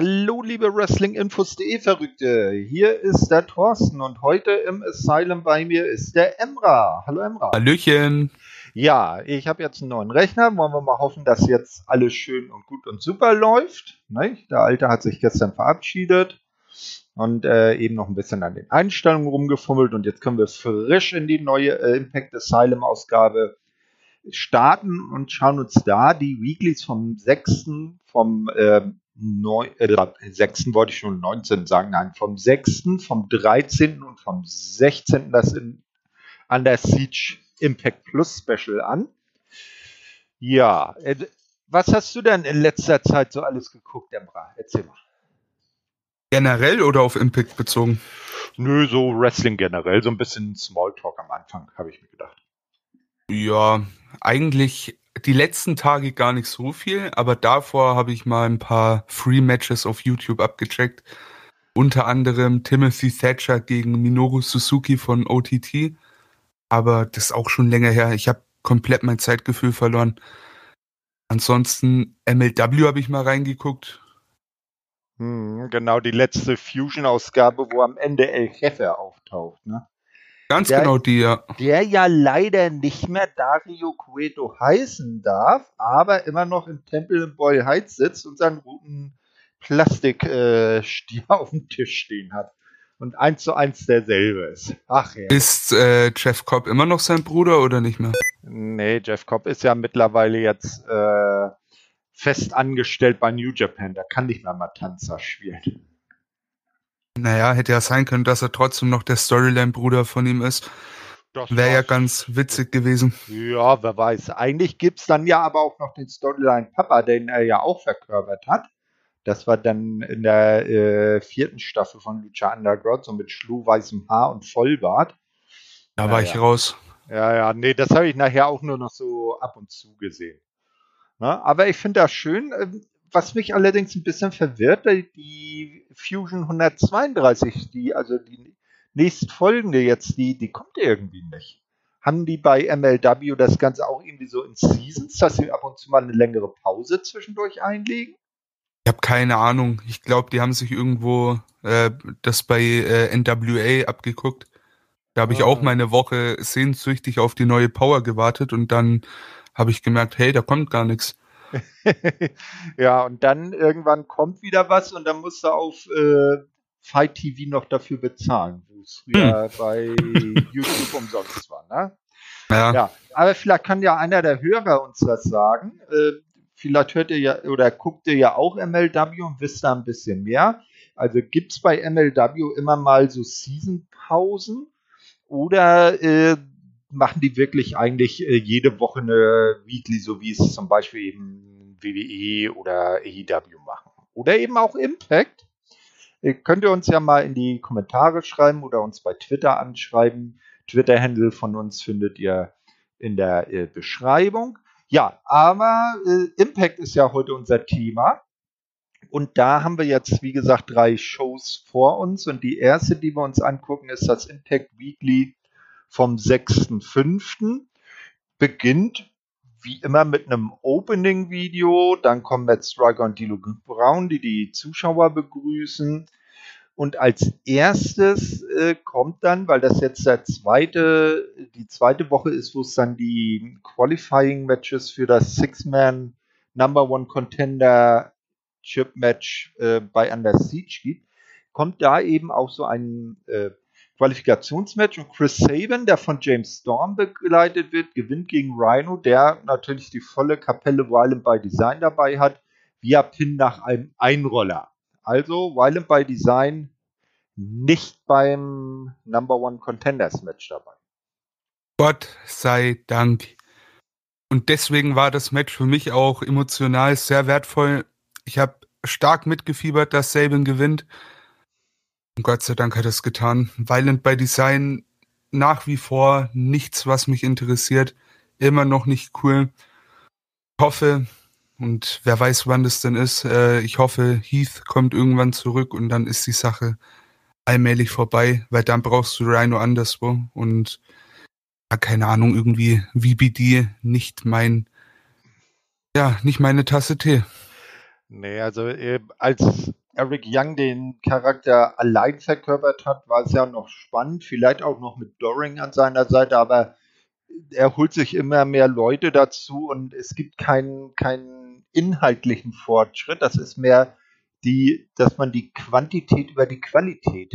Hallo, liebe Wrestlinginfos.de Verrückte. Hier ist der Thorsten und heute im Asylum bei mir ist der Emra. Hallo Emra. Hallöchen. Ja, ich habe jetzt einen neuen Rechner. Wollen wir mal hoffen, dass jetzt alles schön und gut und super läuft. Ne? Der alte hat sich gestern verabschiedet und äh, eben noch ein bisschen an den Einstellungen rumgefummelt und jetzt können wir frisch in die neue äh, Impact Asylum Ausgabe starten und schauen uns da die Weeklies vom 6. vom äh, 9, äh, 6. wollte ich schon 19 sagen, nein, vom 6., vom 13. und vom 16. das in, an der Siege Impact Plus Special an. Ja, äh, was hast du denn in letzter Zeit so alles geguckt, Emra? Erzähl mal. Generell oder auf Impact bezogen? Nö, so Wrestling generell, so ein bisschen Smalltalk am Anfang, habe ich mir gedacht. Ja, eigentlich die letzten Tage gar nicht so viel, aber davor habe ich mal ein paar Free Matches auf YouTube abgecheckt. Unter anderem Timothy Thatcher gegen Minoru Suzuki von OTT. Aber das ist auch schon länger her. Ich habe komplett mein Zeitgefühl verloren. Ansonsten MLW habe ich mal reingeguckt. Hm, genau, die letzte Fusion-Ausgabe, wo am Ende El Jefe auftaucht, ne? Ganz der, genau die, ja. Der ja leider nicht mehr Dario Cueto heißen darf, aber immer noch im Tempel in Boy Heights sitzt und seinen roten Plastikstier äh, auf dem Tisch stehen hat. Und eins zu eins derselbe ist. Ach ja. Ist äh, Jeff Cobb immer noch sein Bruder oder nicht mehr? Nee, Jeff Cobb ist ja mittlerweile jetzt äh, fest angestellt bei New Japan. Da kann nicht mehr mal Tanzer spielen. Naja, hätte ja sein können, dass er trotzdem noch der Storyline-Bruder von ihm ist. Wäre ja ganz witzig gewesen. Ja, wer weiß. Eigentlich gibt es dann ja aber auch noch den Storyline-Papa, den er ja auch verkörpert hat. Das war dann in der äh, vierten Staffel von Lucha Underground, so mit schluhweißem Haar und Vollbart. Da naja. war ich raus. Ja, ja, nee, das habe ich nachher auch nur noch so ab und zu gesehen. Na, aber ich finde das schön. Was mich allerdings ein bisschen verwirrt, die Fusion 132, die, also die nächstfolgende jetzt, die, die kommt irgendwie nicht. Haben die bei MLW das Ganze auch irgendwie so in Seasons, dass sie ab und zu mal eine längere Pause zwischendurch einlegen? Ich habe keine Ahnung. Ich glaube, die haben sich irgendwo äh, das bei äh, NWA abgeguckt. Da habe ich ah. auch meine Woche sehnsüchtig auf die neue Power gewartet und dann habe ich gemerkt, hey, da kommt gar nichts. ja, und dann irgendwann kommt wieder was und dann musst du auf äh, Fight TV noch dafür bezahlen, wo es früher hm. bei YouTube umsonst war. Ne? Ja. ja. Aber vielleicht kann ja einer der Hörer uns das sagen. Äh, vielleicht hört ihr ja oder guckt ihr ja auch MLW und wisst da ein bisschen mehr. Also gibt es bei MLW immer mal so Season-Pausen oder äh, machen die wirklich eigentlich äh, jede Woche eine Weekly, so wie es zum Beispiel eben WWE oder AEW machen. Oder eben auch Impact. Äh, könnt ihr uns ja mal in die Kommentare schreiben oder uns bei Twitter anschreiben. Twitter-Handle von uns findet ihr in der äh, Beschreibung. Ja, aber äh, Impact ist ja heute unser Thema. Und da haben wir jetzt, wie gesagt, drei Shows vor uns. Und die erste, die wir uns angucken, ist das Impact Weekly vom 6.5. beginnt wie immer mit einem Opening-Video. Dann kommen Matt Striker und Dilo Brown, die die Zuschauer begrüßen. Und als erstes äh, kommt dann, weil das jetzt der zweite, die zweite Woche ist, wo es dann die Qualifying Matches für das Six-Man Number One Contender Chip Match äh, bei Under Siege gibt, kommt da eben auch so ein äh, Qualifikationsmatch und Chris Saban, der von James Storm begleitet wird, gewinnt gegen Rhino, der natürlich die volle Kapelle Violent by Design dabei hat, via Pin nach einem Einroller. Also Violent by Design nicht beim Number One Contenders Match dabei. Gott sei Dank. Und deswegen war das Match für mich auch emotional sehr wertvoll. Ich habe stark mitgefiebert, dass Saban gewinnt. Und Gott sei Dank hat er es getan. Violent by Design nach wie vor nichts, was mich interessiert. Immer noch nicht cool. Ich hoffe, und wer weiß, wann das denn ist, äh, ich hoffe, Heath kommt irgendwann zurück und dann ist die Sache allmählich vorbei, weil dann brauchst du Rhino anderswo und ja, keine Ahnung, irgendwie VBD nicht mein, ja, nicht meine Tasse Tee. Nee, also äh, als Eric Young den Charakter allein verkörpert hat, war es ja noch spannend. Vielleicht auch noch mit Doring an seiner Seite, aber er holt sich immer mehr Leute dazu und es gibt keinen, keinen inhaltlichen Fortschritt. Das ist mehr die, dass man die Quantität über die Qualität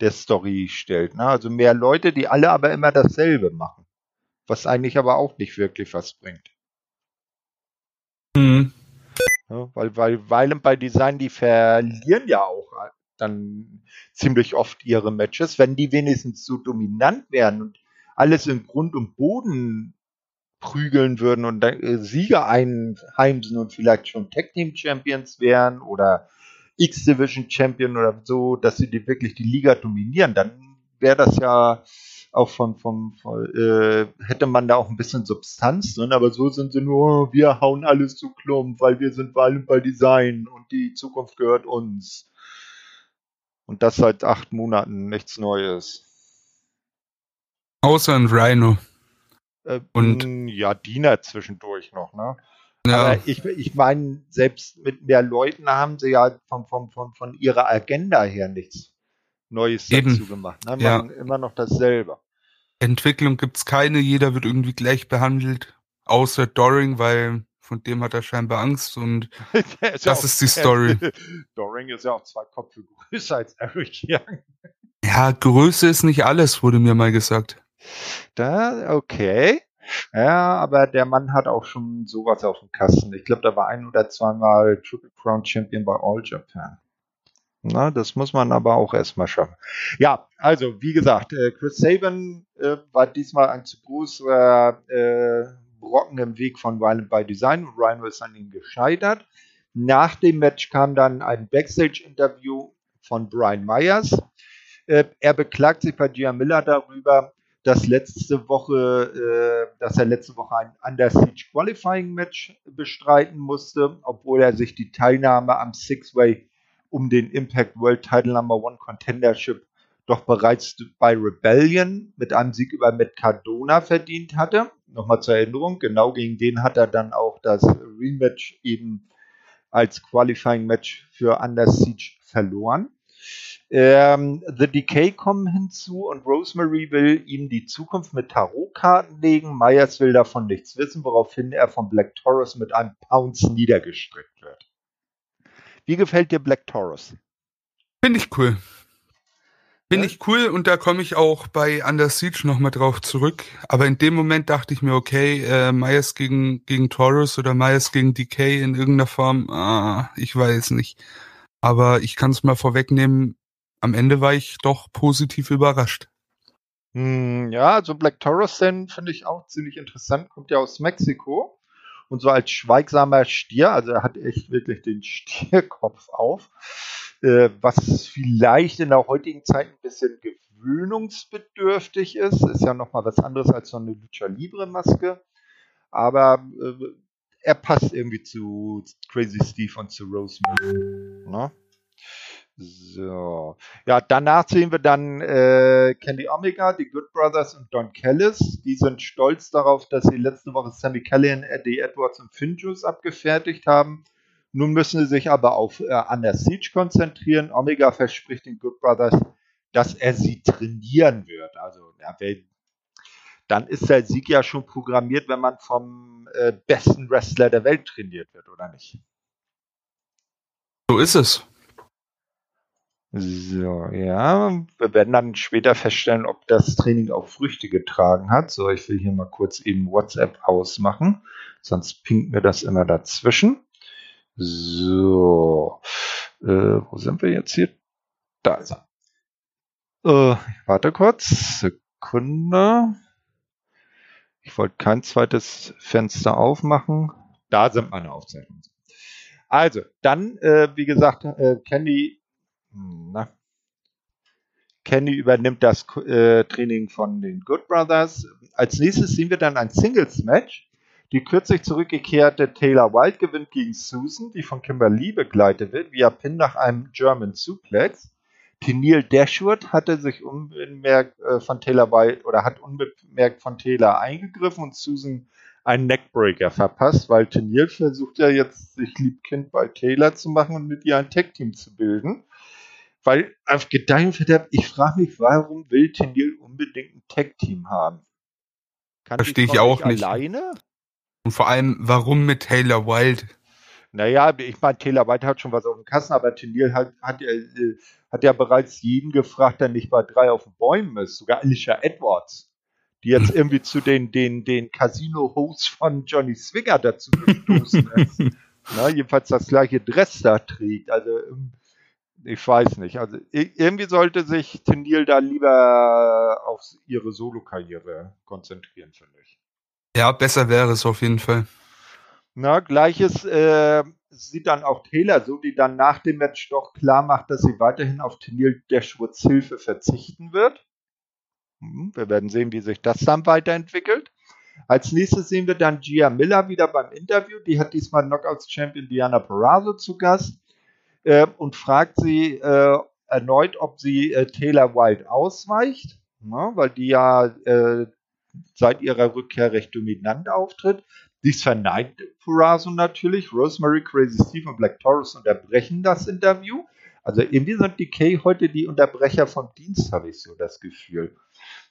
der Story stellt. Ne? Also mehr Leute, die alle aber immer dasselbe machen. Was eigentlich aber auch nicht wirklich was bringt. Mhm. Ja, weil, weil, weil bei Design, die verlieren ja auch dann ziemlich oft ihre Matches. Wenn die wenigstens so dominant wären und alles in Grund und Boden prügeln würden und äh, Sieger einheimsen und vielleicht schon Tag Team Champions wären oder X-Division Champion oder so, dass sie die wirklich die Liga dominieren, dann wäre das ja auch von, von, von äh, hätte man da auch ein bisschen Substanz drin, aber so sind sie nur, wir hauen alles zu Klump, weil wir sind Violent by Design und die Zukunft gehört uns. Und das seit acht Monaten, nichts Neues. Außer ein Rhino. Äh, und ja, Diener zwischendurch noch, ne? Ja. Aber ich, ich meine, selbst mit mehr Leuten haben sie ja von, von, von, von ihrer Agenda her nichts Neues Eben. dazu gemacht. Ne? Ja. Immer noch dasselbe. Entwicklung gibt's keine, jeder wird irgendwie gleich behandelt, außer Doring, weil von dem hat er scheinbar Angst und ist das ja ist die Story. Doring ist ja auch zwei Kopfe größer als Eric Young. Ja, Größe ist nicht alles, wurde mir mal gesagt. Da, okay. Ja, aber der Mann hat auch schon sowas auf dem Kasten. Ich glaube, da war ein oder zweimal Triple Crown Champion bei All Japan. Na, das muss man aber auch erstmal schaffen. Ja, also wie gesagt, äh, Chris Saban äh, war diesmal ein zu großer äh, Brocken im Weg von Violent by Design und Rhino ist an ihm gescheitert. Nach dem Match kam dann ein Backstage-Interview von Brian Myers. Äh, er beklagt sich bei Gia Miller darüber, dass letzte Woche, äh, dass er letzte Woche ein Under Siege Qualifying Match bestreiten musste, obwohl er sich die Teilnahme am Six-Way um den Impact World Title Number One Contendership doch bereits bei Rebellion mit einem Sieg über Matt Cardona verdient hatte. Nochmal zur Erinnerung, genau gegen den hat er dann auch das Rematch eben als Qualifying Match für Under Siege verloren. Ähm, The Decay kommen hinzu und Rosemary will ihm die Zukunft mit Tarotkarten legen. Myers will davon nichts wissen, woraufhin er von Black Taurus mit einem Pounce niedergestreckt wird. Wie gefällt dir Black Taurus? Finde ich cool. Finde ich cool und da komme ich auch bei Under Siege nochmal drauf zurück. Aber in dem Moment dachte ich mir, okay, äh, Myers gegen, gegen Taurus oder Myers gegen Decay in irgendeiner Form, ah, ich weiß nicht. Aber ich kann es mal vorwegnehmen, am Ende war ich doch positiv überrascht. Hm, ja, also Black Taurus finde ich auch ziemlich interessant, kommt ja aus Mexiko und so als schweigsamer Stier, also er hat echt wirklich den Stierkopf auf, äh, was vielleicht in der heutigen Zeit ein bisschen gewöhnungsbedürftig ist, ist ja nochmal was anderes als so eine Lucha Libre Maske, aber äh, er passt irgendwie zu Crazy Steve und zu Rosemary. Ne? So. Ja, danach sehen wir dann äh, Candy Omega, die Good Brothers und Don Callis. Die sind stolz darauf, dass sie letzte Woche Sammy Callihan, Eddie Edwards und Finjuice abgefertigt haben. Nun müssen sie sich aber auf äh, Under Siege konzentrieren. Omega verspricht den Good Brothers, dass er sie trainieren wird. Also, ja, dann ist der Sieg ja schon programmiert, wenn man vom äh, besten Wrestler der Welt trainiert wird, oder nicht? So ist es. So, ja, wir werden dann später feststellen, ob das Training auch Früchte getragen hat. So, ich will hier mal kurz eben WhatsApp ausmachen, sonst pinkt mir das immer dazwischen. So, äh, wo sind wir jetzt hier? Da ist er. Äh, warte kurz, Sekunde. Ich wollte kein zweites Fenster aufmachen. Da sind meine Aufzeichnungen. Also, dann, äh, wie gesagt, äh, Candy na. Kenny übernimmt das äh, Training von den Good Brothers. Als nächstes sehen wir dann ein Singles-Match. Die kürzlich zurückgekehrte Taylor Wilde gewinnt gegen Susan, die von Kimberly begleitet wird, via Pin nach einem German Suplex. Tennille Dashwood hatte sich unbemerkt äh, von Taylor Wilde oder hat unbemerkt von Taylor eingegriffen und Susan einen Neckbreaker verpasst, weil Tenier versucht ja jetzt, sich Liebkind bei Taylor zu machen und mit ihr ein Tag-Team zu bilden. Weil auf Gedeih Verderb, ich frage mich, warum will Tenier unbedingt ein Tag-Team haben? Kann Verstehe ich auch nicht. Alleine? Und vor allem, warum mit Taylor Wilde? Naja, ich meine, Taylor White hat schon was auf dem Kassen, aber Tennille hat, hat, äh, hat ja bereits jeden gefragt, der nicht bei drei auf den Bäumen ist. Sogar Alicia Edwards, die jetzt irgendwie zu den, den, den Casino-Hosts von Johnny Swinger dazu gestoßen ist. Na, jedenfalls das gleiche Dress da trägt. Also, ähm, ich weiß nicht. Also, irgendwie sollte sich Tennille da lieber auf ihre Solo-Karriere konzentrieren, finde ich. Ja, besser wäre es auf jeden Fall. Na, gleiches äh, sieht dann auch Taylor so, die dann nach dem Match doch klar macht, dass sie weiterhin auf Tennille Dashwoods Hilfe verzichten wird. Hm, wir werden sehen, wie sich das dann weiterentwickelt. Als nächstes sehen wir dann Gia Miller wieder beim Interview. Die hat diesmal Knockouts Champion Diana Perazzo zu Gast äh, und fragt sie äh, erneut, ob sie äh, Taylor Wilde ausweicht, na, weil die ja äh, seit ihrer Rückkehr recht dominant auftritt. Dies verneint Purazo natürlich. Rosemary, Crazy Steve und Black Taurus unterbrechen das Interview. Also irgendwie sind die Kay heute die Unterbrecher vom Dienst, habe ich so das Gefühl.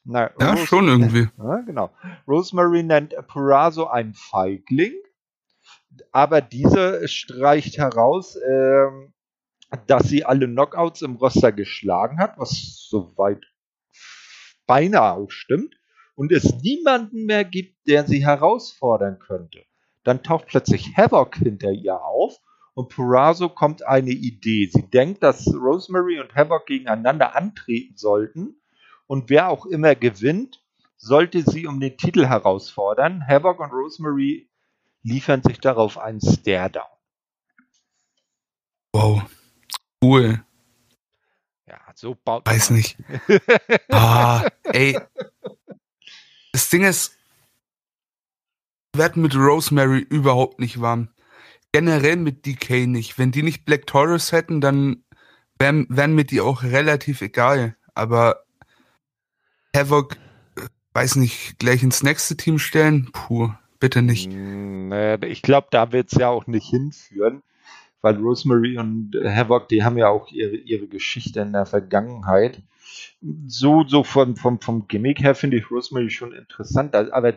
Na, ja, Rose schon irgendwie. Ja, genau. Rosemary nennt Purazo einen Feigling, aber diese streicht heraus, äh, dass sie alle Knockouts im Roster geschlagen hat, was soweit beinahe auch stimmt und es niemanden mehr gibt, der sie herausfordern könnte, dann taucht plötzlich Havoc hinter ihr auf und Purazo kommt eine Idee. Sie denkt, dass Rosemary und Havoc gegeneinander antreten sollten und wer auch immer gewinnt, sollte sie um den Titel herausfordern. Havoc und Rosemary liefern sich darauf einen Stare-Down. Wow, cool. Ja, so baut Weiß nicht. ah, ey, das Ding ist, wir werden mit Rosemary überhaupt nicht warm. Generell mit DK nicht. Wenn die nicht Black Taurus hätten, dann wären, wären mir die auch relativ egal. Aber Havoc, äh, weiß nicht, gleich ins nächste Team stellen? Puh, bitte nicht. Hm, ich glaube, da wird es ja auch nicht hinführen, weil Rosemary und Havoc, die haben ja auch ihre, ihre Geschichte in der Vergangenheit so, so vom, vom, vom Gimmick her finde ich Rosemary schon interessant. Aber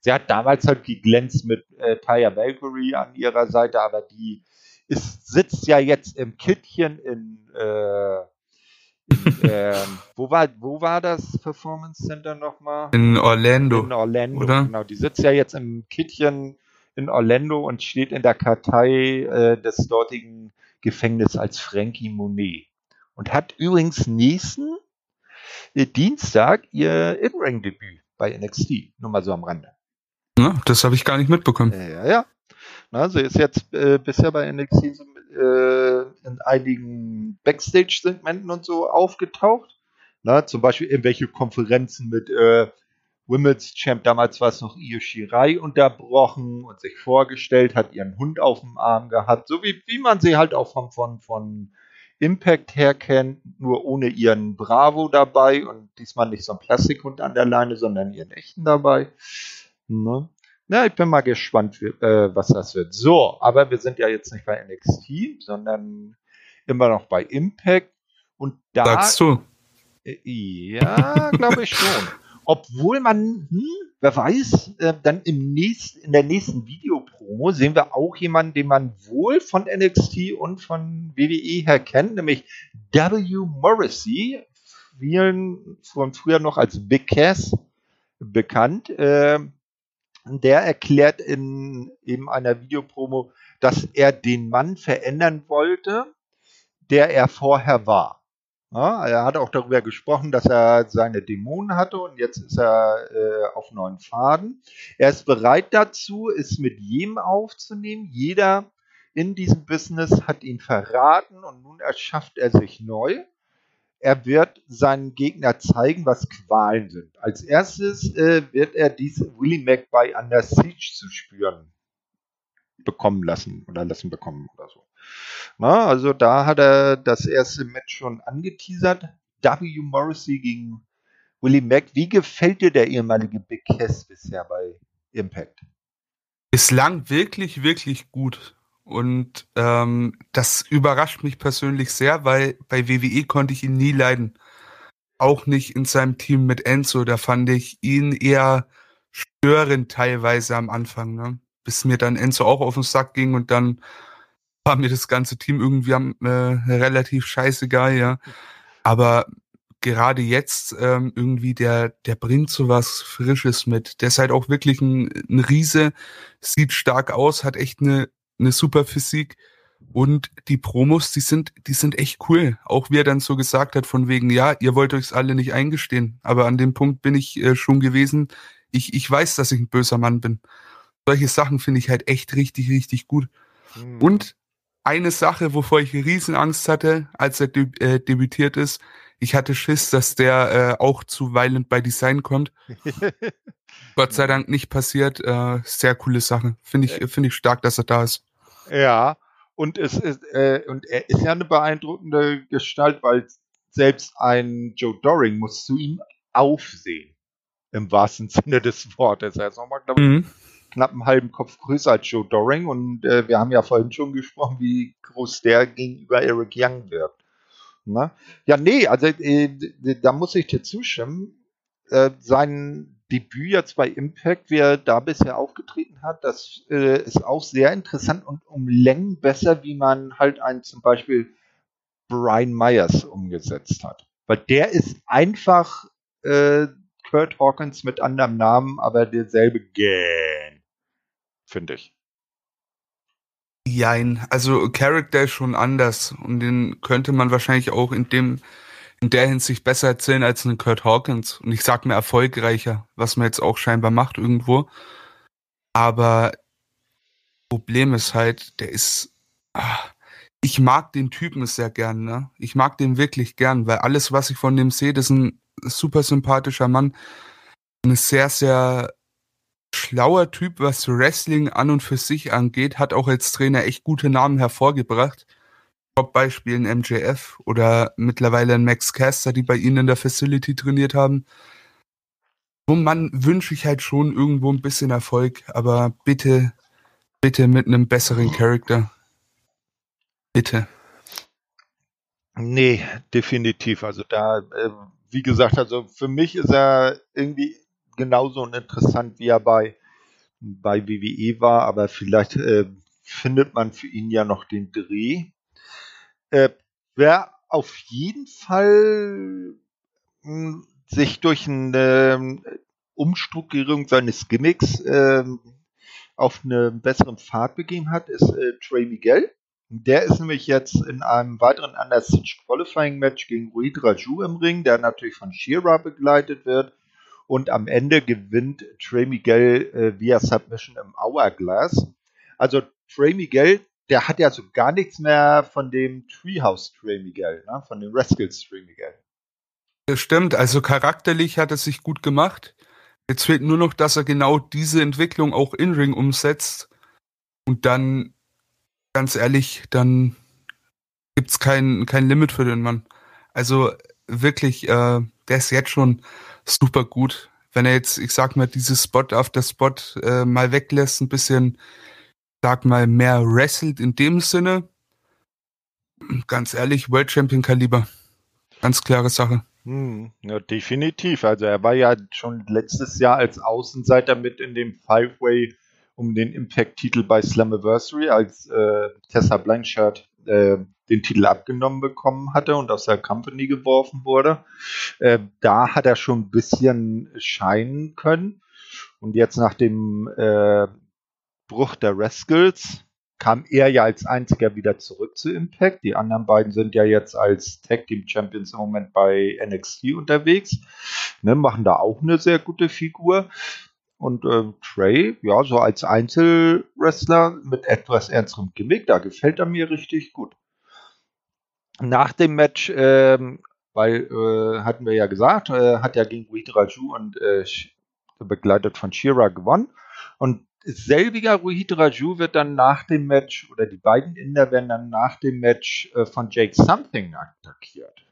sie hat damals halt geglänzt mit äh, Taya Valkyrie an ihrer Seite, aber die ist, sitzt ja jetzt im Kittchen in, äh, in äh, wo war, wo war das Performance Center nochmal? In Orlando. In Orlando, oder? genau. Die sitzt ja jetzt im Kittchen in Orlando und steht in der Kartei äh, des dortigen Gefängnisses als Frankie Monet. Und hat übrigens nächsten Dienstag ihr In-Ring-Debüt bei NXT. Nur mal so am Rande. Ja, das habe ich gar nicht mitbekommen. Ja, ja. Na, sie ist jetzt äh, bisher bei NXT so, äh, in einigen Backstage-Segmenten und so aufgetaucht. Na, zum Beispiel irgendwelche Konferenzen mit äh, Women's Champ, damals war es noch Io Shirai unterbrochen und sich vorgestellt, hat ihren Hund auf dem Arm gehabt, so wie, wie man sie halt auch von, von, von Impact herkennt, nur ohne ihren Bravo dabei und diesmal nicht so ein Plastikhund an der Leine, sondern ihren echten dabei. Ne? Na, ich bin mal gespannt, äh, was das wird. So, aber wir sind ja jetzt nicht bei NXT, sondern immer noch bei Impact. Und da. Sagst du? Äh, ja, glaube ich schon. Obwohl man, hm, wer weiß, äh, dann im nächsten, in der nächsten Videopromo sehen wir auch jemanden, den man wohl von NXT und von WWE her kennt, nämlich W. Morrissey, vielen von früher noch als Big Cass bekannt. Äh, der erklärt in eben einer Videopromo, dass er den Mann verändern wollte, der er vorher war. Ja, er hat auch darüber gesprochen, dass er seine Dämonen hatte und jetzt ist er äh, auf neuen Faden. Er ist bereit dazu, es mit jedem aufzunehmen. Jeder in diesem Business hat ihn verraten und nun erschafft er sich neu. Er wird seinen Gegner zeigen, was Qualen sind. Als erstes äh, wird er diese Willie Mac bei Under Siege zu spüren bekommen lassen oder lassen bekommen oder so. Na, also da hat er das erste Match schon angeteasert. W. Morrissey gegen Willie Mack. Wie gefällt dir der ehemalige Big Cass bisher bei Impact? Bislang wirklich, wirklich gut. Und ähm, das überrascht mich persönlich sehr, weil bei WWE konnte ich ihn nie leiden. Auch nicht in seinem Team mit Enzo. Da fand ich ihn eher störend teilweise am Anfang, ne? bis mir dann Enzo auch auf den Sack ging und dann war mir das ganze Team irgendwie am, äh, relativ scheißegal, ja. Aber gerade jetzt ähm, irgendwie, der, der bringt so was Frisches mit. Der ist halt auch wirklich ein, ein Riese, sieht stark aus, hat echt eine, eine super Physik. Und die Promos, die sind, die sind echt cool. Auch wie er dann so gesagt hat, von wegen, ja, ihr wollt euch's alle nicht eingestehen. Aber an dem Punkt bin ich äh, schon gewesen. Ich, ich weiß, dass ich ein böser Mann bin. Solche Sachen finde ich halt echt richtig, richtig gut. Mhm. Und eine Sache, wovor ich Riesenangst hatte, als er deb äh, debütiert ist, ich hatte Schiss, dass der äh, auch zu Violent by Design kommt. Gott sei Dank nicht passiert. Äh, sehr coole Sache. Finde ich, finde ich stark, dass er da ist. Ja, und es ist, äh, und er ist ja eine beeindruckende Gestalt, weil selbst ein Joe Doring muss zu ihm aufsehen. Im wahrsten Sinne des Wortes. Er ist nochmal, glaube ich, mhm. Knapp einen halben Kopf größer als Joe Doring. Und äh, wir haben ja vorhin schon gesprochen, wie groß der gegenüber Eric Young wirkt. Na? Ja, nee, also äh, da muss ich dir zustimmen. Äh, sein Debüt jetzt bei Impact, wie er da bisher aufgetreten hat, das äh, ist auch sehr interessant und um Längen besser, wie man halt einen zum Beispiel Brian Myers umgesetzt hat. Weil der ist einfach äh, Kurt Hawkins mit anderem Namen, aber derselbe Gang, finde ich. Jein, also Character ist schon anders und den könnte man wahrscheinlich auch in dem in der Hinsicht besser erzählen als einen Kurt Hawkins und ich sag mir erfolgreicher, was man jetzt auch scheinbar macht irgendwo. Aber Problem ist halt, der ist ach, ich mag den Typen sehr gern, ne? Ich mag den wirklich gern, weil alles was ich von dem sehe, das ist ein super sympathischer Mann, eine sehr sehr schlauer Typ, was Wrestling an und für sich angeht, hat auch als Trainer echt gute Namen hervorgebracht. Top-Beispiel ein MJF oder mittlerweile ein Max Caster, die bei ihnen in der Facility trainiert haben. So Mann wünsche ich halt schon irgendwo ein bisschen Erfolg, aber bitte, bitte mit einem besseren Charakter. Bitte. Nee, definitiv. Also da, äh, wie gesagt, also für mich ist er irgendwie genauso interessant, wie er bei, bei WWE war, aber vielleicht äh, findet man für ihn ja noch den Dreh. Äh, Wer auf jeden Fall mh, hm, sich durch eine Umstrukturierung seines Gimmicks äh, auf einen besseren Pfad begeben hat, ist äh, Trey Miguel. Der ist nämlich jetzt in einem weiteren Under Siege Qualifying Match gegen Ruid Raju im Ring, der natürlich von Shira begleitet wird und am Ende gewinnt Trey Miguel äh, via Submission im Hourglass. Also Trey Miguel, der hat ja so gar nichts mehr von dem Treehouse Trey Miguel, ne? von dem Rascals Trey Miguel. Das stimmt, also charakterlich hat er sich gut gemacht. Jetzt fehlt nur noch, dass er genau diese Entwicklung auch in Ring umsetzt. Und dann, ganz ehrlich, dann gibt's kein, kein Limit für den Mann. Also wirklich, äh, der ist jetzt schon super gut. Wenn er jetzt, ich sag mal, dieses Spot auf der Spot äh, mal weglässt, ein bisschen, sag mal, mehr wrestelt in dem Sinne, ganz ehrlich, World Champion Kaliber. Ganz klare Sache. Hm, ja, definitiv. Also er war ja schon letztes Jahr als Außenseiter mit in dem Five-Way um den Impact-Titel bei Slammiversary, als äh, Tessa Blanchard äh, den Titel abgenommen bekommen hatte und aus der Company geworfen wurde. Äh, da hat er schon ein bisschen scheinen können. Und jetzt nach dem äh, Bruch der Rascals kam er ja als einziger wieder zurück zu Impact. Die anderen beiden sind ja jetzt als Tag Team Champions im Moment bei NXT unterwegs. Ne, machen da auch eine sehr gute Figur. Und äh, Trey, ja, so als Einzelwrestler mit etwas ernsterem Gimmick, da gefällt er mir richtig gut nach dem Match, ähm, weil äh, hatten wir ja gesagt, äh, hat er gegen Ruhid Raju und äh, begleitet von Shira gewonnen. Und selbiger Ruhid Raju wird dann nach dem Match, oder die beiden Inder werden dann nach dem Match äh, von Jake Something attackiert.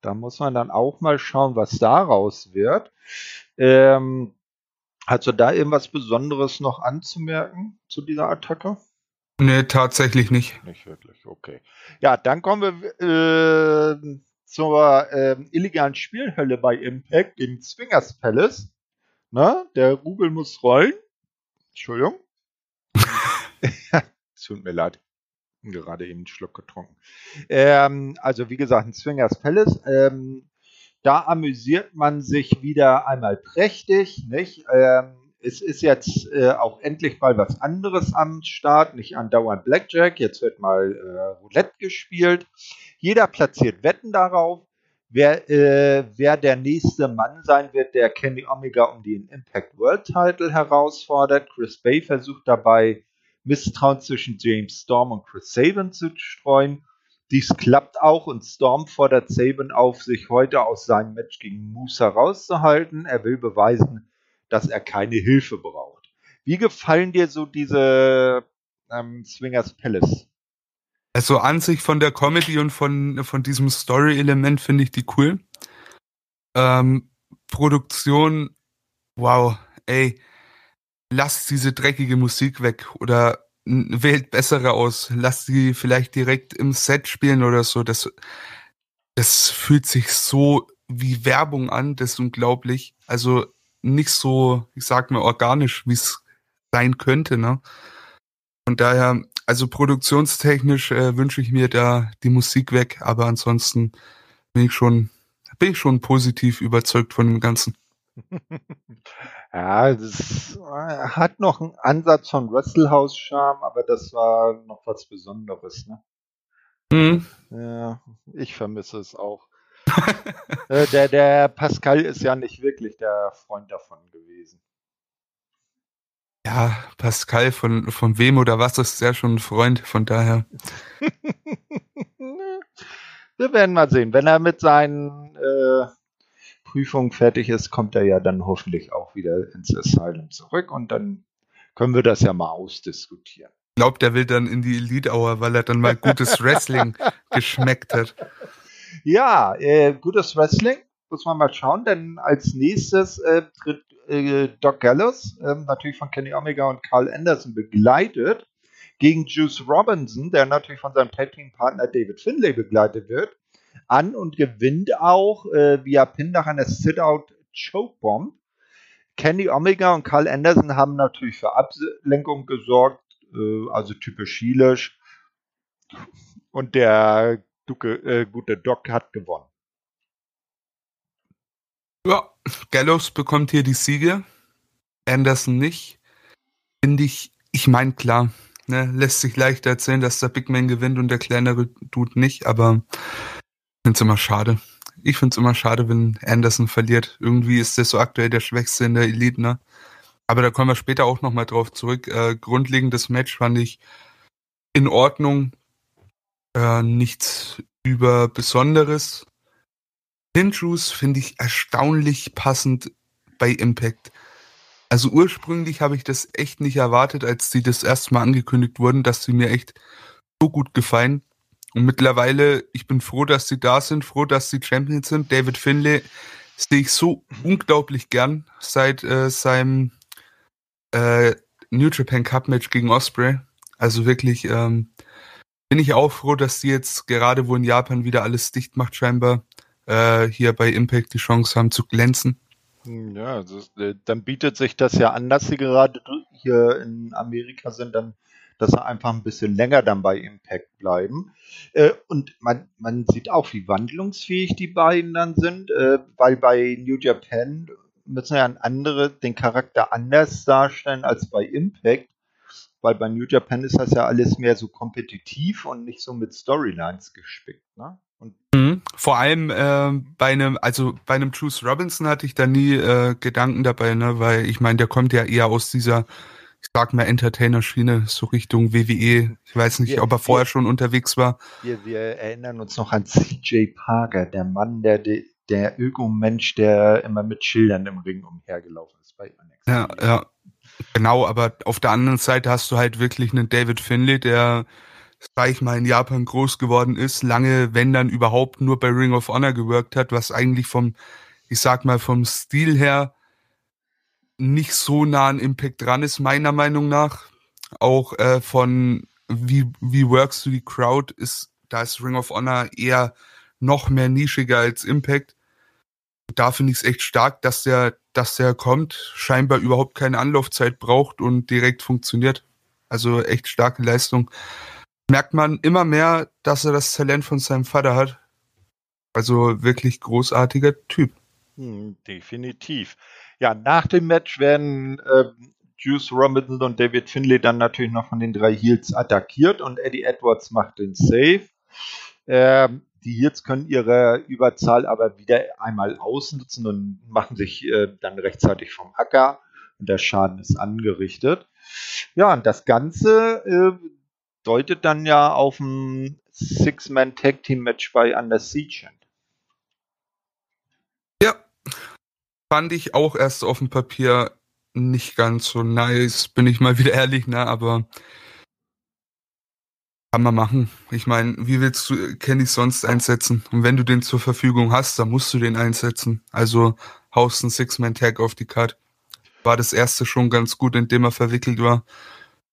Da muss man dann auch mal schauen, was daraus wird. Ähm, Hast du da irgendwas Besonderes noch anzumerken zu dieser Attacke? Nee, tatsächlich nicht. Nicht wirklich, okay. Ja, dann kommen wir äh, zur äh, illegalen Spielhölle bei Impact im Swingers Palace. Na, der Rubel muss rollen. Entschuldigung. Tut mir leid. Gerade eben einen Schluck getrunken. Ähm, also wie gesagt, ein Swingers Palace. Ähm, da amüsiert man sich wieder einmal prächtig. Nicht? Ähm, es ist jetzt äh, auch endlich mal was anderes am Start, nicht andauernd Blackjack. Jetzt wird mal äh, Roulette gespielt. Jeder platziert Wetten darauf, wer, äh, wer der nächste Mann sein wird, der Kenny Omega um den Impact World Title herausfordert. Chris Bay versucht dabei, Misstrauen zwischen James Storm und Chris Sabin zu streuen. Dies klappt auch und Storm fordert Sabin auf, sich heute aus seinem Match gegen Moose herauszuhalten. Er will beweisen, dass er keine Hilfe braucht. Wie gefallen dir so diese ähm, Swingers Palace? Also an sich von der Comedy und von, von diesem Story-Element finde ich die cool. Ähm, Produktion, wow, ey, lasst diese dreckige Musik weg oder wählt bessere aus, lasst sie vielleicht direkt im Set spielen oder so. Das, das fühlt sich so wie Werbung an, das ist unglaublich. Also nicht so, ich sag mal, organisch, wie es sein könnte, ne? Von daher, also produktionstechnisch äh, wünsche ich mir da die Musik weg, aber ansonsten bin ich schon, bin ich schon positiv überzeugt von dem Ganzen. ja, das hat noch einen Ansatz von Wrestlehouse-Charme, aber das war noch was Besonderes, ne? Mhm. Ja, ich vermisse es auch. Äh, der, der Pascal ist ja nicht wirklich der Freund davon gewesen. Ja, Pascal von, von wem oder was ist ja schon ein Freund, von daher. Wir werden mal sehen. Wenn er mit seinen äh, Prüfungen fertig ist, kommt er ja dann hoffentlich auch wieder ins Asylum zurück und dann können wir das ja mal ausdiskutieren. Ich glaube, der will dann in die Elite Hour, weil er dann mal gutes Wrestling geschmeckt hat. Ja, äh, gutes Wrestling. Muss man mal schauen, denn als nächstes äh, tritt äh, Doc Gallows, ähm, natürlich von Kenny Omega und Carl Anderson begleitet, gegen Juice Robinson, der natürlich von seinem Tag-Team-Partner David Finlay begleitet wird, an und gewinnt auch äh, via Pin nach einer Sit-Out Chokebomb. Kenny Omega und Carl Anderson haben natürlich für Ablenkung gesorgt, äh, also typisch heelisch. Und der Duke, äh, gute Doc hat gewonnen. Ja, Gallows bekommt hier die Siege. Anderson nicht. Finde ich, ich meine, klar, ne, lässt sich leichter erzählen, dass der Big Man gewinnt und der kleinere Dude nicht, aber ich finde es immer schade. Ich finde es immer schade, wenn Anderson verliert. Irgendwie ist der so aktuell der Schwächste in der Elite, ne? Aber da kommen wir später auch nochmal drauf zurück. Äh, grundlegendes Match fand ich in Ordnung. Äh, nichts über Besonderes. Pinjuice finde ich erstaunlich passend bei Impact. Also ursprünglich habe ich das echt nicht erwartet, als sie das erste Mal angekündigt wurden, dass sie mir echt so gut gefallen. Und mittlerweile, ich bin froh, dass sie da sind, froh, dass sie Champions sind. David Finlay sehe ich so unglaublich gern seit äh, seinem äh, New Japan Cup Match gegen Osprey. Also wirklich ähm, bin ich auch froh, dass die jetzt gerade, wo in Japan wieder alles dicht macht, scheinbar äh, hier bei Impact die Chance haben zu glänzen. Hm, ja, also, äh, dann bietet sich das ja an, dass sie gerade hier in Amerika sind, dann, dass sie einfach ein bisschen länger dann bei Impact bleiben. Äh, und man, man sieht auch, wie wandlungsfähig die beiden dann sind, äh, weil bei New Japan müssen ja andere den Charakter anders darstellen als bei Impact weil bei New Japan ist das ja alles mehr so kompetitiv und nicht so mit Storylines gespickt. Ne? Mhm. Vor allem äh, bei einem, also bei einem Bruce Robinson hatte ich da nie äh, Gedanken dabei, ne, weil ich meine, der kommt ja eher aus dieser, ich sag mal, Entertainer-Schiene, so Richtung WWE. Ich weiß nicht, wir, ob er vorher wir, schon unterwegs war. Wir, wir erinnern uns noch an CJ Parker, der Mann, der der Ökomensch, der immer mit Schildern im Ring umhergelaufen ist bei NXT. Ja, ja. Genau, aber auf der anderen Seite hast du halt wirklich einen David Finlay, der, sag ich mal, in Japan groß geworden ist, lange, wenn dann überhaupt nur bei Ring of Honor gewirkt hat, was eigentlich vom, ich sag mal, vom Stil her nicht so nah an Impact dran ist, meiner Meinung nach. Auch äh, von wie, wie works du die Crowd ist, da ist Ring of Honor eher noch mehr nischiger als Impact. Da finde ich es echt stark, dass der, dass der kommt, scheinbar überhaupt keine Anlaufzeit braucht und direkt funktioniert. Also echt starke Leistung. Merkt man immer mehr, dass er das Talent von seinem Vater hat. Also wirklich großartiger Typ. Hm, definitiv. Ja, nach dem Match werden äh, Juice Robinson und David Finlay dann natürlich noch von den drei Heels attackiert und Eddie Edwards macht den Save. Ähm, die Heels können ihre Überzahl aber wieder einmal ausnutzen und machen sich äh, dann rechtzeitig vom Acker und der Schaden ist angerichtet. Ja, und das Ganze äh, deutet dann ja auf ein Six-Man-Tag-Team-Match bei Under Siege. Ja, fand ich auch erst auf dem Papier nicht ganz so nice, bin ich mal wieder ehrlich, ne, aber kann man machen. Ich meine, wie willst du Kenny sonst einsetzen? Und wenn du den zur Verfügung hast, dann musst du den einsetzen. Also haust ein Six-Man-Tag auf die Card. War das erste schon ganz gut, in dem er verwickelt war.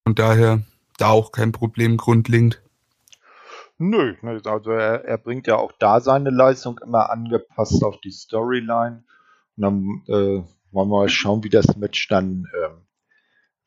Und daher da auch kein Problem grundlegend. Nö, also er, er bringt ja auch da seine Leistung immer angepasst auf die Storyline. Und dann äh, wollen wir mal schauen, wie das Match dann ähm,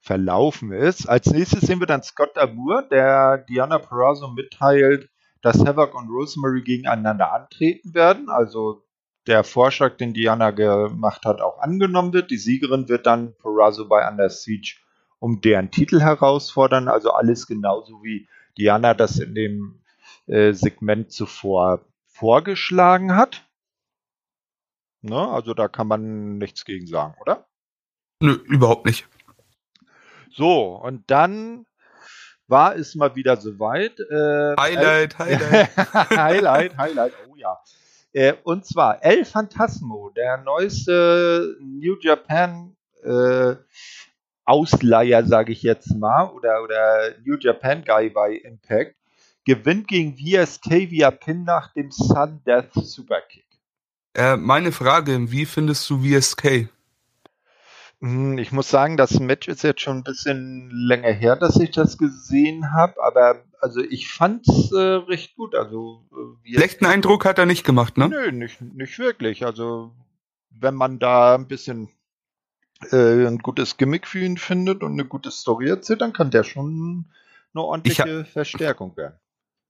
verlaufen ist. Als nächstes sehen wir dann Scott Amour, der Diana Perazzo mitteilt, dass Havoc und Rosemary gegeneinander antreten werden. Also der Vorschlag, den Diana gemacht hat, auch angenommen wird. Die Siegerin wird dann Perazzo bei Under Siege um deren Titel herausfordern. Also alles genauso wie Diana das in dem äh, Segment zuvor vorgeschlagen hat. Ne? Also da kann man nichts gegen sagen, oder? Nö, überhaupt nicht. So, und dann war es mal wieder soweit. Äh, Highlight, Highlight. Highlight, Highlight, oh ja. Äh, und zwar El Phantasmo, der neueste New Japan äh, Ausleiher, sage ich jetzt mal, oder, oder New Japan Guy bei Impact, gewinnt gegen VSK via Pin nach dem Sun Death Superkick. Äh, meine Frage, wie findest du VSK? Hm, ich muss sagen, das Match ist jetzt schon ein bisschen länger her, dass ich das gesehen habe, aber also ich fand es äh, recht gut. Also äh, schlechten Eindruck hat er nicht gemacht, ne? Nö, nicht, nicht wirklich. Also wenn man da ein bisschen äh, ein gutes Gimmick für ihn findet und eine gute Story erzählt, dann kann der schon eine ordentliche hab, Verstärkung werden.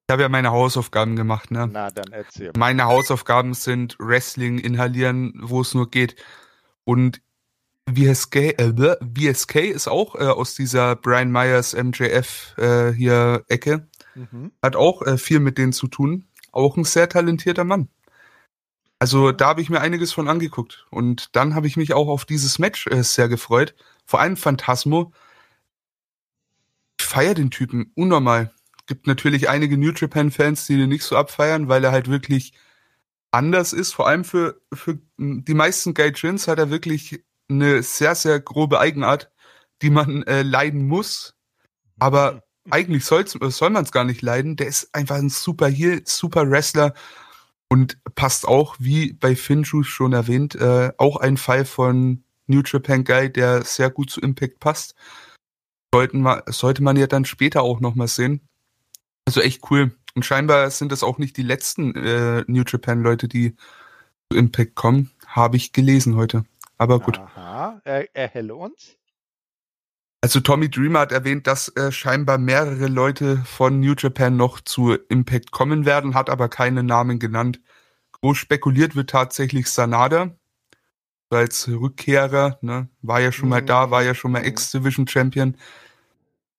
Ich habe ja meine Hausaufgaben gemacht, ne? Na, dann erzähl. Meine Hausaufgaben sind Wrestling inhalieren, wo es nur geht. Und VSK, äh, VSK ist auch äh, aus dieser Brian Myers MJF äh, hier Ecke. Mhm. Hat auch äh, viel mit denen zu tun. Auch ein sehr talentierter Mann. Also da habe ich mir einiges von angeguckt. Und dann habe ich mich auch auf dieses Match äh, sehr gefreut. Vor allem Phantasmo. Ich feiere den Typen unnormal. Gibt natürlich einige New Japan-Fans, die den nicht so abfeiern, weil er halt wirklich anders ist. Vor allem für, für die meisten Gaijins hat er wirklich eine sehr, sehr grobe Eigenart, die man äh, leiden muss. Aber eigentlich soll's, soll man es gar nicht leiden. Der ist einfach ein super Heel, super Wrestler und passt auch, wie bei Finju schon erwähnt, äh, auch ein Fall von New Japan Guy, der sehr gut zu Impact passt. Sollten wir, sollte man ja dann später auch nochmal sehen. Also echt cool. Und scheinbar sind das auch nicht die letzten äh, New Japan Leute, die zu Impact kommen. Habe ich gelesen heute. Aber gut. Aha, er, erhelle uns. Also Tommy Dreamer hat erwähnt, dass äh, scheinbar mehrere Leute von New Japan noch zu Impact kommen werden, hat aber keine Namen genannt. Groß spekuliert wird tatsächlich Sanada als Rückkehrer, ne? war ja schon mal da, war ja schon mal mhm. X-Division Champion.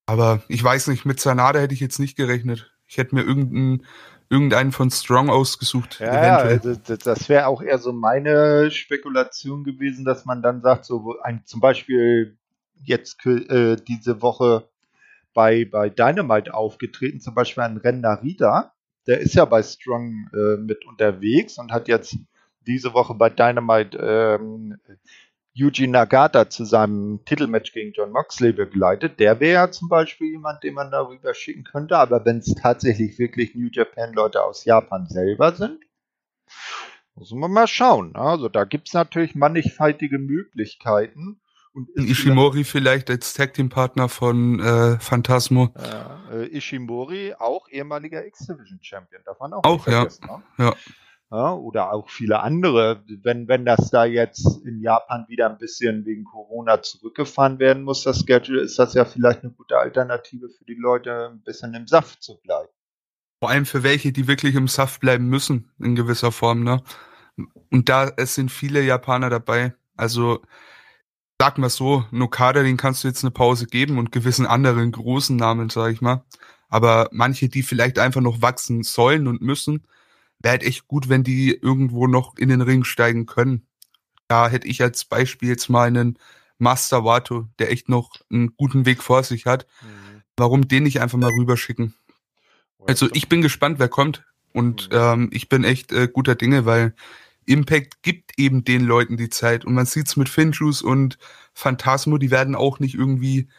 Aber ich weiß nicht, mit Sanada hätte ich jetzt nicht gerechnet. Ich hätte mir irgendeinen irgendeinen von Strong ausgesucht. Ja, eventuell. Also das wäre auch eher so meine Spekulation gewesen, dass man dann sagt, so ein, zum Beispiel jetzt äh, diese Woche bei, bei Dynamite aufgetreten, zum Beispiel ein Renner Rida, der ist ja bei Strong äh, mit unterwegs und hat jetzt diese Woche bei Dynamite ähm, Yuji Nagata zu seinem Titelmatch gegen John Moxley begleitet. Der wäre ja zum Beispiel jemand, den man darüber schicken könnte. Aber wenn es tatsächlich wirklich New Japan Leute aus Japan selber sind, muss man mal schauen. Also da gibt es natürlich mannigfaltige Möglichkeiten. Und Ishimori vielleicht als Tag Team Partner von äh, Phantasmo. Äh, Ishimori, auch ehemaliger X-Division Champion, darf man auch, auch nicht vergessen. Ja. Ne? ja. Ja, oder auch viele andere. Wenn, wenn das da jetzt in Japan wieder ein bisschen wegen Corona zurückgefahren werden muss, das Schedule, ist das ja vielleicht eine gute Alternative für die Leute, ein bisschen im Saft zu bleiben. Vor allem für welche, die wirklich im Saft bleiben müssen, in gewisser Form, ne? Und da, es sind viele Japaner dabei. Also, sag mal so, Nokada, den kannst du jetzt eine Pause geben und gewissen anderen großen Namen, sag ich mal. Aber manche, die vielleicht einfach noch wachsen sollen und müssen, wäre halt echt gut, wenn die irgendwo noch in den Ring steigen können. Da hätte ich als Beispiel jetzt mal einen Master Wato, der echt noch einen guten Weg vor sich hat. Mhm. Warum den nicht einfach mal rüberschicken? Also ich bin gespannt, wer kommt. Und mhm. ähm, ich bin echt äh, guter Dinge, weil Impact gibt eben den Leuten die Zeit. Und man sieht's mit Finjuice und Phantasmo, die werden auch nicht irgendwie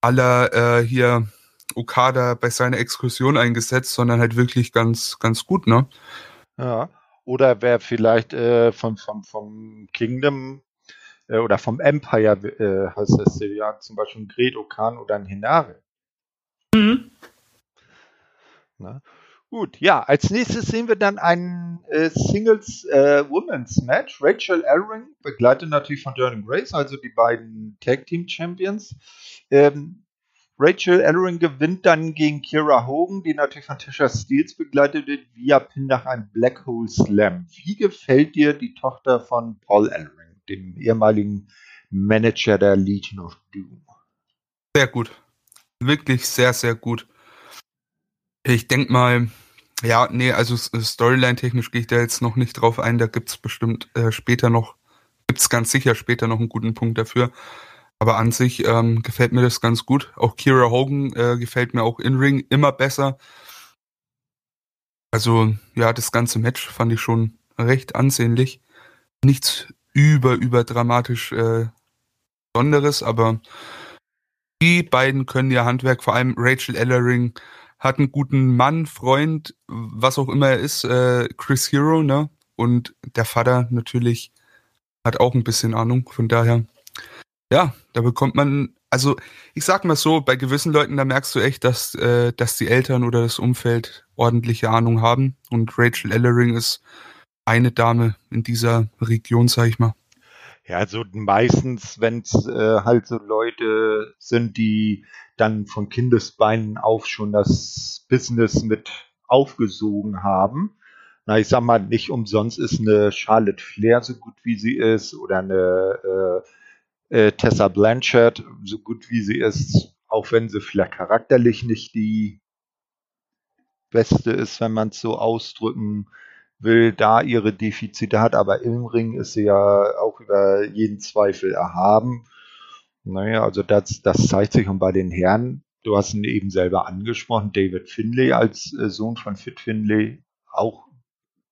aller äh, hier Okada bei seiner Exkursion eingesetzt, sondern halt wirklich ganz, ganz gut, ne? Ja. Oder wer vielleicht äh, vom, vom, vom Kingdom äh, oder vom Empire äh, heißt das ja zum Beispiel ein Great Okan oder ein Hinare. Mhm. Na? Gut, ja, als nächstes sehen wir dann ein äh, Singles äh, Women's Match. Rachel Ellering, begleitet natürlich von Jordan Grace, also die beiden Tag Team Champions. Ähm, Rachel Ellering gewinnt dann gegen Kira Hogan, die natürlich von Tisha Steels begleitet wird, via Pin nach einem Black Hole Slam. Wie gefällt dir die Tochter von Paul Ellering, dem ehemaligen Manager der Legion of Doom? Sehr gut. Wirklich sehr, sehr gut. Ich denke mal, ja, nee, also Storyline-technisch gehe ich da jetzt noch nicht drauf ein. Da gibt's bestimmt äh, später noch, gibt's ganz sicher später noch einen guten Punkt dafür. Aber an sich ähm, gefällt mir das ganz gut. Auch Kira Hogan äh, gefällt mir auch in Ring immer besser. Also ja, das ganze Match fand ich schon recht ansehnlich. Nichts über über dramatisch äh, Besonderes, aber die beiden können ihr Handwerk, vor allem Rachel Ellering hat einen guten Mann, Freund, was auch immer er ist, äh, Chris Hero, ne? Und der Vater natürlich hat auch ein bisschen Ahnung, von daher. Ja, da bekommt man, also ich sag mal so, bei gewissen Leuten, da merkst du echt, dass, äh, dass die Eltern oder das Umfeld ordentliche Ahnung haben. Und Rachel Ellering ist eine Dame in dieser Region, sag ich mal. Ja, also meistens, wenn es äh, halt so Leute sind, die dann von Kindesbeinen auf schon das Business mit aufgesogen haben. Na, ich sag mal, nicht umsonst ist eine Charlotte Flair so gut wie sie ist oder eine äh, äh, Tessa Blanchard so gut wie sie ist, auch wenn sie vielleicht charakterlich nicht die beste ist, wenn man es so ausdrücken will, da ihre Defizite hat, aber im Ring ist sie ja auch über jeden Zweifel erhaben. Naja, also das, das zeigt sich und bei den Herren, du hast ihn eben selber angesprochen, David Finlay als äh, Sohn von Fit Finlay, auch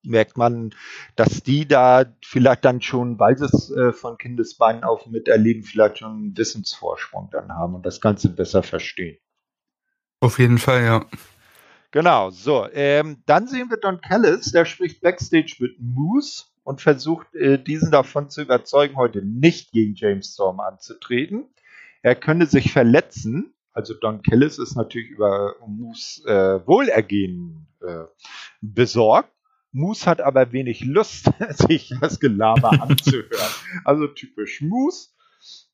merkt man, dass die da vielleicht dann schon, weil sie es äh, von Kindesbeinen auf miterleben, vielleicht schon einen Wissensvorsprung dann haben und das Ganze besser verstehen. Auf jeden Fall, ja. Genau, so. Ähm, dann sehen wir Don Callis, der spricht Backstage mit Moose und versucht, äh, diesen davon zu überzeugen, heute nicht gegen James Storm anzutreten. Er könne sich verletzen. Also Don Callis ist natürlich über Moose äh, Wohlergehen äh, besorgt. Moose hat aber wenig Lust, sich das Gelaber anzuhören. Also typisch Moose.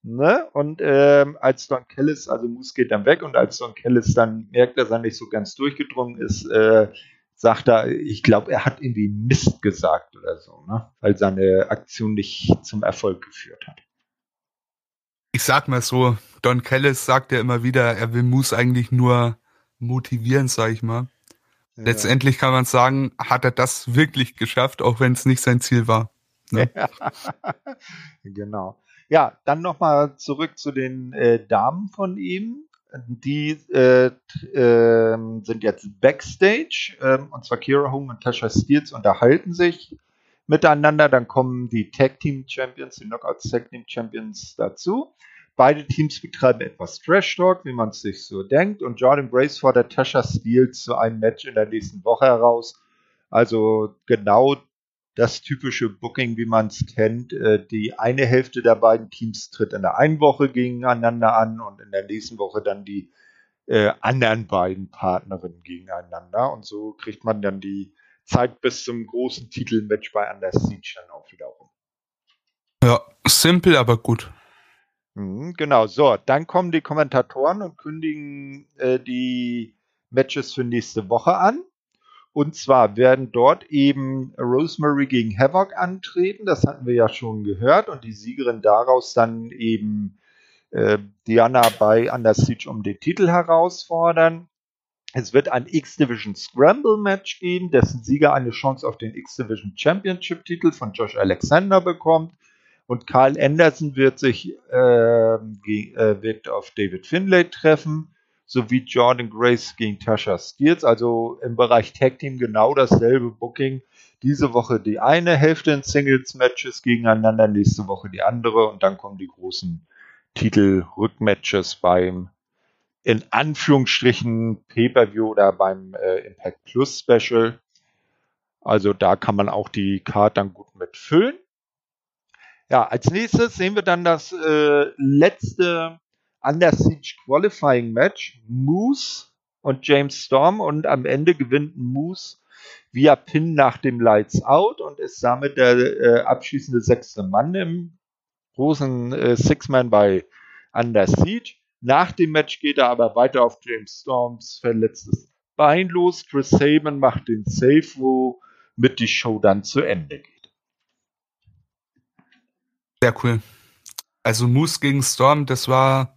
Ne? Und ähm, als Don Kellis, also Moose geht dann weg und als Don Kellis dann merkt, dass er nicht so ganz durchgedrungen ist, äh, sagt er, ich glaube, er hat irgendwie Mist gesagt oder so, ne? weil seine Aktion nicht zum Erfolg geführt hat. Ich sag mal so, Don Kellis sagt ja immer wieder, er will Moose eigentlich nur motivieren, sag ich mal. Ja. Letztendlich kann man sagen, hat er das wirklich geschafft, auch wenn es nicht sein Ziel war. Ne? genau. Ja, dann nochmal zurück zu den äh, Damen von ihm. Die äh, äh, sind jetzt Backstage ähm, und zwar Kira Home und Tasha Steels unterhalten sich miteinander. Dann kommen die Tag Team Champions, die Knockouts Tag Team Champions dazu. Beide Teams betreiben etwas Trash Talk, wie man es sich so denkt. Und Jordan Grace fordert Tasha Steels zu einem Match in der nächsten Woche heraus. Also genau das typische Booking, wie man es kennt. Äh, die eine Hälfte der beiden Teams tritt in der einen Woche gegeneinander an und in der nächsten Woche dann die äh, anderen beiden Partnerinnen gegeneinander. Und so kriegt man dann die Zeit bis zum großen Titelmatch bei Under Siege dann auch wieder rum. Ja, simpel, aber gut. Mhm, genau, so, dann kommen die Kommentatoren und kündigen äh, die Matches für nächste Woche an. Und zwar werden dort eben Rosemary gegen Havoc antreten. Das hatten wir ja schon gehört. Und die Siegerin daraus dann eben äh, Diana bei Under Siege um den Titel herausfordern. Es wird ein X-Division Scramble Match geben, dessen Sieger eine Chance auf den X-Division Championship Titel von Josh Alexander bekommt. Und Carl Anderson wird sich äh, äh, wird auf David Finlay treffen sowie Jordan Grace gegen Tasha Steels. Also im Bereich Tag Team genau dasselbe Booking. Diese Woche die eine Hälfte in Singles Matches gegeneinander, nächste Woche die andere und dann kommen die großen Titel-Rückmatches beim in Anführungsstrichen Pay-Per-View oder beim äh, Impact Plus Special. Also da kann man auch die Card dann gut mitfüllen. Ja, als nächstes sehen wir dann das äh, letzte Under Siege Qualifying Match. Moose und James Storm und am Ende gewinnt Moose via Pin nach dem Lights Out und ist damit der äh, abschließende sechste Mann im großen äh, Six-Man bei Under Siege. Nach dem Match geht er aber weiter auf James Storms verletztes Bein los. Chris Sabin macht den Save, wo mit die Show dann zu Ende geht. Sehr cool. Also Moose gegen Storm, das war,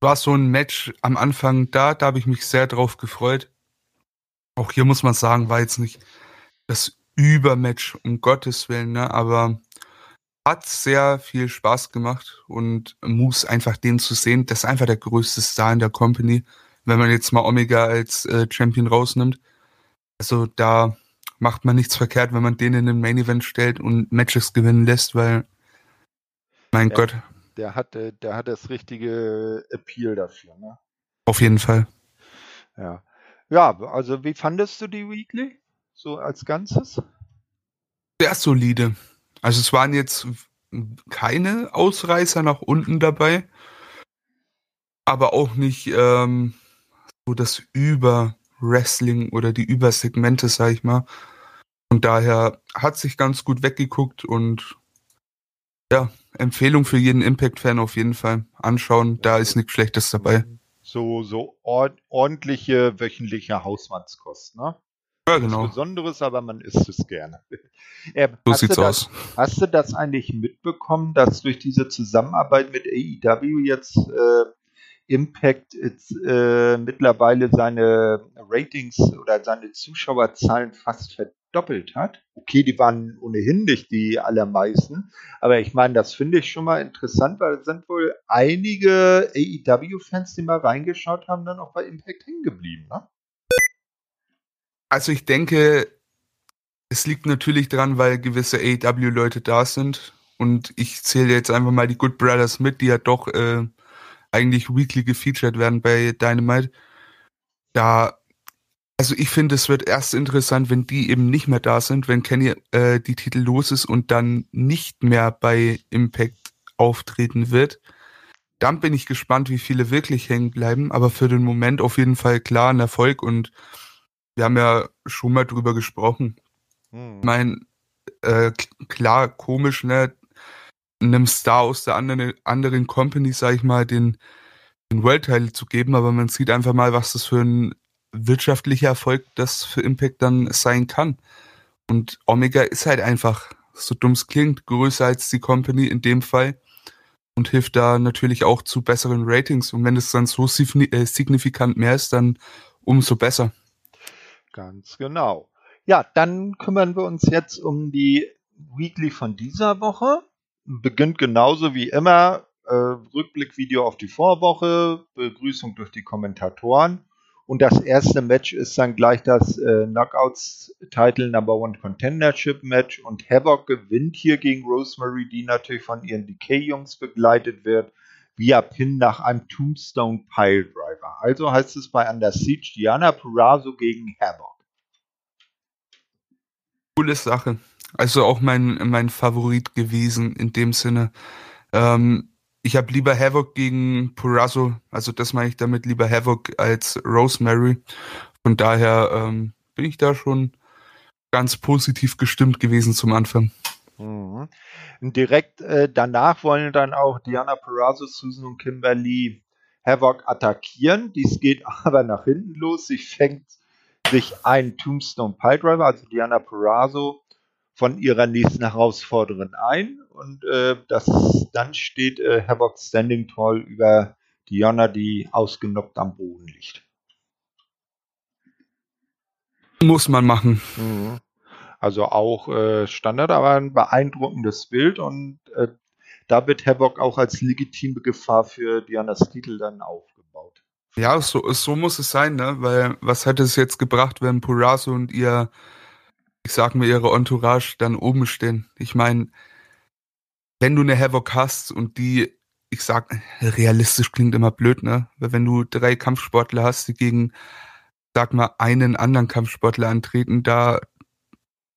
war so ein Match am Anfang da, da habe ich mich sehr drauf gefreut. Auch hier muss man sagen, war jetzt nicht das Übermatch, um Gottes Willen, ne? aber hat sehr viel Spaß gemacht und Moose einfach den zu sehen, das ist einfach der größte Star in der Company, wenn man jetzt mal Omega als äh, Champion rausnimmt. Also da macht man nichts verkehrt, wenn man den in den Main Event stellt und Matches gewinnen lässt, weil mein der, Gott. Der hat, der hat das richtige Appeal dafür, ne? Auf jeden Fall. Ja. Ja, also wie fandest du die Weekly? So als Ganzes? Sehr solide. Also es waren jetzt keine Ausreißer nach unten dabei, aber auch nicht ähm, so das Über-Wrestling oder die Übersegmente, sag ich mal. Und daher hat sich ganz gut weggeguckt und ja, Empfehlung für jeden Impact-Fan auf jeden Fall. Anschauen, da ist nichts Schlechtes dabei. So, so ordentliche wöchentliche Hausmannskost, ne? Ja, genau. Nichts Besonderes, aber man isst es gerne. Äh, so sieht's das, aus. Hast du das eigentlich mitbekommen, dass durch diese Zusammenarbeit mit AEW jetzt äh, Impact jetzt, äh, mittlerweile seine Ratings oder seine Zuschauerzahlen fast verdoppelt hat? Okay, die waren ohnehin nicht die allermeisten, aber ich meine, das finde ich schon mal interessant, weil es sind wohl einige AEW-Fans, die mal reingeschaut haben, dann auch bei Impact hängen geblieben, ne? Also ich denke, es liegt natürlich dran, weil gewisse AEW-Leute da sind. Und ich zähle jetzt einfach mal die Good Brothers mit, die ja doch äh, eigentlich weekly gefeatured werden bei Dynamite. Da, also ich finde, es wird erst interessant, wenn die eben nicht mehr da sind, wenn Kenny äh, die Titel los ist und dann nicht mehr bei Impact auftreten wird. Dann bin ich gespannt, wie viele wirklich hängen bleiben. Aber für den Moment auf jeden Fall klar ein Erfolg und wir haben ja schon mal drüber gesprochen. Hm. Ich meine, äh, klar, komisch, ne? Einem Star aus der anderen, anderen Company, sag ich mal, den, den World Title zu geben, aber man sieht einfach mal, was das für ein wirtschaftlicher Erfolg das für Impact dann sein kann. Und Omega ist halt einfach, so dumm es klingt, größer als die Company in dem Fall und hilft da natürlich auch zu besseren Ratings. Und wenn es dann so äh, signifikant mehr ist, dann umso besser. Ganz genau. Ja, dann kümmern wir uns jetzt um die Weekly von dieser Woche. Beginnt genauso wie immer. Äh, Rückblickvideo auf die Vorwoche, Begrüßung durch die Kommentatoren. Und das erste Match ist dann gleich das äh, Knockouts Title Number One Contendership Match. Und Havoc gewinnt hier gegen Rosemary, die natürlich von ihren Decay-Jungs begleitet wird, via Pin nach einem Tombstone Pile Driver. Also heißt es bei Under Siege Diana Purrazzo gegen Havoc coole Sache. Also auch mein, mein Favorit gewesen in dem Sinne. Ähm, ich habe lieber Havoc gegen Purazo, also das meine ich damit lieber Havoc als Rosemary. Von daher ähm, bin ich da schon ganz positiv gestimmt gewesen zum Anfang. Mhm. Direkt äh, danach wollen dann auch Diana Purazo, Susan und Kimberly Havoc attackieren. Dies geht aber nach hinten los. Sie fängt sich ein Tombstone Piledriver, also Diana Purazo, von ihrer nächsten Herausforderin ein und äh, das dann steht äh, Havoc Standing Tall über Diana, die ausgenockt am Boden liegt. Muss man machen. Mhm. Also auch äh, Standard, aber ein beeindruckendes Bild und äh, da wird Havoc auch als legitime Gefahr für Dianas Titel dann aufgebaut. Ja, so, so muss es sein, ne? Weil was hätte es jetzt gebracht, wenn Purazo und ihr ich sag mir, ihre Entourage dann oben stehen. Ich meine, wenn du eine Havoc hast und die, ich sag, realistisch klingt immer blöd, ne? Weil wenn du drei Kampfsportler hast, die gegen, sag mal, einen anderen Kampfsportler antreten, da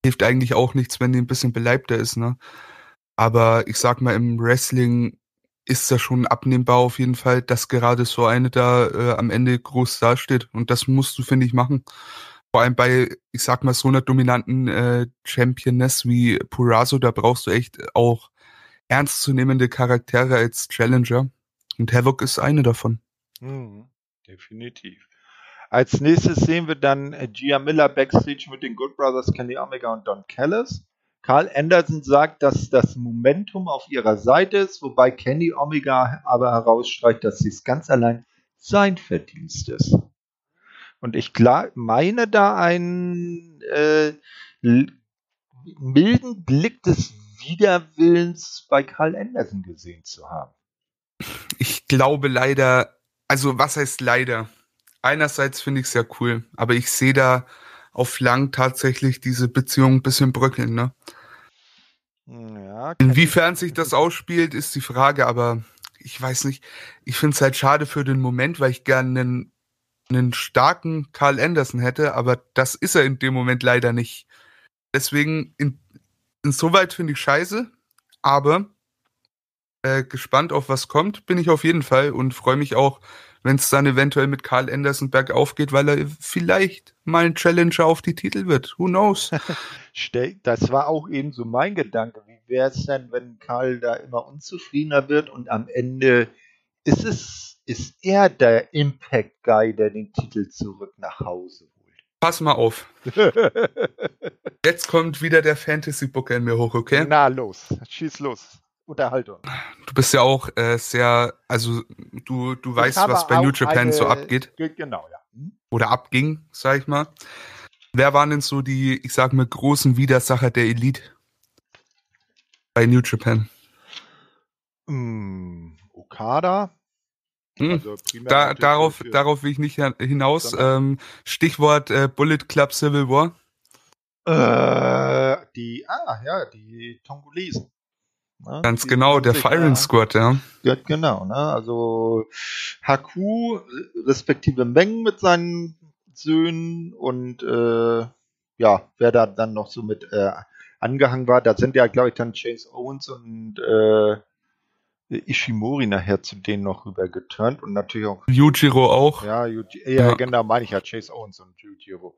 hilft eigentlich auch nichts, wenn die ein bisschen beleibter ist, ne? Aber ich sag mal, im Wrestling ist das schon abnehmbar auf jeden Fall, dass gerade so eine da äh, am Ende groß dasteht. Und das musst du, finde ich, machen. Vor allem bei, ich sag mal, so einer dominanten äh, Championess wie Purazo, da brauchst du echt auch ernstzunehmende Charaktere als Challenger. Und Havoc ist eine davon. Mhm, definitiv. Als nächstes sehen wir dann äh, Gia Miller backstage mit den Good Brothers Kenny Omega und Don Callis. Carl Anderson sagt, dass das Momentum auf ihrer Seite ist, wobei Kenny Omega aber herausstreicht, dass dies ganz allein sein Verdienst ist. Und ich meine da einen äh, milden Blick des Widerwillens bei Karl Anderson gesehen zu haben. Ich glaube leider, also was heißt leider? Einerseits finde ich es ja cool, aber ich sehe da auf lang tatsächlich diese Beziehung ein bisschen bröckeln, ne? Ja, Inwiefern sich das ausspielt, ist die Frage, aber ich weiß nicht. Ich finde es halt schade für den Moment, weil ich gerne einen einen starken Carl Anderson hätte, aber das ist er in dem Moment leider nicht. Deswegen, in, insoweit finde ich scheiße, aber äh, gespannt auf was kommt, bin ich auf jeden Fall und freue mich auch, wenn es dann eventuell mit Carl Anderson bergauf geht, weil er vielleicht mal ein Challenger auf die Titel wird. Who knows? das war auch eben so mein Gedanke. Wie wäre es denn, wenn Karl da immer unzufriedener wird und am Ende ist es ist er der Impact Guy, der den Titel zurück nach Hause. Pass mal auf. Jetzt kommt wieder der Fantasy Booker in mir hoch, okay? Na los, schieß los. Unterhaltung. Du bist ja auch äh, sehr, also du, du weißt, was bei New Japan eine, so abgeht. Genau, ja. Hm? Oder abging, sag ich mal. Wer waren denn so die, ich sag mal, großen Widersacher der Elite bei New Japan? Mm, Okada. Also da, darauf, darauf will ich nicht hinaus. Ähm, Stichwort äh, Bullet Club Civil War. Äh, die, ah, ja, die Tongolesen. Ne? Ganz die genau, der Firing Squad, ja. Ja, genau, ne? Also Haku, respektive Meng mit seinen Söhnen und äh, ja, wer da dann noch so mit äh, angehangen war, da sind ja, glaube ich, dann Chase Owens und äh, Ishimori nachher zu denen noch rüber geturnt und natürlich auch. Yujiro auch. Ja, Yuji, ja, ja, genau, meine ich ja, Chase Owens und Yujiro.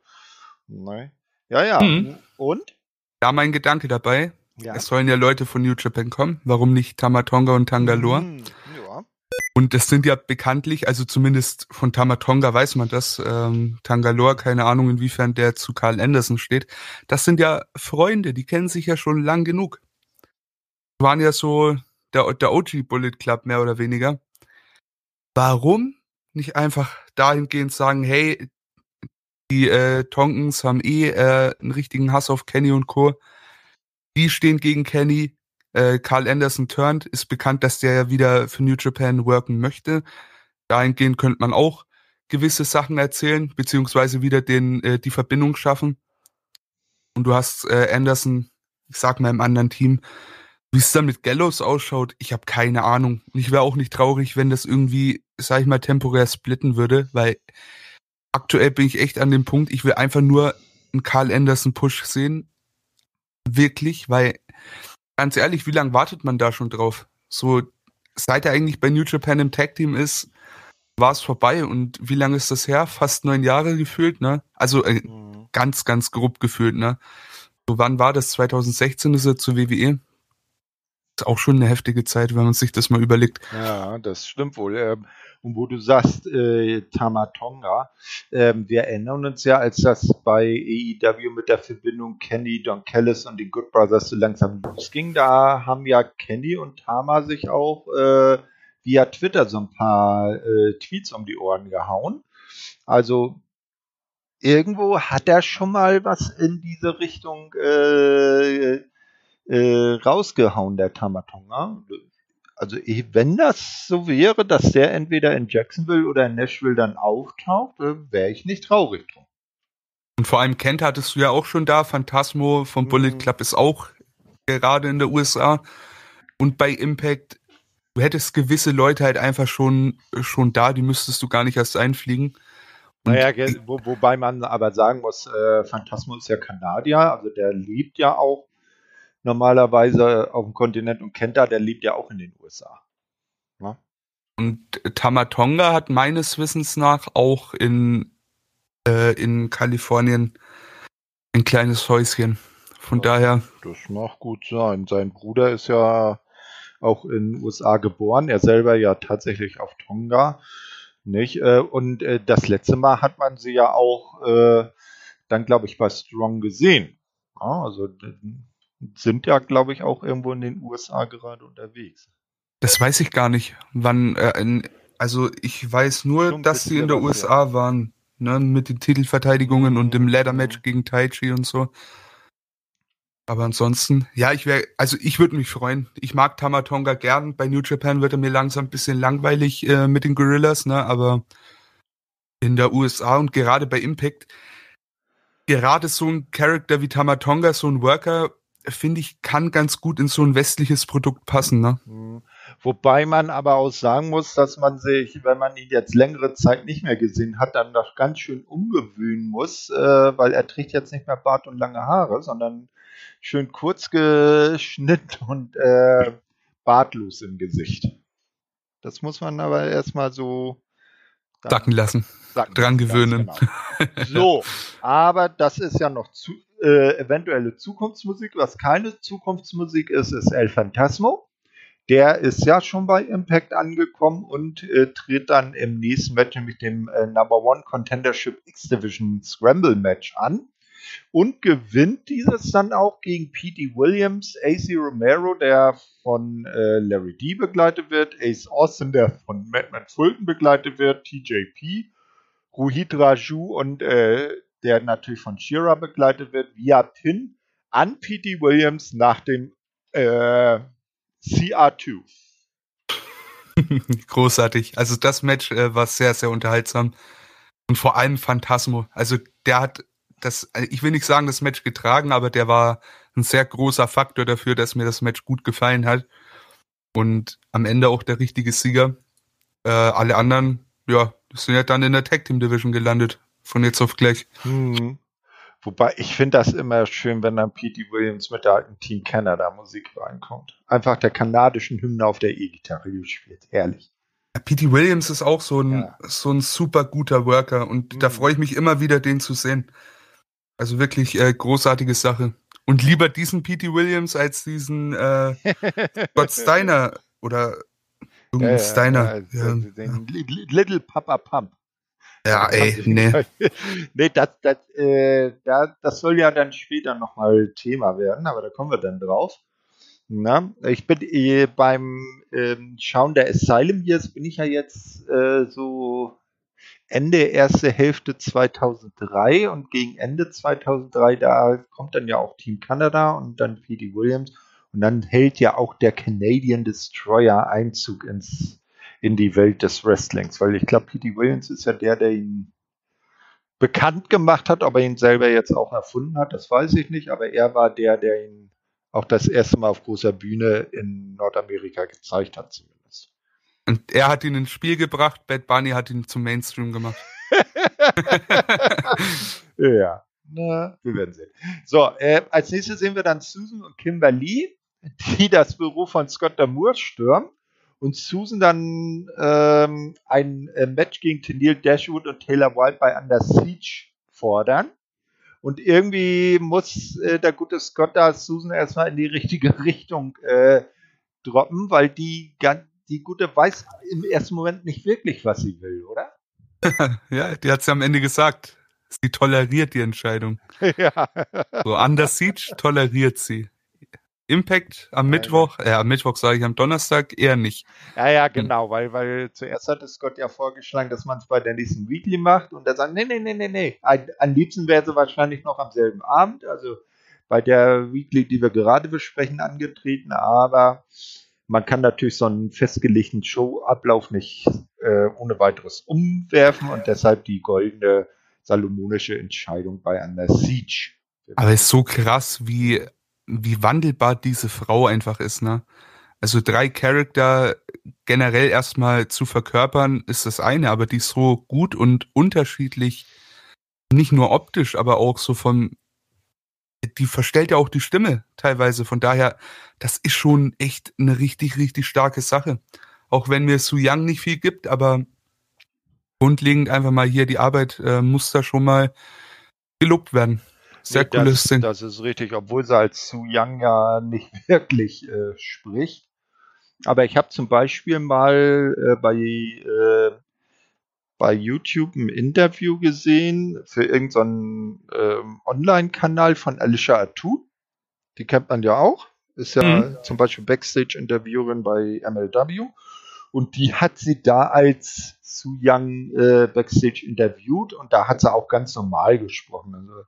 Nein. Ja, ja. Mhm. Und? Da mein Gedanke dabei. Ja. Es sollen ja Leute von New Japan kommen. Warum nicht Tamatonga und Tangalore? Mhm. Ja. Und das sind ja bekanntlich, also zumindest von Tamatonga weiß man das, ähm, Tangalore, keine Ahnung inwiefern der zu Carl Anderson steht. Das sind ja Freunde, die kennen sich ja schon lang genug. Waren ja so der, der OG Bullet Club mehr oder weniger. Warum nicht einfach dahingehend sagen, hey, die äh, Tonkens haben eh äh, einen richtigen Hass auf Kenny und Co. Die stehen gegen Kenny. Äh, Carl Anderson turned, ist bekannt, dass der ja wieder für New Japan worken möchte. Dahingehend könnte man auch gewisse Sachen erzählen, beziehungsweise wieder den, äh, die Verbindung schaffen. Und du hast äh, Anderson, ich sag mal im anderen Team, wie es dann mit Gallows ausschaut, ich habe keine Ahnung. Ich wäre auch nicht traurig, wenn das irgendwie, sag ich mal, temporär splitten würde, weil aktuell bin ich echt an dem Punkt, ich will einfach nur einen Carl Anderson Push sehen. wirklich, weil ganz ehrlich, wie lange wartet man da schon drauf? So, seit er eigentlich bei New Japan im Tag Team ist, war es vorbei. Und wie lange ist das her? Fast neun Jahre gefühlt, ne? Also äh, mhm. ganz, ganz grob gefühlt, ne? So, wann war das? 2016 ist er zur WWE. Auch schon eine heftige Zeit, wenn man sich das mal überlegt. Ja, das stimmt wohl. Ähm, und wo du sagst, äh, Tamatonga, ähm, wir erinnern uns ja, als das bei AEW mit der Verbindung Kenny, Don Kellis und den Good Brothers so langsam losging, da haben ja Kenny und Tama sich auch äh, via Twitter so ein paar äh, Tweets um die Ohren gehauen. Also irgendwo hat er schon mal was in diese Richtung äh, äh, rausgehauen, der Tamatonga also wenn das so wäre, dass der entweder in Jacksonville oder in Nashville dann auftaucht, äh, wäre ich nicht traurig drum. Und vor allem Kent hattest du ja auch schon da. Phantasmo vom Bullet mhm. Club ist auch gerade in der USA. Und bei Impact, du hättest gewisse Leute halt einfach schon, schon da, die müsstest du gar nicht erst einfliegen. Und naja, wo, wobei man aber sagen muss, äh, Phantasmo ist ja Kanadier, also der lebt ja auch normalerweise auf dem Kontinent und Kenta, der lebt ja auch in den USA. Ja? Und Tamatonga hat meines Wissens nach auch in, äh, in Kalifornien ein kleines Häuschen. Von ja, daher. Das mag gut sein. Sein Bruder ist ja auch in den USA geboren. Er selber ja tatsächlich auf Tonga. Nicht? Äh, und äh, das letzte Mal hat man sie ja auch äh, dann, glaube ich, bei Strong gesehen. also sind ja, glaube ich, auch irgendwo in den USA gerade unterwegs. Das weiß ich gar nicht, wann, äh, in, also ich weiß nur, Schon dass sie in der USA ja. waren, ne, mit den Titelverteidigungen mhm. und dem Ladder-Match mhm. gegen Taichi und so. Aber ansonsten, ja, ich wäre, also ich würde mich freuen. Ich mag Tamatonga gern. Bei New Japan wird er mir langsam ein bisschen langweilig äh, mit den Gorillas, ne, aber in der USA und gerade bei Impact, gerade so ein Charakter wie Tamatonga, so ein Worker, finde ich, kann ganz gut in so ein westliches Produkt passen. Ne? Mhm. Wobei man aber auch sagen muss, dass man sich, wenn man ihn jetzt längere Zeit nicht mehr gesehen hat, dann doch ganz schön umgewöhnen muss, äh, weil er trägt jetzt nicht mehr Bart und lange Haare, sondern schön kurz geschnitten und äh, bartlos im Gesicht. Das muss man aber erstmal so sacken lassen, sacken, dran gewöhnen. Genau. So, aber das ist ja noch zu, äh, eventuelle Zukunftsmusik. Was keine Zukunftsmusik ist, ist El Phantasmo. Der ist ja schon bei Impact angekommen und äh, tritt dann im nächsten Match, nämlich dem äh, Number One Contendership X Division Scramble Match an und gewinnt dieses dann auch gegen Petey Williams, AC Romero, der von äh, Larry D begleitet wird, Ace Austin, der von Madman Fulton begleitet wird, TJP, Ruhid Raju und äh, der natürlich von Shira begleitet wird, via Pin an P.T. Williams nach dem äh, CR2. Großartig. Also das Match äh, war sehr, sehr unterhaltsam. Und vor allem Phantasmo. Also der hat das, äh, ich will nicht sagen, das Match getragen, aber der war ein sehr großer Faktor dafür, dass mir das Match gut gefallen hat. Und am Ende auch der richtige Sieger. Äh, alle anderen, ja, sind ja dann in der Tag Team Division gelandet von jetzt auf gleich. Hm. Wobei ich finde das immer schön, wenn dann P.T. Williams mit der alten Team Canada Musik reinkommt. Einfach der kanadischen Hymne auf der E-Gitarre gespielt. Herrlich. P.T. Williams ist auch so ein, ja. so ein super guter Worker und mhm. da freue ich mich immer wieder, den zu sehen. Also wirklich äh, großartige Sache. Und lieber diesen P.T. Williams als diesen äh, Scott Steiner oder irgendein ja, Steiner. Ja, den Little Papa Pump. Ja, ey, nee. nee, das, das, äh, das soll ja dann später nochmal Thema werden, aber da kommen wir dann drauf. Na, ich bin äh, beim ähm, Schauen der Asylum Years bin ich ja jetzt äh, so Ende erste Hälfte 2003 und gegen Ende 2003 da kommt dann ja auch Team Canada und dann Petey Williams und dann hält ja auch der Canadian Destroyer Einzug ins in die Welt des Wrestlings, weil ich glaube, P.T. Williams ist ja der, der ihn bekannt gemacht hat, ob er ihn selber jetzt auch erfunden hat, das weiß ich nicht, aber er war der, der ihn auch das erste Mal auf großer Bühne in Nordamerika gezeigt hat, zumindest. Und er hat ihn ins Spiel gebracht, Bad Bunny hat ihn zum Mainstream gemacht. ja. Na, wir werden sehen. So, äh, als nächstes sehen wir dann Susan und Kimberly, die das Büro von Scott Damour stürmen und Susan dann ähm, ein äh, Match gegen Tennille Dashwood und Taylor Wilde bei Under Siege fordern. Und irgendwie muss äh, der gute Scott da Susan erstmal in die richtige Richtung äh, droppen, weil die, die gute weiß im ersten Moment nicht wirklich, was sie will, oder? ja, die hat sie am Ende gesagt. Sie toleriert die Entscheidung. ja. So, Under Siege toleriert sie. Impact am Mittwoch, äh, am Mittwoch sage ich am Donnerstag eher nicht. Ja, ja, hm. genau, weil, weil zuerst hatte Scott ja vorgeschlagen, dass man es bei der nächsten Weekly macht und er sagt, nee, nee, nee, nee, nee. Am liebsten wäre sie wahrscheinlich noch am selben Abend, also bei der Weekly, die wir gerade besprechen, angetreten, aber man kann natürlich so einen festgelegten Showablauf nicht äh, ohne weiteres umwerfen und deshalb die goldene salomonische Entscheidung bei Under Siege. Aber ist so krass, wie wie wandelbar diese Frau einfach ist, ne? Also drei Charakter generell erstmal zu verkörpern, ist das eine, aber die ist so gut und unterschiedlich, nicht nur optisch, aber auch so vom, die verstellt ja auch die Stimme teilweise. Von daher, das ist schon echt eine richtig, richtig starke Sache. Auch wenn mir Su Yang nicht viel gibt, aber grundlegend einfach mal hier die Arbeit äh, muss da schon mal gelobt werden. Sehr nee, cooles das, Ding. Das ist richtig, obwohl sie als Su Yang ja nicht wirklich äh, spricht. Aber ich habe zum Beispiel mal äh, bei, äh, bei YouTube ein Interview gesehen für irgendeinen so Online-Kanal von Alicia Atu. Die kennt man ja auch. Ist ja mhm. zum Beispiel Backstage-Interviewerin bei MLW. Und die hat sie da als Su Yang äh, Backstage interviewt und da hat sie auch ganz normal gesprochen. Also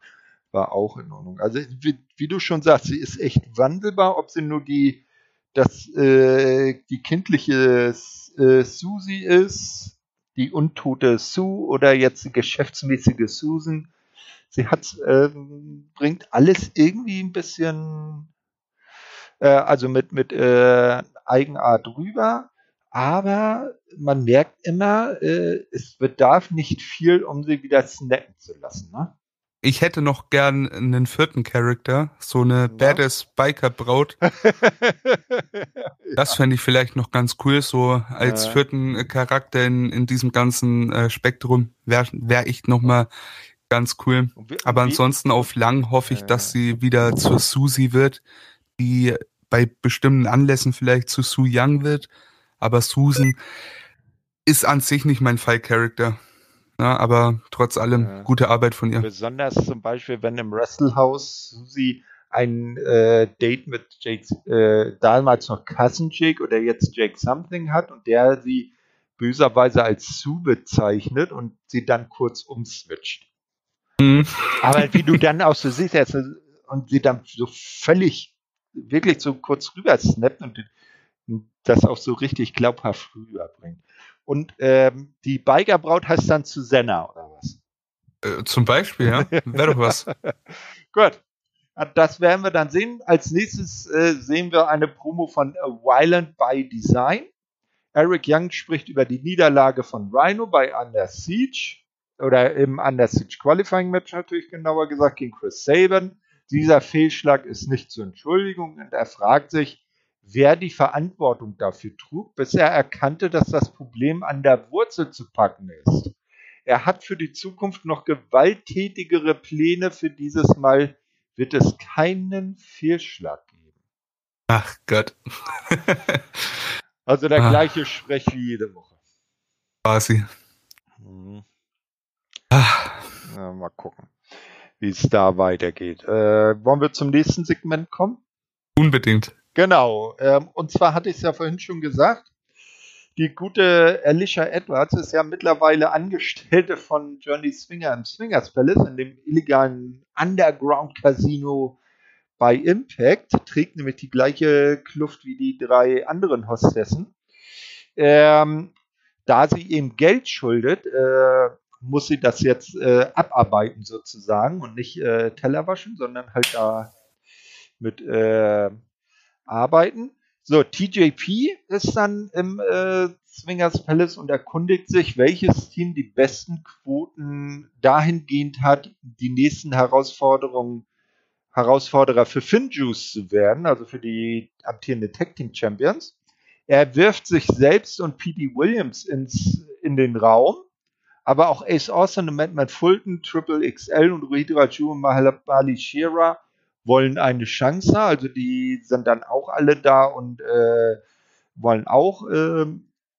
war auch in Ordnung. Also wie, wie, du schon sagst, sie ist echt wandelbar, ob sie nur die, das, äh, die kindliche äh, Susie ist, die untote Sue oder jetzt die geschäftsmäßige Susan. Sie hat, äh, bringt alles irgendwie ein bisschen, äh, also mit, mit äh, Eigenart rüber. Aber man merkt immer, äh, es bedarf nicht viel, um sie wieder snacken zu lassen. Ne? Ich hätte noch gern einen vierten Charakter, so eine ja. Badass Biker Braut. das fände ich vielleicht noch ganz cool, so als ja. vierten Charakter in, in diesem ganzen äh, Spektrum wäre wär ich noch mal ganz cool. Aber ansonsten auf lang hoffe ich, dass sie wieder zur Susie wird, die bei bestimmten Anlässen vielleicht zu Su Young wird. Aber Susan ist an sich nicht mein Fall-Charakter. Ja, aber trotz allem ja. gute Arbeit von ihr. Besonders zum Beispiel, wenn im Wrestlehouse Susi ein äh, Date mit Jake, äh, damals noch Cousin Jake oder jetzt Jake Something hat und der sie böserweise als Sue bezeichnet und sie dann kurz umswitcht. Mhm. Aber wie du dann auch so siehst, also, und sie dann so völlig, wirklich so kurz rüber snappt und das auch so richtig glaubhaft rüberbringt. Und ähm, die Bikerbraut heißt dann Susanna oder was? Äh, zum Beispiel, ja. Wäre doch was. Gut. Das werden wir dann sehen. Als nächstes äh, sehen wir eine Promo von Violent by Design. Eric Young spricht über die Niederlage von Rhino bei Under Siege oder im Under Siege Qualifying Match natürlich genauer gesagt gegen Chris Sabin. Dieser Fehlschlag ist nicht zur Entschuldigung und er fragt sich, wer die Verantwortung dafür trug, bis er erkannte, dass das Problem an der Wurzel zu packen ist. Er hat für die Zukunft noch gewalttätigere Pläne. Für dieses Mal wird es keinen Fehlschlag geben. Ach Gott. also der ah. gleiche Sprech wie jede Woche. Quasi. Mhm. Ah. Ja, mal gucken, wie es da weitergeht. Äh, wollen wir zum nächsten Segment kommen? Unbedingt. Genau. Ähm, und zwar hatte ich es ja vorhin schon gesagt. Die gute Alicia Edwards ist ja mittlerweile Angestellte von Johnny Swinger im Swingers Palace, in dem illegalen Underground Casino bei Impact, trägt nämlich die gleiche Kluft wie die drei anderen Hostessen. Ähm, da sie ihm Geld schuldet, äh, muss sie das jetzt äh, abarbeiten sozusagen und nicht äh, Teller waschen, sondern halt da mit äh, arbeiten. So, TJP ist dann im äh, Swingers Palace und erkundigt sich, welches Team die besten Quoten dahingehend hat, die nächsten Herausforderungen Herausforderer für Finjuice zu werden, also für die amtierenden Tag Team Champions. Er wirft sich selbst und P.D. Williams ins, in den Raum, aber auch Ace Austin und Matt Fulton, Triple XL und Ruhid Raju und Mahalabali Shira wollen eine Chance, also die sind dann auch alle da und äh, wollen auch äh,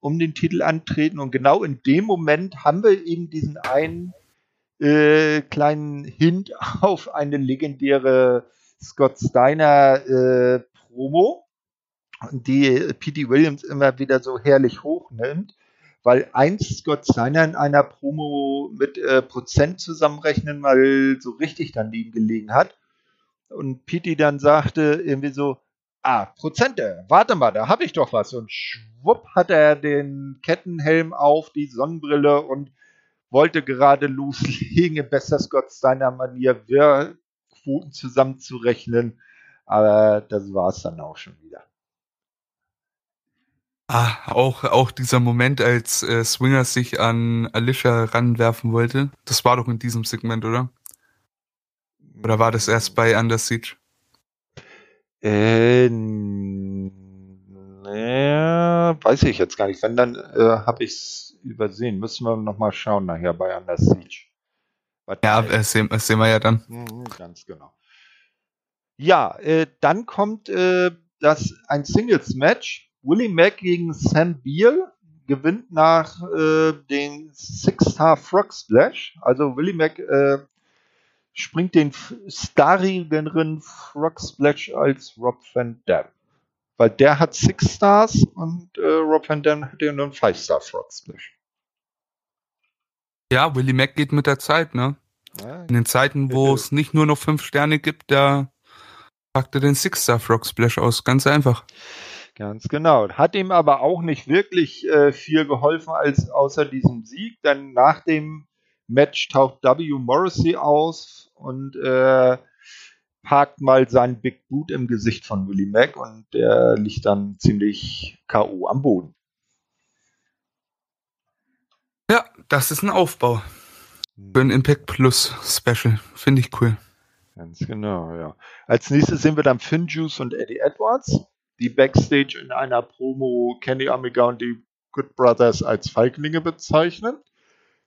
um den Titel antreten und genau in dem Moment haben wir eben diesen einen äh, kleinen Hint auf eine legendäre Scott Steiner äh, Promo, die P.D. Williams immer wieder so herrlich hochnimmt, weil eins Scott Steiner in einer Promo mit äh, Prozent zusammenrechnen mal so richtig daneben gelegen hat und P.D. dann sagte irgendwie so, ah, Prozente, warte mal, da habe ich doch was und schwupp hat er den Kettenhelm auf, die Sonnenbrille und wollte gerade loslegen, in bester Scott Steiner Manier, Wehrquoten zusammenzurechnen. Aber das war es dann auch schon wieder. Ah, auch, auch dieser Moment, als äh, Swingers sich an Alicia ranwerfen wollte. Das war doch in diesem Segment, oder? Oder war das erst bei Under Siege? Äh, naja, weiß ich jetzt gar nicht. Wenn, dann äh, habe ich es übersehen. Müssen wir nochmal schauen nachher bei Under Siege. Was ja, das sehen, das sehen wir ja dann. Mhm, ganz genau. Ja, äh, dann kommt äh, das ein Singles-Match. Willie Mack gegen Sam Beal gewinnt nach äh, den Six-Star Frog Splash. Also Willie Mack äh, springt den starrigeren Frog Splash als Rob Van Dam. Weil der hat Six Stars und äh, Rob Van Dam hat ja nur einen Five-Star Frog Splash. Ja, Willie Mack geht mit der Zeit, ne? Ja, In den Zeiten, wo es nicht nur noch fünf Sterne gibt, da packt er den Six-Star Frog Splash aus. Ganz einfach. Ganz genau. Hat ihm aber auch nicht wirklich äh, viel geholfen, als außer diesem Sieg. Denn nach dem Match taucht W. Morrissey aus und äh, parkt mal seinen Big Boot im Gesicht von Willie Mack und der liegt dann ziemlich K.O. am Boden. Ja, das ist ein Aufbau. Für ein Impact Plus Special. Finde ich cool. Ganz genau, ja. Als nächstes sehen wir dann Finn Juice und Eddie Edwards, die Backstage in einer Promo Kenny Omega und die Good Brothers als Feiglinge bezeichnen.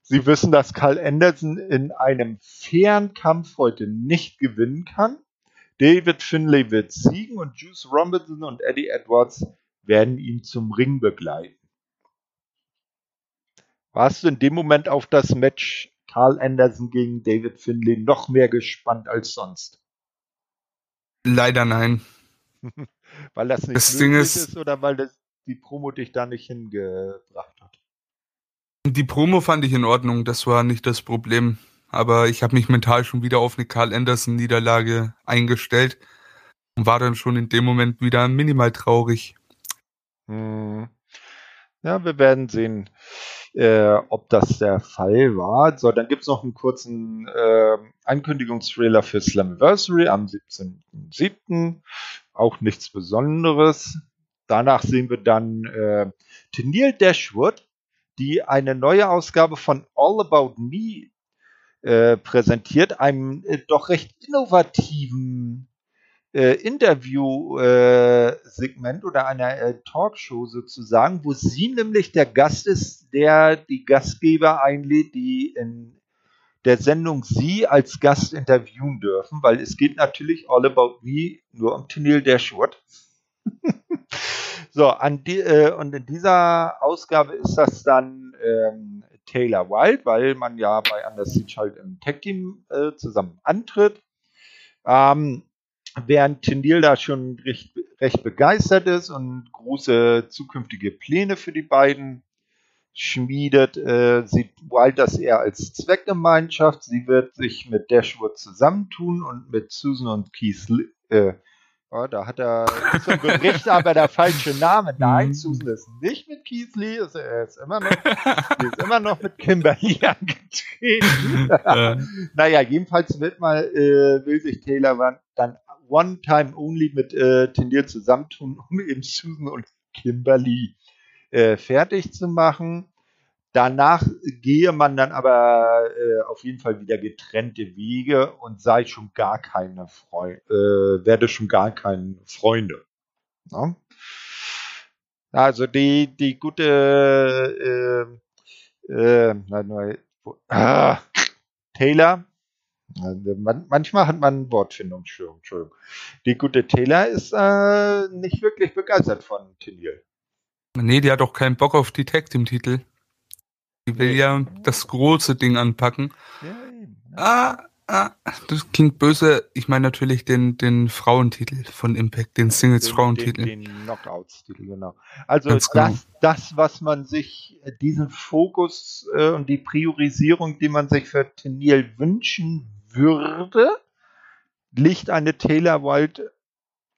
Sie wissen, dass Carl Anderson in einem fairen Kampf heute nicht gewinnen kann. David Finlay wird siegen und Juice Robinson und Eddie Edwards werden ihn zum Ring begleiten. Warst du in dem Moment auf das Match Carl Anderson gegen David Finlay noch mehr gespannt als sonst? Leider nein. weil das nicht das Ding ist, ist oder weil das, die Promo dich da nicht hingebracht hat? Die Promo fand ich in Ordnung, das war nicht das Problem. Aber ich habe mich mental schon wieder auf eine Carl Anderson Niederlage eingestellt und war dann schon in dem Moment wieder minimal traurig. Hm. Ja, wir werden sehen, äh, ob das der Fall war. So, dann gibt es noch einen kurzen äh, Ankündigungstrailer für Slammiversary am 17.07. Auch nichts Besonderes. Danach sehen wir dann äh, Tennille Dashwood, die eine neue Ausgabe von All About Me äh, präsentiert, einem äh, doch recht innovativen äh, Interview-Segment äh, oder einer äh, Talkshow sozusagen, wo sie nämlich der Gast ist, der die Gastgeber einlädt, die in der Sendung sie als Gast interviewen dürfen, weil es geht natürlich All About Me nur um Tennille Dashwood. so, an die, äh, und in dieser Ausgabe ist das dann ähm, Taylor Wilde, weil man ja bei Anders Siege halt im Tech-Team äh, zusammen antritt. Ähm, während Tindil da schon recht, recht begeistert ist und große zukünftige Pläne für die beiden schmiedet, äh, sieht Wild das eher als Zweckgemeinschaft. Sie wird sich mit Dashwood zusammentun und mit Susan und Keith äh, Oh, da hat er ist im Bericht aber der falsche Name. Nein, mhm. Susan ist nicht mit Keith Lee, ist, er ist immer noch, ist immer noch mit Kimberly angetreten. ja. naja, jedenfalls wird mal, äh, will sich Taylor dann One Time Only mit äh, Tendier zusammentun, um eben Susan und Kimberly äh, fertig zu machen. Danach gehe man dann aber äh, auf jeden Fall wieder getrennte Wege und sei schon gar keine Freunde, äh, werde schon gar keine Freunde. Ja? Also die, die gute äh, äh, nein, ah, Taylor, also man, manchmal hat man Wortfindungsstörung, Entschuldigung. Die gute Taylor ist äh, nicht wirklich begeistert von Tennille. Nee, die hat auch keinen Bock auf die Tag Team Titel. Die will ja das große Ding anpacken. Ah, ah, das klingt böse. Ich meine natürlich den, den Frauentitel von Impact, den Singles-Frauentitel. Den, den Knockouts-Titel, genau. Also das, genau. das, was man sich, äh, diesen Fokus äh, und die Priorisierung, die man sich für Tennille wünschen würde, liegt eine Taylor Wild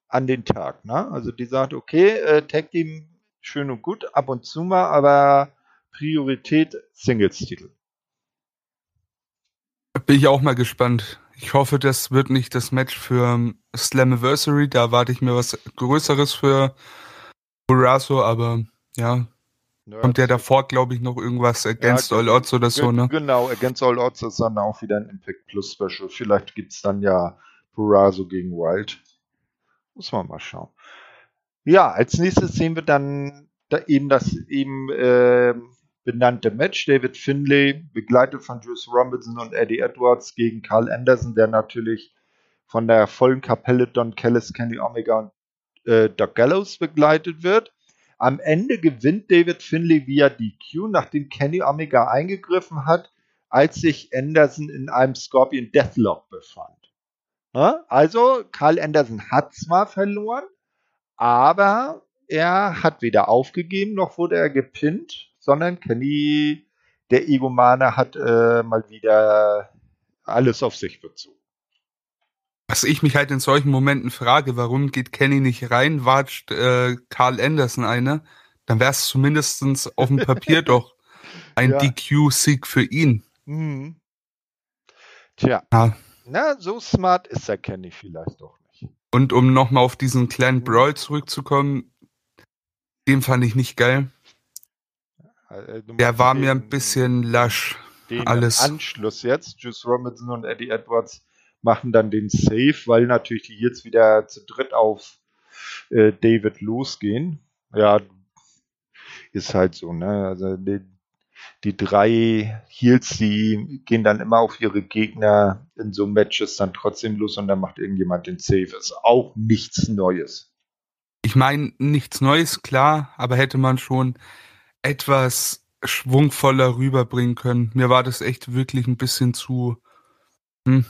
an den Tag. Ne? Also die sagt, okay, äh, Tag Team schön und gut, ab und zu mal, aber Priorität Singles-Titel. Bin ich auch mal gespannt. Ich hoffe, das wird nicht das Match für Slammiversary. Da erwarte ich mir was Größeres für Burasso, aber ja. ja kommt ja davor, glaube ich, noch irgendwas Against ja, All Odds oder so, ne? Genau, Against All Odds ist dann auch wieder ein Impact Plus Special. Vielleicht gibt es dann ja Burasso gegen Wild. Muss man mal schauen. Ja, als nächstes sehen wir dann da eben das eben äh, benannte Match. David Finlay, begleitet von Juice Robinson und Eddie Edwards gegen Carl Anderson, der natürlich von der vollen Kapelle Don Callis, Kenny Omega und äh, Doc Gallows begleitet wird. Am Ende gewinnt David Finlay via DQ, nachdem Kenny Omega eingegriffen hat, als sich Anderson in einem Scorpion Deathlock befand. Ja? Also, Carl Anderson hat zwar verloren, aber er hat weder aufgegeben, noch wurde er gepinnt sondern Kenny, der Egomane, hat äh, mal wieder alles auf sich bezogen. Was ich mich halt in solchen Momenten frage, warum geht Kenny nicht rein, watscht äh, Carl Anderson eine, dann wäre es zumindest auf dem Papier doch ein ja. DQ-Sieg für ihn. Mhm. Tja. Ja. Na, so smart ist der Kenny vielleicht doch nicht. Und um nochmal auf diesen kleinen mhm. Brawl zurückzukommen, den fand ich nicht geil. Äh, der war mir ein bisschen lasch. Den alles. Anschluss jetzt. Juice Robinson und Eddie Edwards machen dann den Save, weil natürlich die jetzt wieder zu dritt auf äh, David losgehen. Ja, ist halt so, ne? Also die, die drei Heels, die gehen dann immer auf ihre Gegner in so Matches dann trotzdem los und dann macht irgendjemand den Save. Ist auch nichts Neues. Ich meine, nichts Neues, klar, aber hätte man schon etwas schwungvoller rüberbringen können. Mir war das echt wirklich ein bisschen zu. Hm.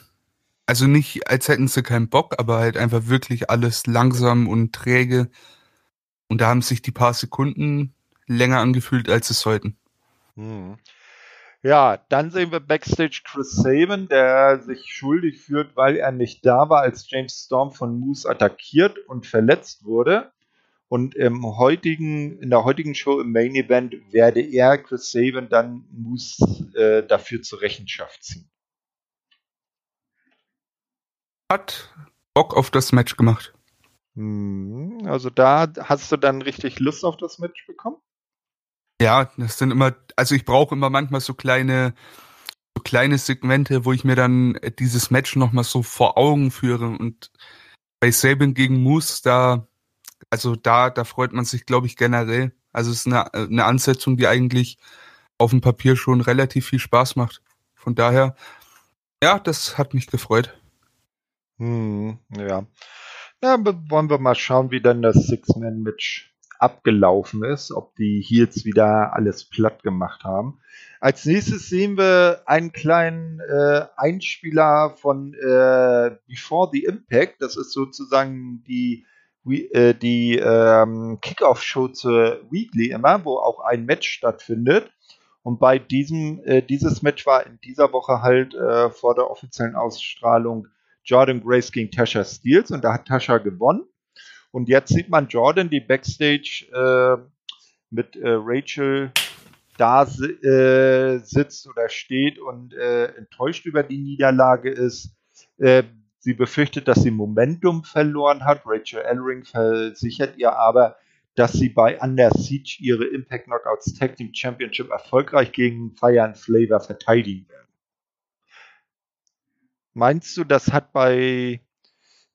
Also nicht, als hätten sie keinen Bock, aber halt einfach wirklich alles langsam und träge. Und da haben sich die paar Sekunden länger angefühlt, als es sollten. Hm. Ja, dann sehen wir Backstage Chris Sabin, der sich schuldig führt, weil er nicht da war, als James Storm von Moose attackiert und verletzt wurde. Und im heutigen, in der heutigen Show im Main Event werde er, Chris Sabin, dann muss äh, dafür zur Rechenschaft ziehen. Hat Bock auf das Match gemacht. Hm, also da hast du dann richtig Lust auf das Match bekommen? Ja, das sind immer, also ich brauche immer manchmal so kleine, so kleine Segmente, wo ich mir dann dieses Match nochmal so vor Augen führe. Und bei Sabin gegen Moose, da also da, da freut man sich, glaube ich, generell. Also es ist eine, eine Ansetzung, die eigentlich auf dem Papier schon relativ viel Spaß macht. Von daher, ja, das hat mich gefreut. Hm, ja. Ja, wollen wir mal schauen, wie dann das Six-Man-Match abgelaufen ist, ob die Heels wieder alles platt gemacht haben. Als nächstes sehen wir einen kleinen äh, Einspieler von äh, Before the Impact. Das ist sozusagen die äh, die ähm, Kickoff-Show zur Weekly immer, wo auch ein Match stattfindet. Und bei diesem, äh, dieses Match war in dieser Woche halt äh, vor der offiziellen Ausstrahlung Jordan Grace gegen Tasha Steels und da hat Tasha gewonnen. Und jetzt sieht man Jordan, die Backstage äh, mit äh, Rachel da äh, sitzt oder steht und äh, enttäuscht über die Niederlage ist. Sie befürchtet, dass sie Momentum verloren hat. Rachel Ellering versichert ihr aber, dass sie bei Under Siege ihre Impact Knockouts Tag Team Championship erfolgreich gegen Fire and Flavor verteidigen werden. Meinst du, das hat bei,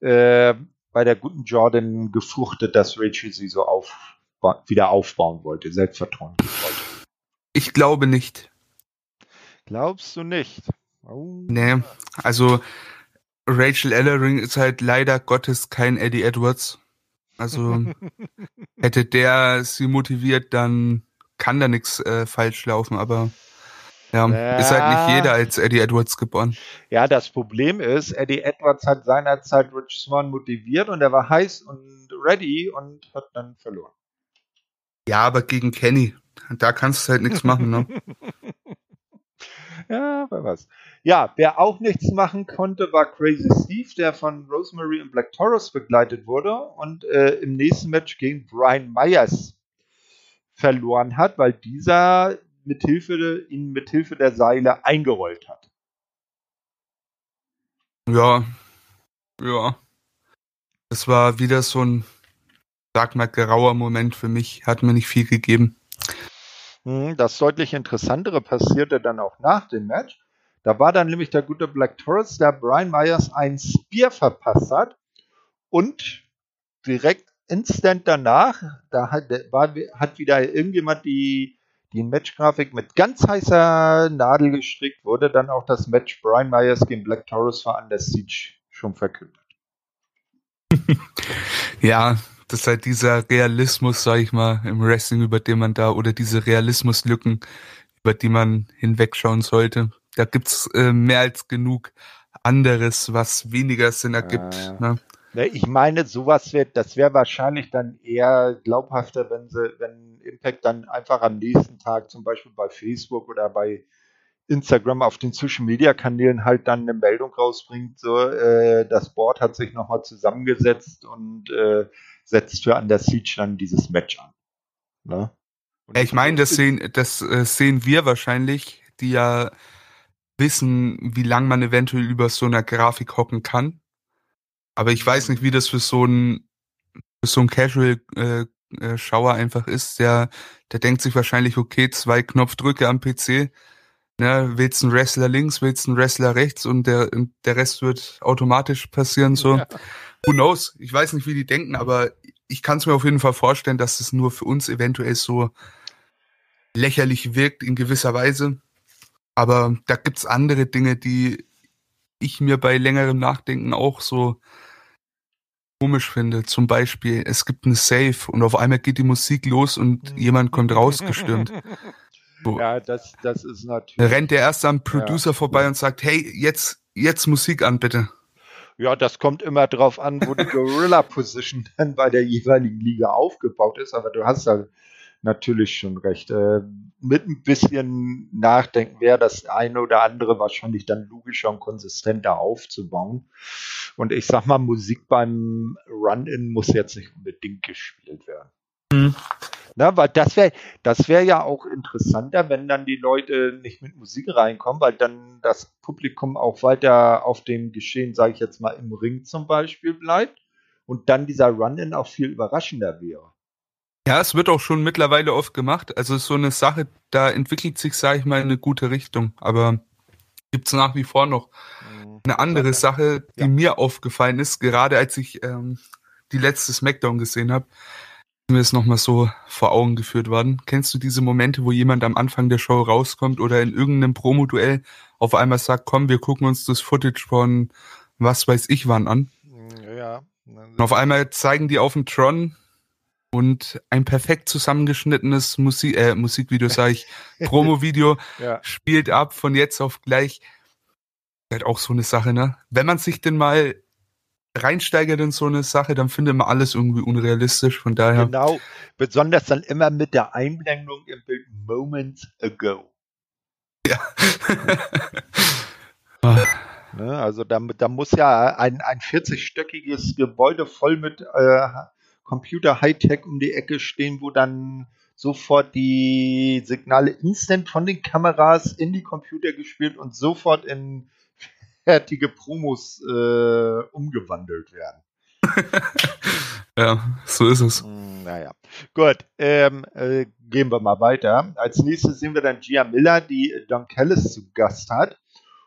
äh, bei der guten Jordan gefruchtet, dass Rachel sie so auf, wieder aufbauen wollte, Selbstvertrauen wollte? Ich glaube nicht. Glaubst du nicht? Oh. Nee, also Rachel Ellering ist halt leider Gottes kein Eddie Edwards. Also hätte der sie motiviert, dann kann da nichts äh, falsch laufen, aber ja, ja, ist halt nicht jeder als Eddie Edwards geboren. Ja, das Problem ist, Eddie Edwards hat seinerzeit Rich Swan motiviert und er war heiß und ready und hat dann verloren. Ja, aber gegen Kenny, da kannst du halt nichts machen, ne? ja, wer weiß. Ja, wer auch nichts machen konnte, war Crazy Steve, der von Rosemary und Black Taurus begleitet wurde und äh, im nächsten Match gegen Brian Myers verloren hat, weil dieser mithilfe, ihn mithilfe der Seile eingerollt hat. Ja, ja. Das war wieder so ein, sag mal, grauer Moment für mich. Hat mir nicht viel gegeben. Hm, das deutlich interessantere passierte dann auch nach dem Match. Da war dann nämlich der gute Black Taurus, der Brian Myers ein Spear verpasst hat und direkt instant danach, da hat, war, hat wieder irgendjemand die, die Matchgrafik mit ganz heißer Nadel gestrickt, wurde dann auch das Match Brian Myers gegen Black für Under Siege schon verkündet. ja, das ist halt dieser Realismus, sag ich mal, im Wrestling, über den man da, oder diese Realismuslücken, über die man hinwegschauen sollte. Da gibt's äh, mehr als genug anderes, was weniger Sinn ergibt. Äh, ne? Ich meine, sowas wird, das wäre wahrscheinlich dann eher glaubhafter, wenn sie, wenn Impact dann einfach am nächsten Tag zum Beispiel bei Facebook oder bei Instagram auf den Social Media Kanälen halt dann eine Meldung rausbringt, so äh, das Board hat sich nochmal zusammengesetzt und äh, setzt für Under Siege dann dieses Match an. Ne? Ich meine, das sehen, das äh, sehen wir wahrscheinlich, die ja wissen, wie lang man eventuell über so einer Grafik hocken kann. Aber ich weiß nicht, wie das für so ein für so ein Casual äh, äh, Schauer einfach ist. Der der denkt sich wahrscheinlich, okay, zwei Knopfdrücke am PC. Ne, willst einen Wrestler links, willst einen Wrestler rechts und der der Rest wird automatisch passieren so. Ja. Who knows? Ich weiß nicht, wie die denken, aber ich kann es mir auf jeden Fall vorstellen, dass es nur für uns eventuell so lächerlich wirkt in gewisser Weise. Aber da gibt's andere Dinge, die ich mir bei längerem Nachdenken auch so komisch finde. Zum Beispiel, es gibt ein Safe und auf einmal geht die Musik los und jemand kommt rausgestürmt. Ja, das, das ist natürlich. Da rennt der erst am Producer ja. vorbei und sagt, hey, jetzt, jetzt Musik an, bitte. Ja, das kommt immer drauf an, wo die Gorilla Position dann bei der jeweiligen Liga aufgebaut ist, aber du hast da natürlich schon recht. Äh, mit ein bisschen Nachdenken wäre das eine oder andere wahrscheinlich dann logischer und konsistenter aufzubauen. Und ich sag mal, Musik beim Run-In muss jetzt nicht unbedingt gespielt werden. Mhm. Na, weil das wäre das wäre ja auch interessanter, wenn dann die Leute nicht mit Musik reinkommen, weil dann das Publikum auch weiter auf dem Geschehen, sage ich jetzt mal, im Ring zum Beispiel bleibt und dann dieser Run-In auch viel überraschender wäre. Ja, es wird auch schon mittlerweile oft gemacht. Also so eine Sache, da entwickelt sich, sage ich mal, in eine gute Richtung. Aber gibt es nach wie vor noch mhm. eine andere Sache, die ja. mir aufgefallen ist, gerade als ich ähm, die letzte Smackdown gesehen habe, mir ist nochmal so vor Augen geführt worden. Kennst du diese Momente, wo jemand am Anfang der Show rauskommt oder in irgendeinem Promo-Duell auf einmal sagt, komm, wir gucken uns das Footage von was weiß ich wann an? Ja. Und auf einmal zeigen die auf dem Tron und ein perfekt zusammengeschnittenes Musik, äh, Musikvideo, sage ich, Promo-Video ja. spielt ab von jetzt auf gleich. Halt auch so eine Sache, ne? Wenn man sich denn mal reinsteigert in so eine Sache, dann findet man alles irgendwie unrealistisch, von daher. Genau, besonders dann immer mit der Einblendung im Bild Moments ago. Ja. ne, also da, da muss ja ein, ein 40-stöckiges Gebäude voll mit äh, Computer Hightech um die Ecke stehen, wo dann sofort die Signale instant von den Kameras in die Computer gespielt und sofort in fertige Promos äh, umgewandelt werden. ja, so ist es. Hm, naja, gut. Ähm, äh, gehen wir mal weiter. Als nächstes sehen wir dann Gia Miller, die Don Callis zu Gast hat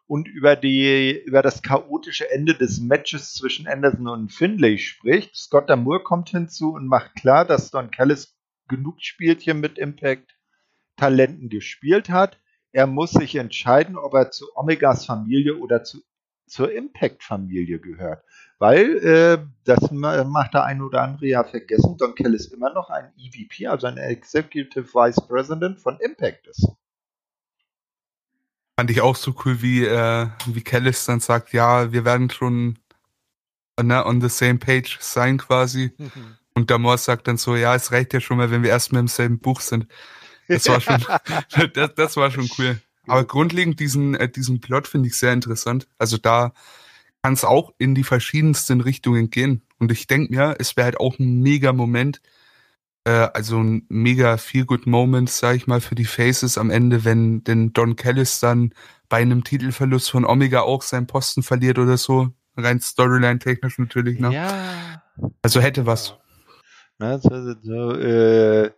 und über die über das chaotische Ende des Matches zwischen Anderson und Finlay spricht. Scott Damour kommt hinzu und macht klar, dass Don Callis genug Spielchen mit Impact Talenten gespielt hat. Er muss sich entscheiden, ob er zu Omegas Familie oder zu, zur Impact-Familie gehört. Weil, äh, das macht der ein oder andere ja vergessen, Don Kellis immer noch ein EVP, also ein Executive Vice President von Impact ist. Fand ich auch so cool, wie, äh, wie Kellis dann sagt, ja, wir werden schon ne, on the same page sein quasi. Mhm. Und Damor sagt dann so, ja, es reicht ja schon mal, wenn wir erstmal im selben Buch sind. Das war schon, das, das war schon cool. Aber grundlegend diesen, äh, diesen Plot finde ich sehr interessant. Also da kann es auch in die verschiedensten Richtungen gehen. Und ich denke mir, es wäre halt auch ein mega Moment, äh, also ein mega feel good Moment, sag ich mal, für die Faces am Ende, wenn denn Don Callis dann bei einem Titelverlust von Omega auch seinen Posten verliert oder so. Rein Storyline-technisch natürlich, ne? Ja. Also hätte was. Ne, so, so, äh,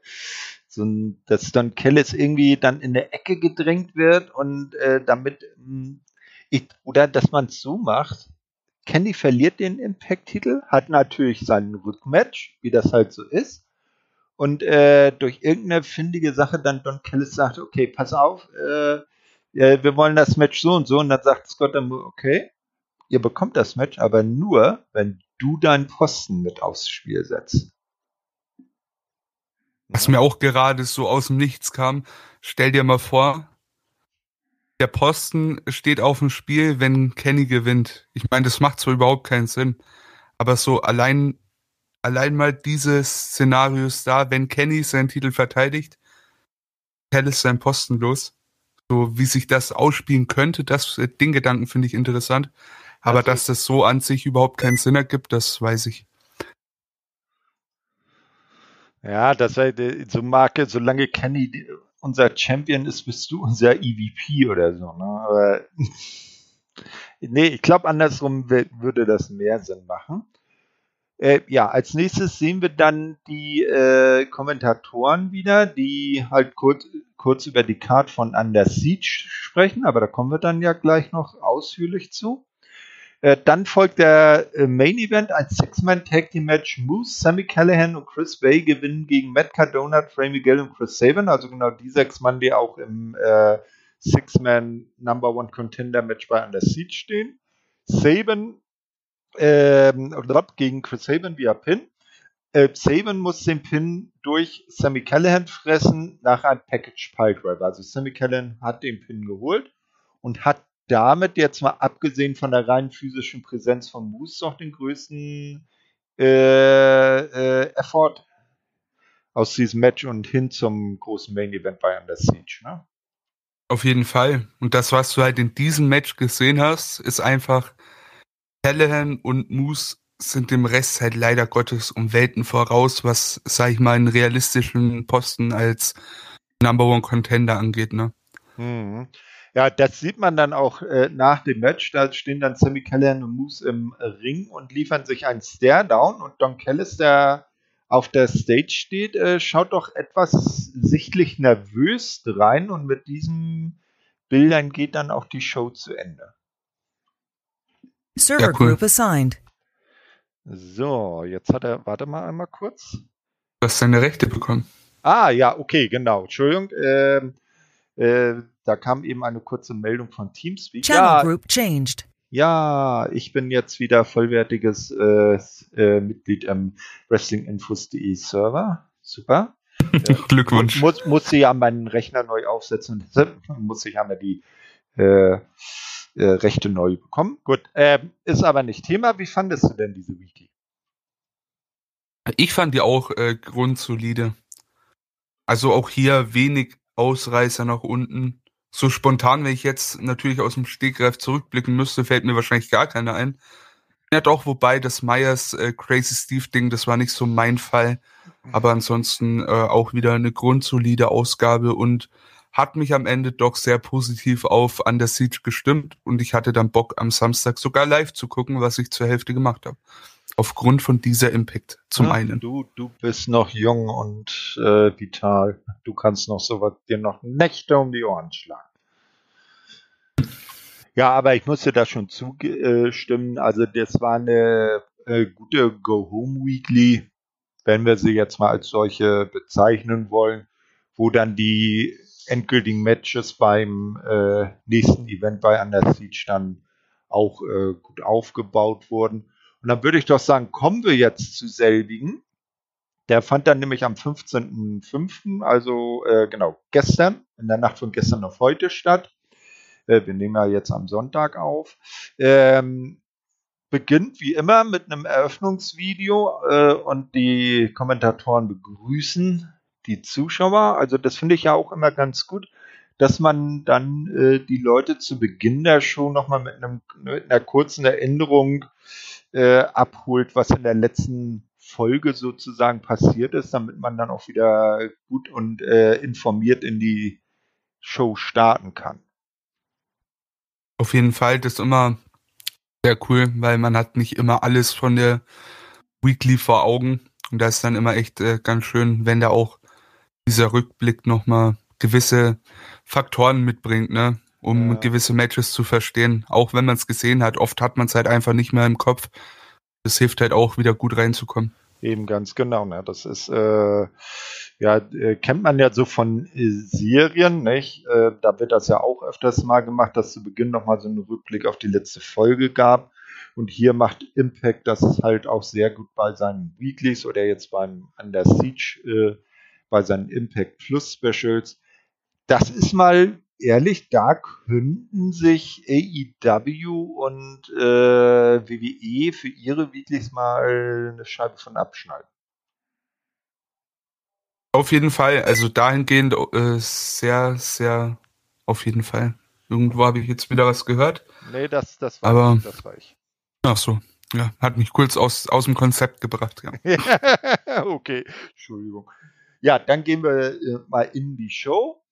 so ein, dass Don Kellis irgendwie dann in der Ecke gedrängt wird und äh, damit mh, hm, ich, oder dass man es so macht. Candy verliert den Impact-Titel, hat natürlich seinen Rückmatch, wie das halt so ist. Und äh, durch irgendeine findige Sache dann Don Kellis sagt, okay, pass auf, äh, wir wollen das Match so und so. Und dann sagt Scott dann, okay, ihr bekommt das Match, aber nur, wenn du deinen Posten mit aufs Spiel setzt. Was mir auch gerade so aus dem Nichts kam, stell dir mal vor, der Posten steht auf dem Spiel, wenn Kenny gewinnt. Ich meine, das macht zwar überhaupt keinen Sinn, aber so allein, allein mal diese Szenarios da, wenn Kenny seinen Titel verteidigt, Hell ist sein Posten los. So wie sich das ausspielen könnte, das, den Gedanken finde ich interessant. Aber also, dass das so an sich überhaupt keinen Sinn ergibt, das weiß ich. Ja, das war so Marke, solange Kenny unser Champion ist, bist du unser EVP oder so. Ne? Aber nee, ich glaube, andersrum würde das mehr Sinn machen. Äh, ja, als nächstes sehen wir dann die äh, Kommentatoren wieder, die halt kurz, kurz über die Card von Under Siege sprechen, aber da kommen wir dann ja gleich noch ausführlich zu. Äh, dann folgt der äh, Main Event, ein Six-Man Tag Team Match. Moose, Sammy Callahan und Chris Bay gewinnen gegen Matt Cardona, Trey Miguel und Chris Sabin. Also genau die sechs Mann, die auch im äh, Six-Man Number One Contender Match bei Under Siege stehen. Sabin ähm, gegen Chris Sabin via Pin. Äh, Sabin muss den Pin durch Sammy Callahan fressen nach einem Package Piledriver. Also Sammy Callahan hat den Pin geholt und hat damit jetzt mal abgesehen von der rein physischen Präsenz von Moose noch den größten äh, äh, Effort aus diesem Match und hin zum großen Main Event bei Under Siege. Ne? Auf jeden Fall. Und das, was du halt in diesem Match gesehen hast, ist einfach Callahan und Moose sind dem Rest halt leider Gottes um Welten voraus, was, sag ich mal, einen realistischen Posten als Number One Contender angeht, ne? Mhm. Ja, das sieht man dann auch äh, nach dem Match. Da stehen dann Sammy Callahan und Moose im Ring und liefern sich einen Stare-Down. Und Don Callis, der auf der Stage steht, äh, schaut doch etwas sichtlich nervös rein. Und mit diesen Bildern geht dann auch die Show zu Ende. Server ja, cool. Group assigned. So, jetzt hat er, warte mal einmal kurz. Du hast seine Rechte bekommen. Ah, ja, okay, genau. Entschuldigung. Ähm, äh, da kam eben eine kurze Meldung von Teamspeak. Channel ja, Group changed. Ja, ich bin jetzt wieder vollwertiges äh, äh, Mitglied im WrestlingInfos.de Server. Super. Äh, Glückwunsch. Muss, muss sie ja meinen Rechner neu aufsetzen. muss ich einmal die äh, äh, Rechte neu bekommen. Gut, ähm, ist aber nicht Thema. Wie fandest du denn diese Weekly? Ich fand die auch äh, grundsolide. Also auch hier wenig Ausreißer nach unten. So spontan, wenn ich jetzt natürlich aus dem Stegreif zurückblicken müsste, fällt mir wahrscheinlich gar keiner ein. Ja, doch, wobei das Myers äh, Crazy Steve Ding, das war nicht so mein Fall. Aber ansonsten äh, auch wieder eine grundsolide Ausgabe und hat mich am Ende doch sehr positiv auf Under Siege gestimmt und ich hatte dann Bock am Samstag sogar live zu gucken, was ich zur Hälfte gemacht habe. Aufgrund von dieser Impact zum Ja, einen. Du, du bist noch jung und äh, vital. Du kannst noch so was, dir noch Nächte um die Ohren schlagen. Ja, aber ich muss dir da schon zustimmen. Also das war eine äh, gute Go-Home-Weekly, wenn wir sie jetzt mal als solche bezeichnen wollen, wo dann die endgültigen Matches beim äh, nächsten Event bei Under Siege dann auch äh, gut aufgebaut wurden. Und dann würde ich doch sagen, kommen wir jetzt zu selbigen. Der fand dann nämlich am 15.05., also äh, genau gestern, in der Nacht von gestern auf heute statt. Äh, wir nehmen ja jetzt am Sonntag auf. Ähm, beginnt wie immer mit einem Eröffnungsvideo äh, und die Kommentatoren begrüßen die Zuschauer. Also das finde ich ja auch immer ganz gut, dass man dann äh, die Leute zu Beginn der Show nochmal mit, mit einer kurzen Erinnerung äh, abholt, was in der letzten Folge sozusagen passiert ist, damit man dann auch wieder gut und äh, informiert in die Show starten kann. Auf jeden Fall, das ist immer sehr cool, weil man hat nicht immer alles von der Weekly vor Augen. Und da ist dann immer echt äh, ganz schön, wenn da auch dieser Rückblick nochmal gewisse Faktoren mitbringt, ne? Um Ja. gewisse Matches zu verstehen. Auch wenn man es gesehen hat, oft hat man es halt einfach nicht mehr im Kopf. Das hilft halt auch wieder gut reinzukommen. Eben ganz genau. Ne? Das ist, äh, ja, äh, kennt man ja so von äh, Serien, nicht? Äh, da wird das ja auch öfters mal gemacht, dass zu Beginn nochmal so einen Rückblick auf die letzte Folge gab. Und hier macht Impact das halt auch sehr gut bei seinen Weeklies oder jetzt beim Under Siege, bei seinen Impact Plus Specials. Das ist mal ehrlich, da könnten sich AEW und äh, WWE für ihre Weeklies mal eine Scheibe von abschneiden. Auf jeden Fall, also dahingehend äh, sehr, sehr, auf jeden Fall. Irgendwo habe ich jetzt wieder was gehört. Nee, das, das war Aber- ich. Das war ich. Ach so, ja, hat mich kurz aus, aus dem Konzept gebracht. Ja. okay, Entschuldigung. Ja, dann gehen wir äh, mal in die Show.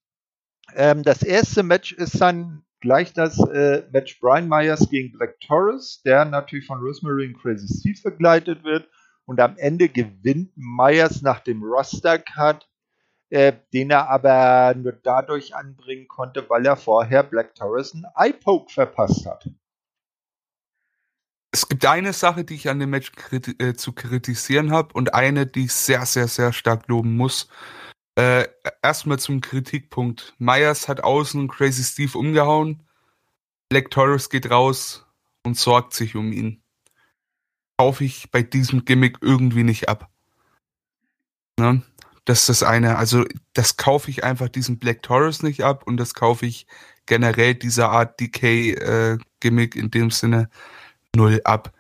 Ähm, das erste Match ist dann gleich das äh, Match Brian Myers gegen Black Torres, der natürlich von Rosemary und Crazy Steve begleitet wird. Und am Ende gewinnt Myers nach dem Roster-Cut, äh, den er aber nur dadurch anbringen konnte, weil er vorher Black Torres einen Eye-Poke verpasst hat. Es gibt eine Sache, die ich an dem Match kriti äh, zu kritisieren habe und eine, die ich sehr, sehr, sehr stark loben muss. Äh, Erstmal zum Kritikpunkt. Myers hat außen Crazy Steve umgehauen. Black Torres geht raus und sorgt sich um ihn. Kaufe ich bei diesem Gimmick irgendwie nicht ab. Ne? Das ist das eine. Also, das kaufe ich einfach diesem Black Torres nicht ab und das kaufe ich generell dieser Art DK-Gimmick in dem Sinne null ab.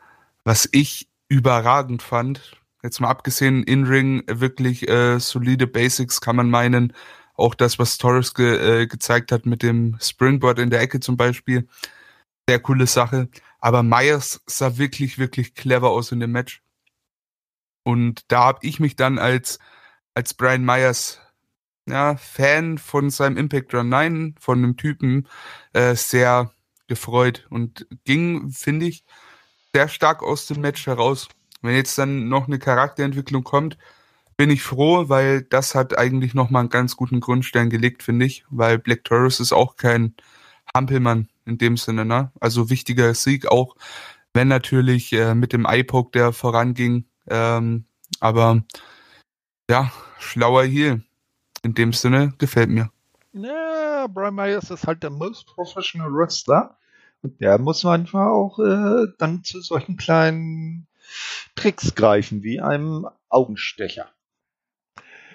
Was ich überragend fand, jetzt mal abgesehen In-Ring, wirklich äh, solide Basics kann man meinen. Auch das, was Torres ge äh, gezeigt hat mit dem Springboard in der Ecke zum Beispiel. Sehr coole Sache. Aber Myers sah wirklich, wirklich clever aus in dem Match. Und da habe ich mich dann als, als Brian Myers ja, Fan von seinem Impact Run 9, von dem Typen, äh, sehr gefreut und ging, finde ich, sehr stark aus dem Match heraus. Wenn jetzt dann noch eine Charakterentwicklung kommt, bin ich froh, weil das hat eigentlich nochmal einen ganz guten Grundstein gelegt, finde ich, weil Black Taurus ist auch kein Hampelmann in dem Sinne, ne? Also wichtiger Sieg auch, wenn natürlich äh, mit dem Eye-Poke, der voranging, ähm, aber ja, schlauer Heal. In dem Sinne gefällt mir. Ja, Brian Myers ist halt der most professional Wrestler. Und der muss manchmal auch äh, dann zu solchen kleinen Tricks greifen, wie einem Augenstecher.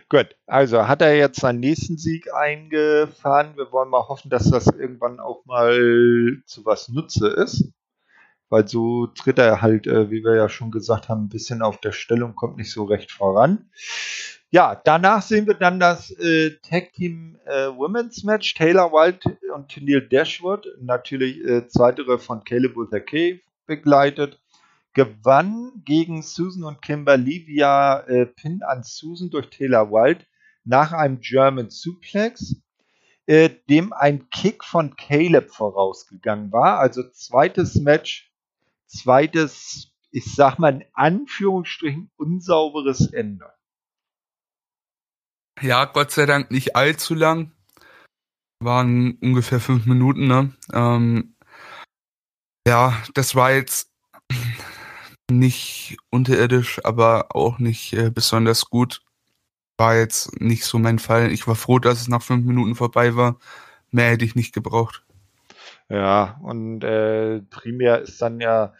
Gut, also hat er jetzt seinen nächsten Sieg eingefahren. Wir wollen mal hoffen, dass das irgendwann auch mal zu was Nutze ist. Weil so tritt er halt, äh, wie wir ja schon gesagt haben, ein bisschen auf der Stellung, kommt nicht so recht voran. Ja, danach sehen wir dann das äh, Tag Team äh, Women's Match. Taylor Wilde und Neil Dashwood, natürlich äh, zweitere von Caleb Luther Kay begleitet, gewann gegen Susan und Kimberly via äh, Pin an Susan durch Taylor Wilde nach einem German Suplex. äh, dem ein Kick von Caleb vorausgegangen war. Also zweites Match, zweites, ich sag mal in Anführungsstrichen, unsauberes Ende. Ja, Gott sei Dank nicht allzu lang. Waren ungefähr fünf Minuten, ne? Ähm, ja, das war jetzt nicht unterirdisch, aber auch nicht äh, besonders gut. War jetzt nicht so mein Fall. Ich war froh, dass es nach fünf Minuten vorbei war. Mehr hätte ich nicht gebraucht. Ja, und äh, primär ist dann ja,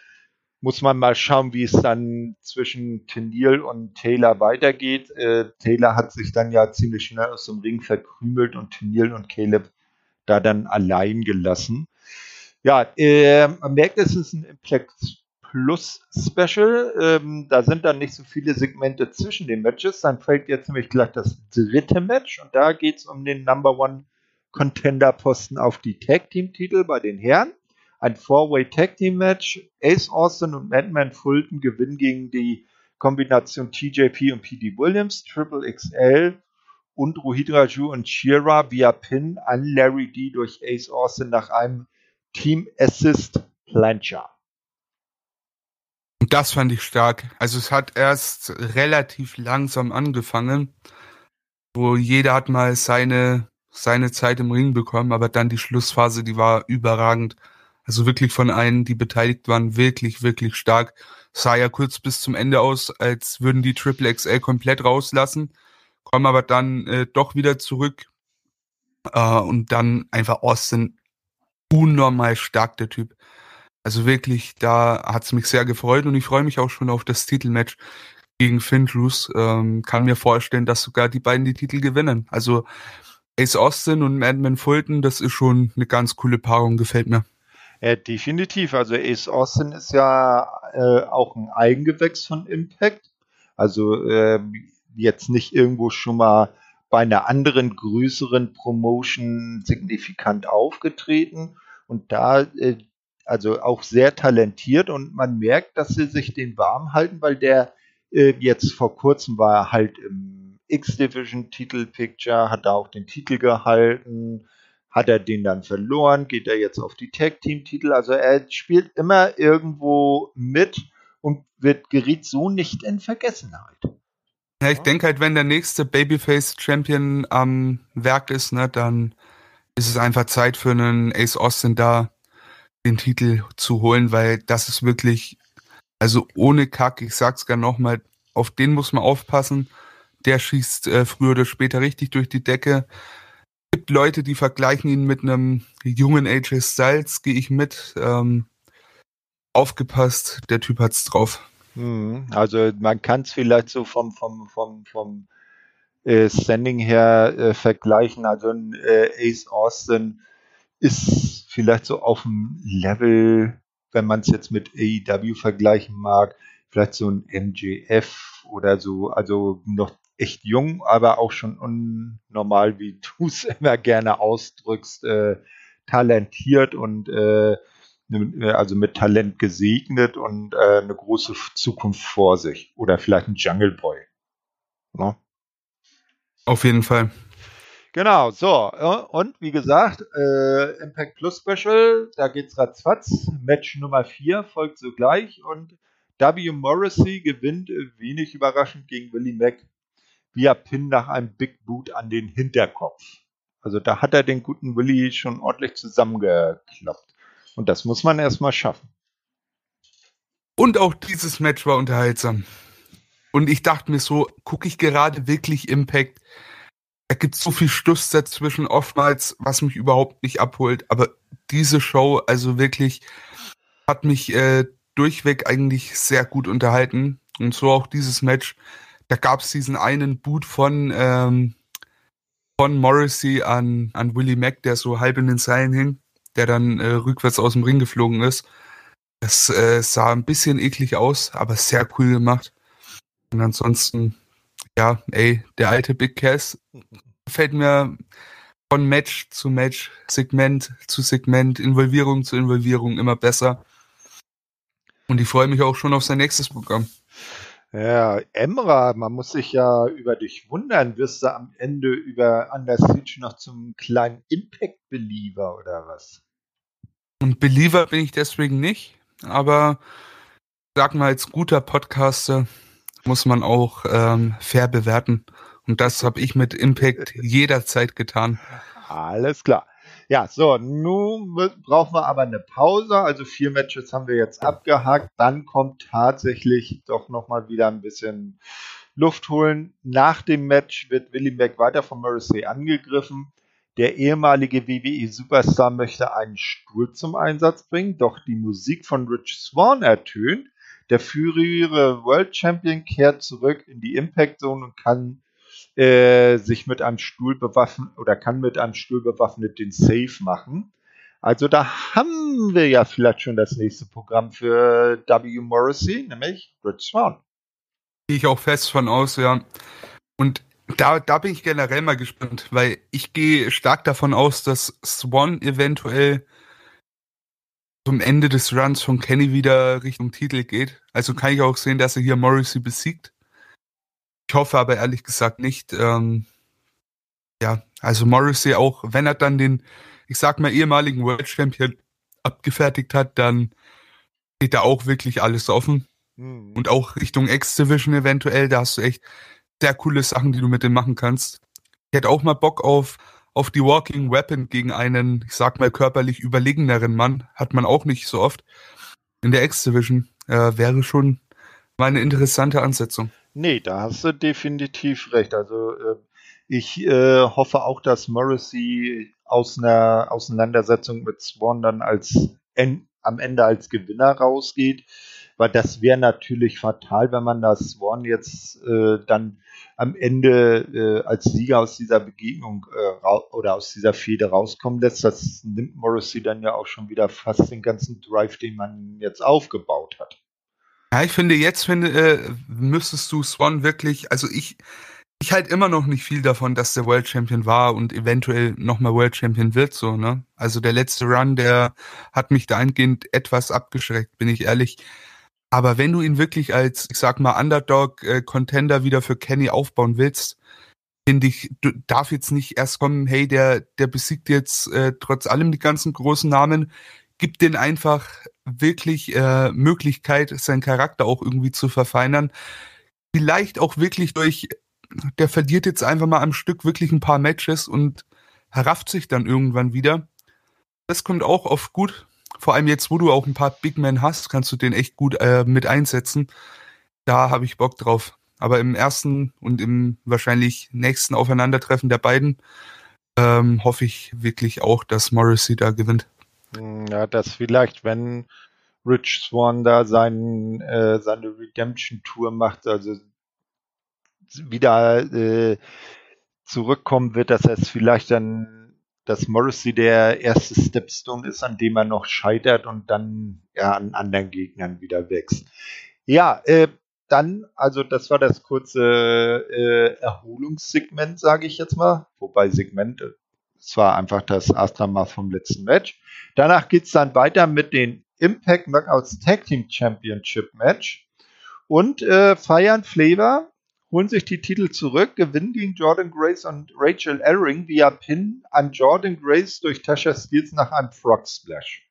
muss man mal schauen, wie es dann zwischen Tennille und Taylor weitergeht. Äh, Taylor hat sich dann ja ziemlich schnell aus dem Ring verkrümelt und Tennille und Caleb da dann allein gelassen. Ja, äh, man merkt, es ist ein Impact Plus Special. Ähm, da sind dann nicht so viele Segmente zwischen den Matches. Dann fällt jetzt nämlich gleich das dritte Match und da geht es um den Number One Contender Posten auf die Tag Team Titel bei den Herren. Ein Four-Way Tag Team Match. Ace Austin und Madman Fulton gewinnen gegen die Kombination TJP und PD Williams, Triple XL und Rohit Raju und Shira via Pin an Larry D durch Ace Austin nach einem Team Assist Plancher. Das fand ich stark. Also es hat erst relativ langsam angefangen, wo jeder hat mal seine, seine Zeit im Ring bekommen, aber dann die Schlussphase, die war überragend. Also wirklich von allen, die beteiligt waren, wirklich, wirklich stark. Sah ja kurz bis zum Ende aus, als würden die Triple XL komplett rauslassen, kommen aber dann äh, doch wieder zurück. Äh, und dann einfach Austin unnormal stark, der Typ. Also wirklich, da hat es mich sehr gefreut und ich freue mich auch schon auf das Titelmatch gegen Findrus. Ähm, kann mir vorstellen, dass sogar die beiden die Titel gewinnen. Also Ace Austin und Madman Fulton, das ist schon eine ganz coole Paarung, gefällt mir. Ja, definitiv. Also Ace Austin ist ja äh, auch ein Eigengewächs von Impact. Also äh, jetzt nicht irgendwo schon mal bei einer anderen größeren Promotion signifikant aufgetreten. Und da äh, also auch sehr talentiert und man merkt, dass sie sich den warm halten, weil der äh, jetzt vor kurzem war halt im X-Division Titel-Picture, hat da auch den Titel gehalten, hat er den dann verloren, geht er jetzt auf die Tag-Team-Titel, also er spielt immer irgendwo mit und wird geriet so nicht in Vergessenheit. Ja, ich denke halt, wenn der nächste Babyface-Champion am Werk ist, ne, dann ist es einfach Zeit für einen Ace Austin da den Titel zu holen, weil das ist wirklich, also ohne Kack, ich sag's gerne nochmal, auf den muss man aufpassen. Der schießt äh, früher oder später richtig durch die Decke. Es gibt Leute, die vergleichen ihn mit einem jungen AJ Styles, gehe ich mit. Ähm, aufgepasst, der Typ hat's drauf. Hm, also man kann es vielleicht so vom, vom, vom, vom äh, Standing her äh, vergleichen. Also ein äh, Ace Austin ist vielleicht so auf dem Level, wenn man es jetzt mit AEW vergleichen mag, vielleicht so ein MJF oder so, also noch echt jung, aber auch schon unnormal, wie du es immer gerne ausdrückst, äh, talentiert und äh, also mit Talent gesegnet und äh, eine große Zukunft vor sich. Oder vielleicht ein Jungle Boy. No? Ne? Auf jeden Fall. Genau, so. Und wie gesagt, äh, Impact Plus Special, da geht's ratzfatz. Match Nummer 4 folgt sogleich und W. Morrissey gewinnt äh, wenig überraschend gegen Willie Mack via Pin nach einem Big Boot an den Hinterkopf. Also da hat er den guten Willie schon ordentlich zusammengekloppt. Und das muss man erstmal schaffen. Und auch dieses Match war unterhaltsam. Und ich dachte mir so, gucke ich gerade wirklich Impact? Da gibt so viel Stuss dazwischen oftmals, was mich überhaupt nicht abholt. Aber diese Show, also wirklich, hat mich äh, durchweg eigentlich sehr gut unterhalten. Und so auch dieses Match. Da gab es diesen einen Boot von, ähm, von Morrissey an, an Willie Mack, der so halb in den Seilen hing, der dann äh, rückwärts aus dem Ring geflogen ist. Das äh, sah ein bisschen eklig aus, aber sehr cool gemacht. Und ansonsten ja, ey, der alte Big Cass fällt mir von Match zu Match, Segment zu Segment, Involvierung zu Involvierung immer besser. Und ich freue mich auch schon auf sein nächstes Programm. Ja, Emra, man muss sich ja über dich wundern. Wirst du am Ende über Under Siege noch zum kleinen Impact-Believer oder was? Und Believer bin ich deswegen nicht, aber sag mal, als guter Podcaster muss man auch ähm, fair bewerten. Und das habe ich mit Impact jederzeit getan. Alles klar. Ja, so, nun brauchen wir aber eine Pause. Also vier Matches haben wir jetzt abgehakt. Dann kommt tatsächlich doch nochmal wieder ein bisschen Luft holen. Nach dem Match wird Willie Mack weiter von Morrissey angegriffen. Der ehemalige WWE-Superstar möchte einen Stuhl zum Einsatz bringen, doch die Musik von Rich Swan ertönt. Der frühere World Champion kehrt zurück in die Impact Zone und kann äh, sich mit einem Stuhl bewaffnen oder kann mit einem Stuhl bewaffnet den Safe machen. Also da haben wir ja vielleicht schon das nächste Programm für W. Morrissey, nämlich Rich Swan. Gehe ich auch fest von aus, ja. Und da, da bin ich generell mal gespannt, weil ich gehe stark davon aus, dass Swan eventuell zum Ende des Runs von Kenny wieder Richtung Titel geht. Also kann ich auch sehen, dass er hier Morrissey besiegt. Ich hoffe aber ehrlich gesagt nicht. Ähm, ja, also Morrissey auch, wenn er dann den, ich sag mal, ehemaligen World Champion abgefertigt hat, dann geht da auch wirklich alles offen. Mhm. Und auch Richtung X-Division eventuell, da hast du echt sehr coole Sachen, die du mit dem machen kannst. Ich hätte auch mal Bock auf, auf die Walking Weapon gegen einen, ich sag mal, körperlich überlegeneren Mann. Hat man auch nicht so oft. In der X-Division äh, wäre schon mal eine interessante Ansetzung. Nee, da hast du definitiv recht. Also äh, ich äh, hoffe auch, dass Morrissey aus einer Auseinandersetzung mit Swan dann als en am Ende als Gewinner rausgeht, weil das wäre natürlich fatal, wenn man das Swan jetzt äh, dann am Ende äh, als Sieger aus dieser Begegnung äh, oder aus dieser Fehde rauskommen lässt. Das nimmt Morrissey dann ja auch schon wieder fast den ganzen Drive, den man jetzt aufgebaut hat. Ja, ich finde, jetzt finde, äh, müsstest du Swan wirklich, also ich, ich halte immer noch nicht viel davon, dass der World Champion war und eventuell nochmal World Champion wird, so, ne? Also der letzte Run, der hat mich dahingehend etwas abgeschreckt, bin ich ehrlich. Aber wenn du ihn wirklich als, ich sag mal, Underdog-Contender äh, wieder für Kenny aufbauen willst, finde ich, du darf jetzt nicht erst kommen, hey, der, der besiegt jetzt äh, trotz allem die ganzen großen Namen, gibt den einfach wirklich äh, Möglichkeit, seinen Charakter auch irgendwie zu verfeinern. Vielleicht auch wirklich durch, der verliert jetzt einfach mal am Stück wirklich ein paar Matches und herafft sich dann irgendwann wieder. Das kommt auch oft gut. Vor allem jetzt, wo du auch ein paar Big Men hast, kannst du den echt gut äh, mit einsetzen. Da habe ich Bock drauf. Aber im ersten und im wahrscheinlich nächsten Aufeinandertreffen der beiden ähm, hoffe ich wirklich auch, dass Morrissey da gewinnt. Hm, ja, dass vielleicht, wenn Rich Swan da sein, äh, seine Redemption-Tour macht, also wieder äh, zurückkommen wird, dass er es vielleicht dann, dass Morrissey der erste Stepstone ist, an dem er noch scheitert und dann ja an anderen Gegnern wieder wächst. Ja, äh, dann, also das war das kurze äh, Erholungssegment, sage ich jetzt mal. Wobei Segment, es war einfach das Aftermath vom letzten Match. Danach geht's dann weiter mit den Impact Knockouts Tag Team Championship Match. Und äh, feiern Flavor, holen sich die Titel zurück, gewinnen gegen Jordan Grace und Rachel Ellering via Pin an Jordan Grace durch Tasha Steels nach einem Frog Splash.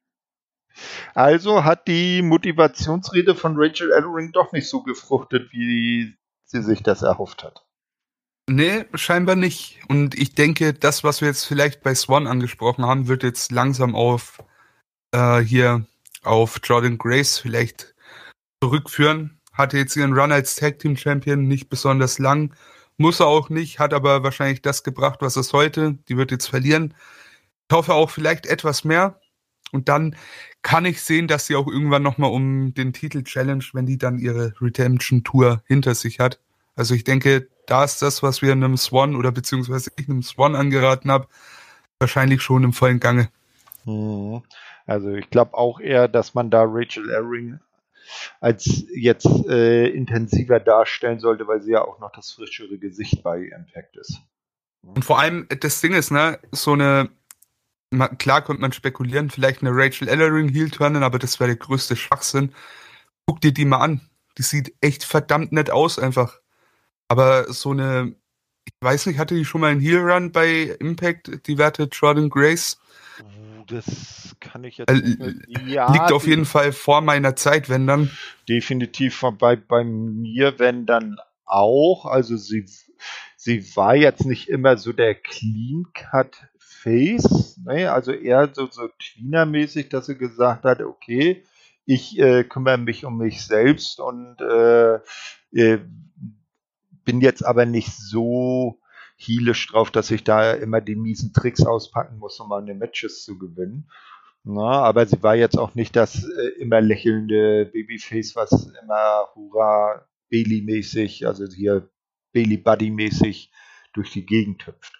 Also hat die Motivationsrede von Rachel Ellering doch nicht so gefruchtet, wie sie sich das erhofft hat. Nee, scheinbar nicht. Und ich denke, das, was wir jetzt vielleicht bei Swan angesprochen haben, wird jetzt langsam auf äh, hier auf Jordan Grace vielleicht zurückführen. Hatte jetzt ihren Run als Tag Team Champion nicht besonders lang. Muss er auch nicht, hat aber wahrscheinlich das gebracht, was es heute. Die wird jetzt verlieren. Ich hoffe auch vielleicht etwas mehr. Und dann kann ich sehen, dass sie auch irgendwann nochmal um den Titel Challenge, wenn die dann ihre Redemption Tour hinter sich hat. Also ich denke, da ist das, was wir einem Swan oder beziehungsweise ich einem Swan angeraten habe, wahrscheinlich schon im vollen Gange. Mhm. Also ich glaube auch eher, dass man da Rachel Erring als jetzt äh, intensiver darstellen sollte, weil sie ja auch noch das frischere Gesicht bei Impact ist. Und vor allem, das Ding ist, ne, so eine, klar könnte man spekulieren, vielleicht eine Rachel Ellering Heel turnen, aber das wäre der größte Schwachsinn. Guck dir die mal an. Die sieht echt verdammt nett aus einfach. Aber so eine, ich weiß nicht, hatte die schon mal einen Heel Run bei Impact, die Werte Jordan Grace? Uh, das kann ich jetzt. Äh, ja, liegt auf jeden Fall vor meiner Zeit, wenn dann. Definitiv bei, bei mir, wenn dann auch. Also sie, sie war jetzt nicht immer so der Clean Cut Face, ne? also eher so, so Tweener-mäßig, dass sie gesagt hat, okay, ich äh, kümmere mich um mich selbst und äh, äh, bin jetzt aber nicht so hielisch drauf, dass ich da immer die miesen Tricks auspacken muss, um meine Matches zu gewinnen. Na, aber sie war jetzt auch nicht das äh, immer lächelnde Babyface, was immer Hurra Bailey-mäßig, also hier Bailey Buddy-mäßig durch die Gegend hüpft.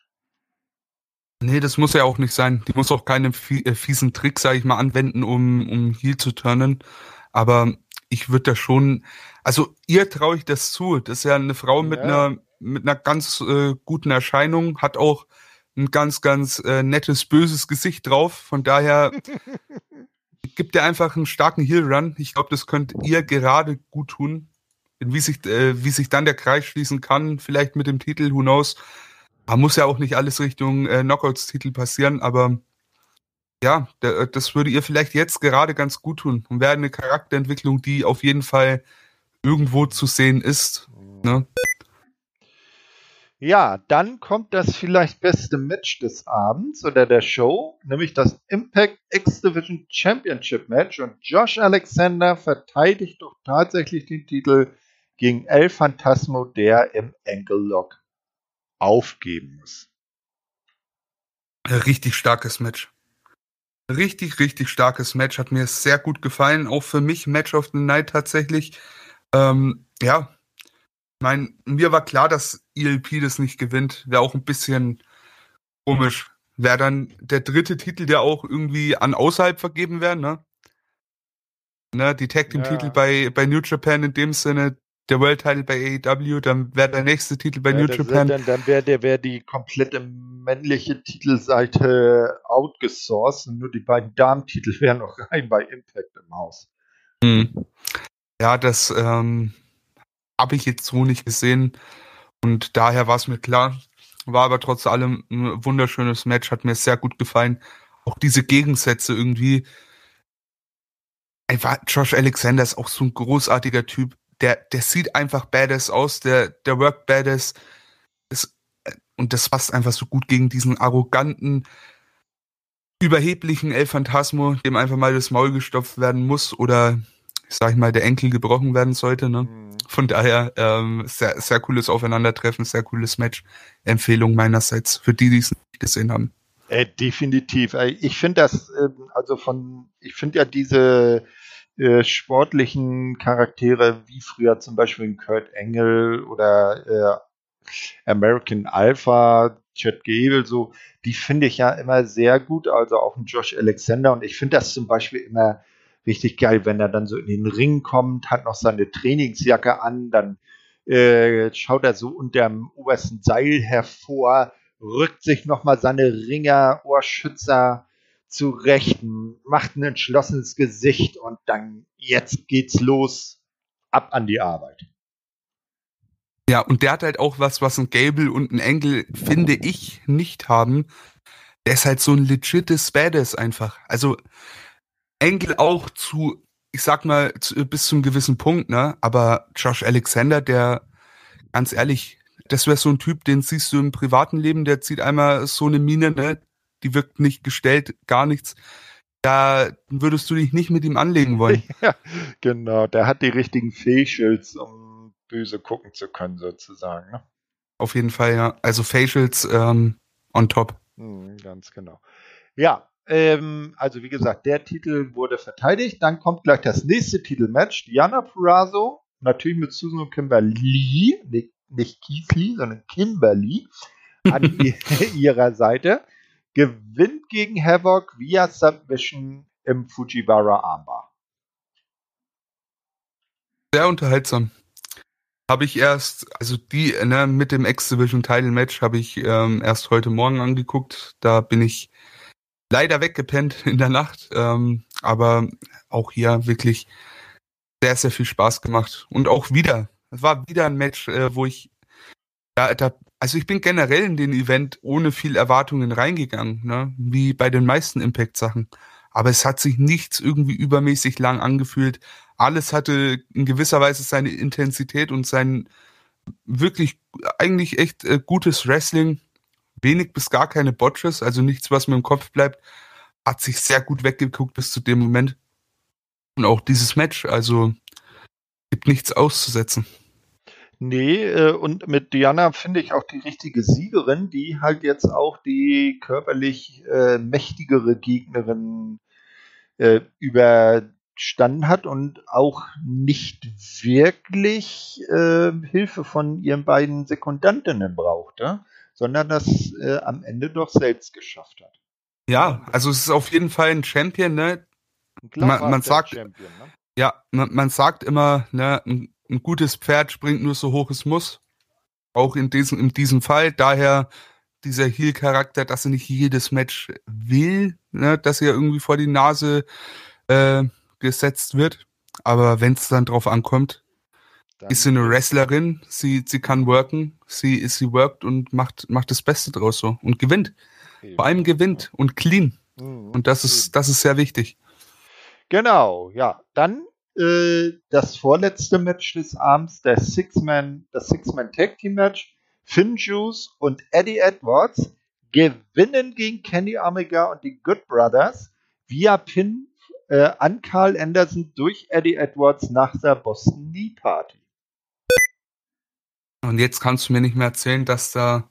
Nee, das muss ja auch nicht sein. Die muss auch keine äh, fiesen Tricks, sag ich mal, anwenden, um, um Heal zu turnen. Aber ich würde da schon, also ihr traue ich das zu. Das ist ja eine Frau mit ja. einer mit einer ganz äh, guten Erscheinung, hat auch ein ganz, ganz äh, nettes, böses Gesicht drauf. Von daher gibt er einfach einen starken Heal Run. Ich glaube, das könnt ihr gerade gut tun. Wie sich, äh, wie sich dann der Kreis schließen kann, vielleicht mit dem Titel, who knows. Man muss ja auch nicht alles Richtung äh, Knockouts-Titel passieren, aber ja, der, das würde ihr vielleicht jetzt gerade ganz gut tun und wäre eine Charakterentwicklung, die auf jeden Fall irgendwo zu sehen ist. Ne? Ja, dann kommt das vielleicht beste Match des Abends oder der Show, nämlich das Impact X Division Championship Match und Josh Alexander verteidigt doch tatsächlich den Titel gegen El Phantasmo, der im Ankle Lock aufgeben muss. Richtig starkes Match. Richtig, richtig starkes Match. Hat mir sehr gut gefallen. Auch für mich Match of the Night tatsächlich. Ähm, ja, ich meine, mir war klar, dass ELP das nicht gewinnt. Wäre auch ein bisschen komisch. Wäre dann der dritte Titel, der auch irgendwie an außerhalb vergeben wäre, ne? Ne, die Tag Team Titel ja. bei, bei New Japan in dem Sinne, der World Title bei AEW, dann wäre der nächste Titel bei ja, New Japan. Dann, dann wäre der wär die komplette männliche Titelseite outgesourced und nur die beiden Damentitel wären noch rein bei Impact im Haus. Hm. Ja, das ähm, habe ich jetzt so nicht gesehen und daher war es mir klar. War aber trotz allem ein wunderschönes Match, hat mir sehr gut gefallen. Auch diese Gegensätze irgendwie. Einfach Josh Alexander ist auch so ein großartiger Typ der, der sieht einfach badass aus, der, der work badass. Ist, und das passt einfach so gut gegen diesen arroganten, überheblichen El Phantasmo, dem einfach mal das Maul gestopft werden muss oder, sag ich mal, der Enkel gebrochen werden sollte. Ne? Mhm. Von daher ähm, sehr, sehr cooles Aufeinandertreffen, sehr cooles Match. Empfehlung meinerseits für die, die es nicht gesehen haben. Äh, definitiv. Ich finde das, äh, also von, ich finde ja diese äh, sportlichen Charaktere, wie früher zum Beispiel Kurt Engel oder äh, American Alpha, Chad Gable, so, die finde ich ja immer sehr gut, also auch ein Josh Alexander. Und ich finde das zum Beispiel immer richtig geil, wenn er dann so in den Ring kommt, hat noch seine Trainingsjacke an, dann äh, schaut er so unter dem obersten Seil hervor, rückt sich nochmal seine Ringer, Ohrschützer zurecht, macht ein entschlossenes Gesicht und dann jetzt geht's los, ab an die Arbeit. Ja, und der hat halt auch was, was ein Gable und ein Engel, finde ich, nicht haben. Der ist halt so ein legites Badass einfach. Also Engel auch zu, ich sag mal, zu, bis zum gewissen Punkt, ne? Aber Josh Alexander, der, ganz ehrlich, das wäre so ein Typ, den siehst du im privaten Leben, der zieht einmal so eine Mine, ne? die wirkt nicht gestellt, gar nichts. Da würdest du dich nicht mit ihm anlegen wollen. Ja, genau, der hat die richtigen Facials, um böse gucken zu können, sozusagen. Ne? Auf jeden Fall, ja. Also Facials ähm, on top. Mhm, ganz genau. Ja, ähm, also wie gesagt, der Titel wurde verteidigt. Dann kommt gleich das nächste Titelmatch. Diana Purrazzo, natürlich mit Susan und Kimberly, nicht, nicht Keith Lee, sondern Kimberly an ihrer Seite gewinnt gegen Havoc via Submission im Fujiwara Armbar. Sehr unterhaltsam. Habe ich erst, also die ne, mit dem X-Division Title Match habe ich ähm, erst heute Morgen angeguckt. Da bin ich leider weggepennt in der Nacht. Ähm, aber auch hier wirklich sehr, sehr viel Spaß gemacht. Und auch wieder. Es war wieder ein Match, äh, wo ich ja, da, also ich bin generell in den Event ohne viel Erwartungen reingegangen, ne? wie bei den meisten Impact-Sachen. Aber es hat sich nichts irgendwie übermäßig lang angefühlt. Alles hatte in gewisser Weise seine Intensität und sein wirklich eigentlich echt äh, gutes Wrestling. Wenig bis gar keine Botches, also nichts, was mir im Kopf bleibt. Hat sich sehr gut weggeguckt bis zu dem Moment. Und auch dieses Match, also gibt nichts auszusetzen. Nee, äh, und mit Diana finde ich auch die richtige Siegerin, die halt jetzt auch die körperlich äh, mächtigere Gegnerin äh, überstanden hat und auch nicht wirklich äh, Hilfe von ihren beiden Sekundantinnen brauchte, sondern das äh, am Ende doch selbst geschafft hat. Ja, also es ist auf jeden Fall ein Champion, ne? Man, man sagt, Champion, ne? ja, man, man sagt immer, ne, ein, ein gutes Pferd springt nur so hoch es muss. Auch in diesem, in diesem Fall. Daher dieser Heal-Charakter, dass er nicht jedes Match will, ne, dass er irgendwie vor die Nase äh, gesetzt wird. Aber wenn es dann drauf ankommt, dann ist sie eine Wrestlerin, sie, sie kann worken, sie, sie workt und macht, macht das Beste draus so und gewinnt. Eben. Vor allem gewinnt und clean. Mhm. Und das ist, das ist sehr wichtig. Genau, ja. Dann äh, das vorletzte Match des Abends, der Six-Man, das Six-Man Tag Team Match. Finn Juice und Eddie Edwards gewinnen gegen Kenny Omega und die Good Brothers via Pin äh, an Carl Anderson durch Eddie Edwards nach der Boston Knee Party. Und jetzt kannst du mir nicht mehr erzählen, dass da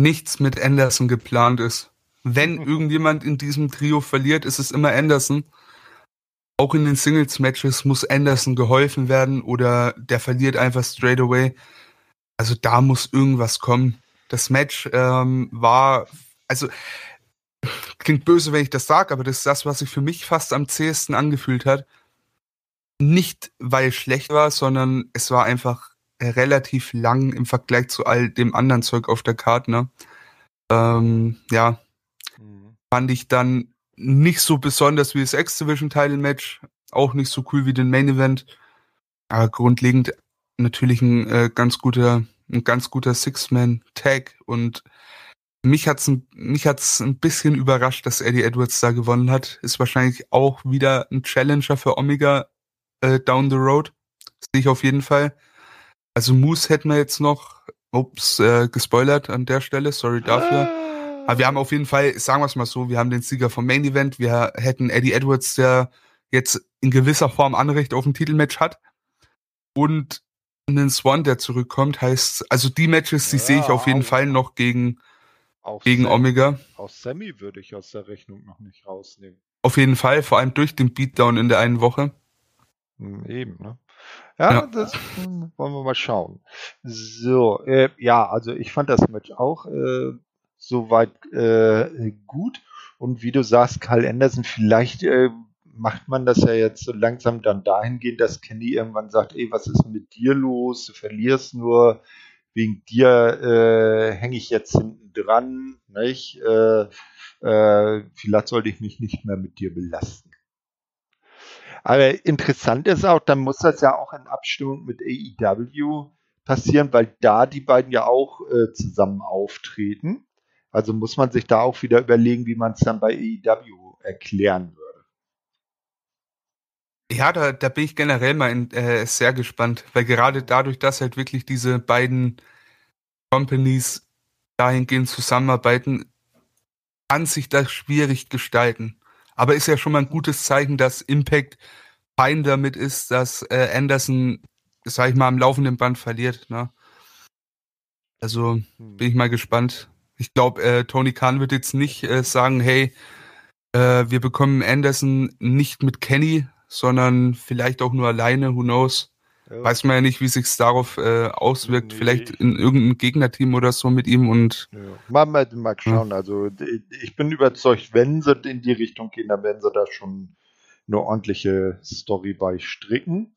nichts mit Anderson geplant ist. Wenn irgendjemand in diesem Trio verliert, ist es immer Anderson auch in den Singles-Matches muss Anderson geholfen werden oder der verliert einfach straight away. Also da muss irgendwas kommen. Das Match ähm, war, also klingt böse, wenn ich das sage, aber das ist das, was sich für mich fast am zähesten angefühlt hat. Nicht, weil es schlecht war, sondern es war einfach relativ lang im Vergleich zu all dem anderen Zeug auf der Karte. Ne? Ähm, ja, mhm. fand ich dann nicht so besonders wie das X-Division-Title-Match, auch nicht so cool wie den Main-Event, aber grundlegend natürlich ein äh, ganz guter, ein ganz guter Six-Man-Tag und mich hat's, mich hat's ein bisschen überrascht, dass Eddie Edwards da gewonnen hat. Ist wahrscheinlich auch wieder ein Challenger für Omega äh, down the road. Sehe ich auf jeden Fall. Also Moose hätten wir jetzt noch, ups, äh, gespoilert an der Stelle, sorry dafür. Aber wir haben auf jeden Fall, sagen wir es mal so, wir haben den Sieger vom Main Event, wir hätten Eddie Edwards, der jetzt in gewisser Form Anrecht auf ein Titelmatch hat. Und einen Swan, der zurückkommt, heißt, also die Matches, die ja, sehe ich auf jeden Fall noch gegen, gegen Sam, Omega. Aus Sammy würde ich aus der Rechnung noch nicht rausnehmen. Auf jeden Fall, vor allem durch den Beatdown in der einen Woche. Hm, eben, ne? Ja, ja. das wollen wir mal schauen. So, äh, ja, also ich fand das Match auch äh, soweit äh, gut. Und wie du sagst, Karl Anderson, vielleicht äh, macht man das ja jetzt so langsam dann dahingehend, dass Kenny irgendwann sagt, ey, was ist mit dir los? Du verlierst nur, wegen dir äh, hänge ich jetzt hinten dran, nicht? Äh, äh, vielleicht sollte ich mich nicht mehr mit dir belasten. Aber interessant ist auch, dann muss das ja auch in Abstimmung mit AEW passieren, weil da die beiden ja auch äh, zusammen auftreten. Also muss man sich da auch wieder überlegen, wie man es dann bei EW erklären würde. Ja, da, da bin ich generell mal in, äh, sehr gespannt, weil gerade dadurch, dass halt wirklich diese beiden Companies dahingehend zusammenarbeiten, kann sich das schwierig gestalten. Aber ist ja schon mal ein gutes Zeichen, dass Impact fein damit ist, dass äh, Anderson, sag ich mal, am laufenden Band verliert. Ne? Also hm. bin ich mal gespannt, ich glaube, äh, Tony Khan wird jetzt nicht äh, sagen, hey, äh, wir bekommen Anderson nicht mit Kenny, sondern vielleicht auch nur alleine, who knows. Ja. Weiß man ja nicht, wie sich's darauf äh, auswirkt. Nee. Vielleicht in irgendeinem Gegnerteam oder so mit ihm und. Ja. Mal, mal, mal schauen. Ja. Also ich bin überzeugt, wenn sie in die Richtung gehen, dann werden sie da schon eine ordentliche Story bei stricken.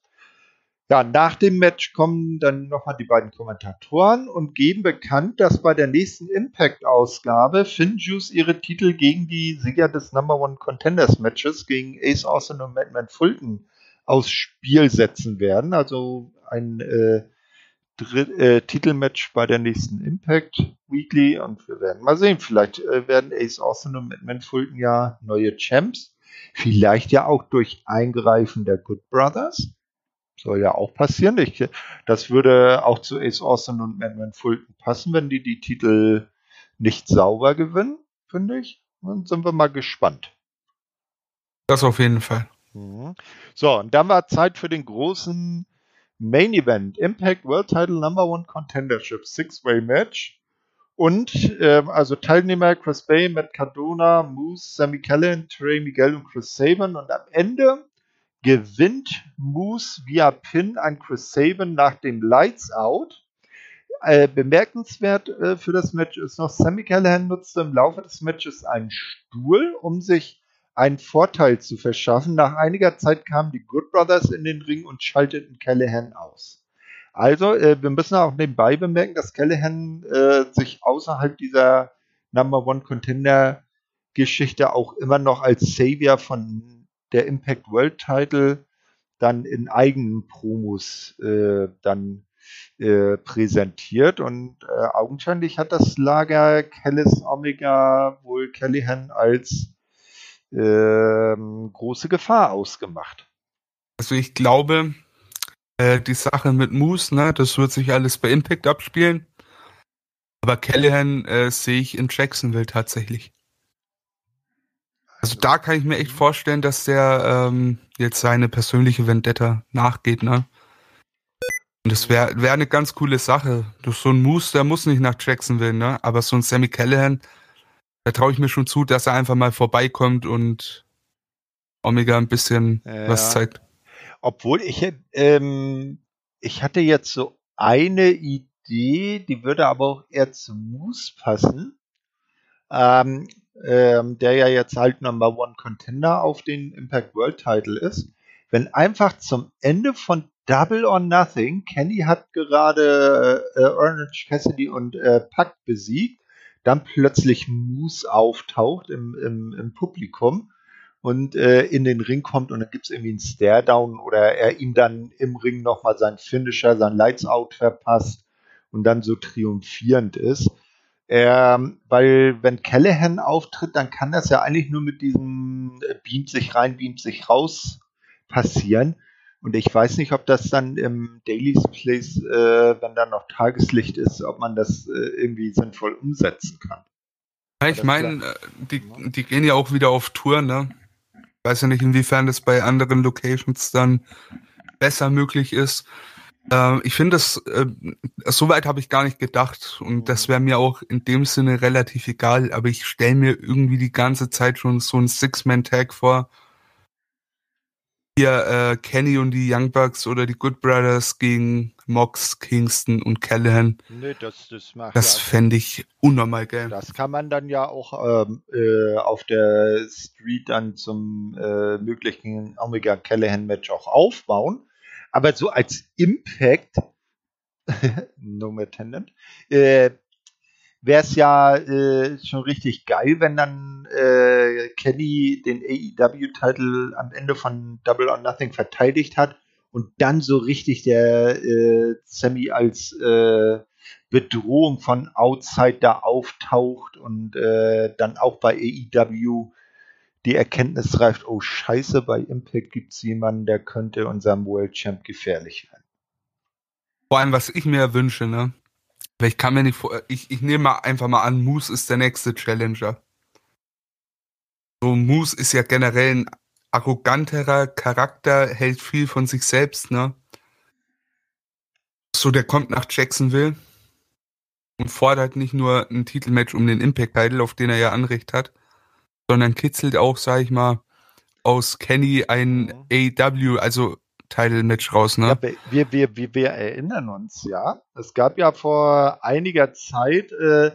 Ja, nach dem Match kommen dann nochmal die beiden Kommentatoren und geben bekannt, dass bei der nächsten Impact-Ausgabe Finjuice ihre Titel gegen die Sieger des Number One Contenders Matches gegen Ace Austin und Madman Fulton aufs Spiel setzen werden. Also ein äh, Dritt, äh, Titelmatch bei der nächsten Impact Weekly und wir werden mal sehen. Vielleicht äh, werden Ace Austin und Madman Fulton ja neue Champs. Vielleicht ja auch durch Eingreifen der Good Brothers. Soll ja auch passieren. Ich, das würde auch zu Ace Austin und Madman Fulton passen, wenn die die Titel nicht sauber gewinnen, finde ich. Dann sind wir mal gespannt. Das auf jeden Fall. Mhm. So, und dann war Zeit für den großen Main Event. Impact World Title Number One Contendership Six-Way Match. Und ähm, also Teilnehmer Chris Bay, Matt Cardona, Moose, Sammy Callan, Trey Miguel und Chris Sabin. Und am Ende gewinnt Moose via Pin an Chris Sabin nach dem Lights Out. Äh, bemerkenswert äh, für das Match ist noch, Sammy Callahan nutzte im Laufe des Matches einen Stuhl, um sich einen Vorteil zu verschaffen. Nach einiger Zeit kamen die Good Brothers in den Ring und schalteten Callahan aus. Also, äh, wir müssen auch nebenbei bemerken, dass Callahan äh, sich außerhalb dieser Number One Contender Geschichte auch immer noch als Savior von der Impact World Title dann in eigenen Promos äh, dann äh, präsentiert und äh, augenscheinlich hat das Lager Kellis Omega wohl Callahan als ähm, große Gefahr ausgemacht. Also ich glaube, äh, die Sache mit Moose, ne, das wird sich alles bei Impact abspielen. Aber Callahan äh, sehe ich in Jacksonville tatsächlich. Also da kann ich mir echt vorstellen, dass der ähm, jetzt seine persönliche Vendetta nachgeht, ne? Und das wäre wär eine ganz coole Sache. So ein Moose, der muss nicht nach Jacksonville, ne? Aber so ein Sammy Callahan, da traue ich mir schon zu, dass er einfach mal vorbeikommt und Omega ein bisschen ja. was zeigt. Obwohl ich, ähm, ich hatte jetzt so eine Idee, die würde aber auch eher zu Moose passen. Ähm, ähm, der ja jetzt halt Number One Contender auf den Impact World Title ist. Wenn einfach zum Ende von Double or Nothing, Kenny hat gerade äh, Orange Cassidy und äh, Pack besiegt dann plötzlich Moose auftaucht im, im, im Publikum und äh, in den Ring kommt und dann gibt es irgendwie einen Stare-Down oder er ihm dann im Ring nochmal sein Finisher, sein Lights-Out verpasst und dann so triumphierend ist. Ähm, weil wenn Callahan auftritt, dann kann das ja eigentlich nur mit diesem äh, beamt sich rein, beamt sich raus passieren. Und ich weiß nicht, ob das dann im Daily's Place, äh, wenn da noch Tageslicht ist, ob man das äh, irgendwie sinnvoll umsetzen kann. Ja, ich meine, äh, die, die gehen ja auch wieder auf Tour, ne? Ich weiß ja nicht, inwiefern das bei anderen Locations dann besser möglich ist. Äh, ich finde das, äh, soweit habe ich gar nicht gedacht und das wäre mir auch in dem Sinne relativ egal, aber ich stelle mir irgendwie die ganze Zeit schon so ein Six-Man-Tag vor, hier äh, Kenny und die Young Bucks oder die Good Brothers gegen Mox, Kingston und Callahan. Nö, das, das macht Das ja, fände ich unnormal geil. Das kann man dann ja auch ähm, äh, auf der Street dann zum äh, möglichen Omega Callahan Match auch aufbauen. Aber so als Impact, no more tendant, äh, wäre es ja äh, schon richtig geil, wenn dann äh, Kenny den AEW-Titel am Ende von Double or Nothing verteidigt hat und dann so richtig der äh, Sammy als äh, Bedrohung von Outside da auftaucht und äh, dann auch bei AEW die Erkenntnis reift, oh scheiße, bei Impact gibt es jemanden, der könnte unserem World Champ gefährlich werden. Vor allem, was ich mir wünsche, ne? Ich kann mir nicht vor, ich, ich nehme mal einfach mal an, Moose ist der nächste Challenger. So, Moose ist ja generell ein arroganterer Charakter, hält viel von sich selbst, ne? So, der kommt nach Jacksonville und fordert nicht nur ein Titelmatch um den Impact-Title, auf den er ja Anrecht hat, sondern kitzelt auch, sag ich mal, aus Kenny ein mhm. AW, also Title-Match raus, ne? Ja, wir, wir, wir, wir erinnern uns, ja. Es gab ja vor einiger Zeit äh,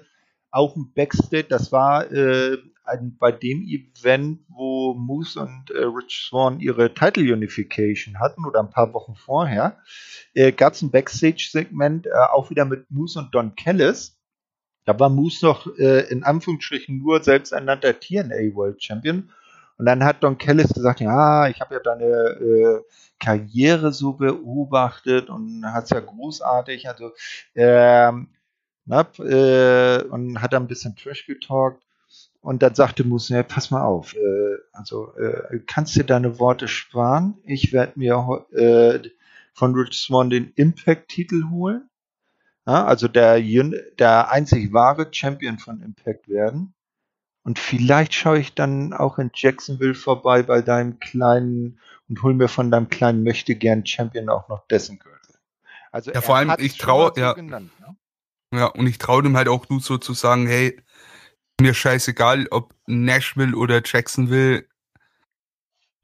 auch ein Backstage, das war äh, ein, bei dem Event, wo Moose und äh, Rich Swan ihre Title Unification hatten oder ein paar Wochen vorher, äh, gab es ein Backstage-Segment äh, auch wieder mit Moose und Don Kellis. Da war Moose noch äh, in Anführungsstrichen nur selbsternannter TNA World Champion Und dann hat Don Kellis gesagt, ja, ich habe ja deine äh, Karriere so beobachtet und hat's ja großartig, also ähm, na, äh, und hat dann ein bisschen Trash getalkt. Und dann sagte Moose, ja, pass mal auf, äh, also äh, kannst dir deine Worte sparen. Ich werde mir äh, von Rich Swan den Impact-Titel holen. Ja, also der, der einzig wahre Champion von Impact werden. Und vielleicht schaue ich dann auch in Jacksonville vorbei bei deinem kleinen und hol mir von deinem kleinen möchte gern Champion auch noch dessen Gürtel. Also ja, vor allem ich traue ja, genannt, ne? ja und ich traue dem halt auch du so zu sagen, hey, mir scheißegal, ob Nashville oder Jacksonville,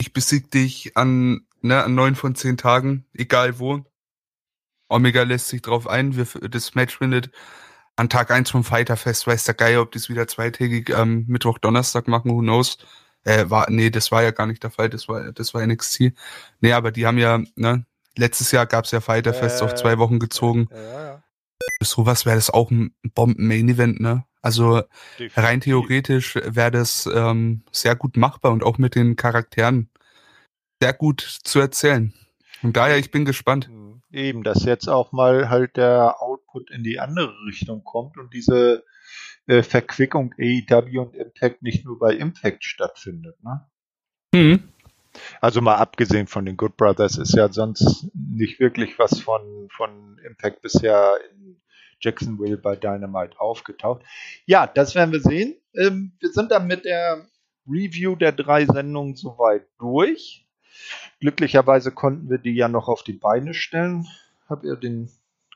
ich besieg dich an, ne, an neun von zehn Tagen, egal wo. Omega lässt sich drauf ein, wir, das Match findet an Tag 1 vom Fighterfest, weiß der Geier, ob die es wieder zweitägig am ähm, Mittwoch, Donnerstag machen, who knows. Äh, war, nee, das war ja gar nicht der Fall, das war, das war NXT. Nee, aber die haben ja, ne, letztes Jahr gab's ja Fighterfest äh, auf zwei Wochen gezogen. Ja, ja. Sowas wäre das auch ein Bomben-Main-Event, ne? Also Definitiv. rein theoretisch wäre das ähm, sehr gut machbar und auch mit den Charakteren sehr gut zu erzählen. Und daher, ich bin gespannt. Eben, dass jetzt auch mal halt der Output in die andere Richtung kommt und diese äh, Verquickung AEW und Impact nicht nur bei Impact stattfindet. Ne? Mhm. Also mal abgesehen von den Good Brothers ist ja sonst nicht wirklich was von, von Impact bisher in Jacksonville bei Dynamite aufgetaucht. Ja, das werden wir sehen. Ähm, wir sind dann mit der Review der drei Sendungen soweit durch. Glücklicherweise konnten wir die ja noch auf die Beine stellen. Hab ihr den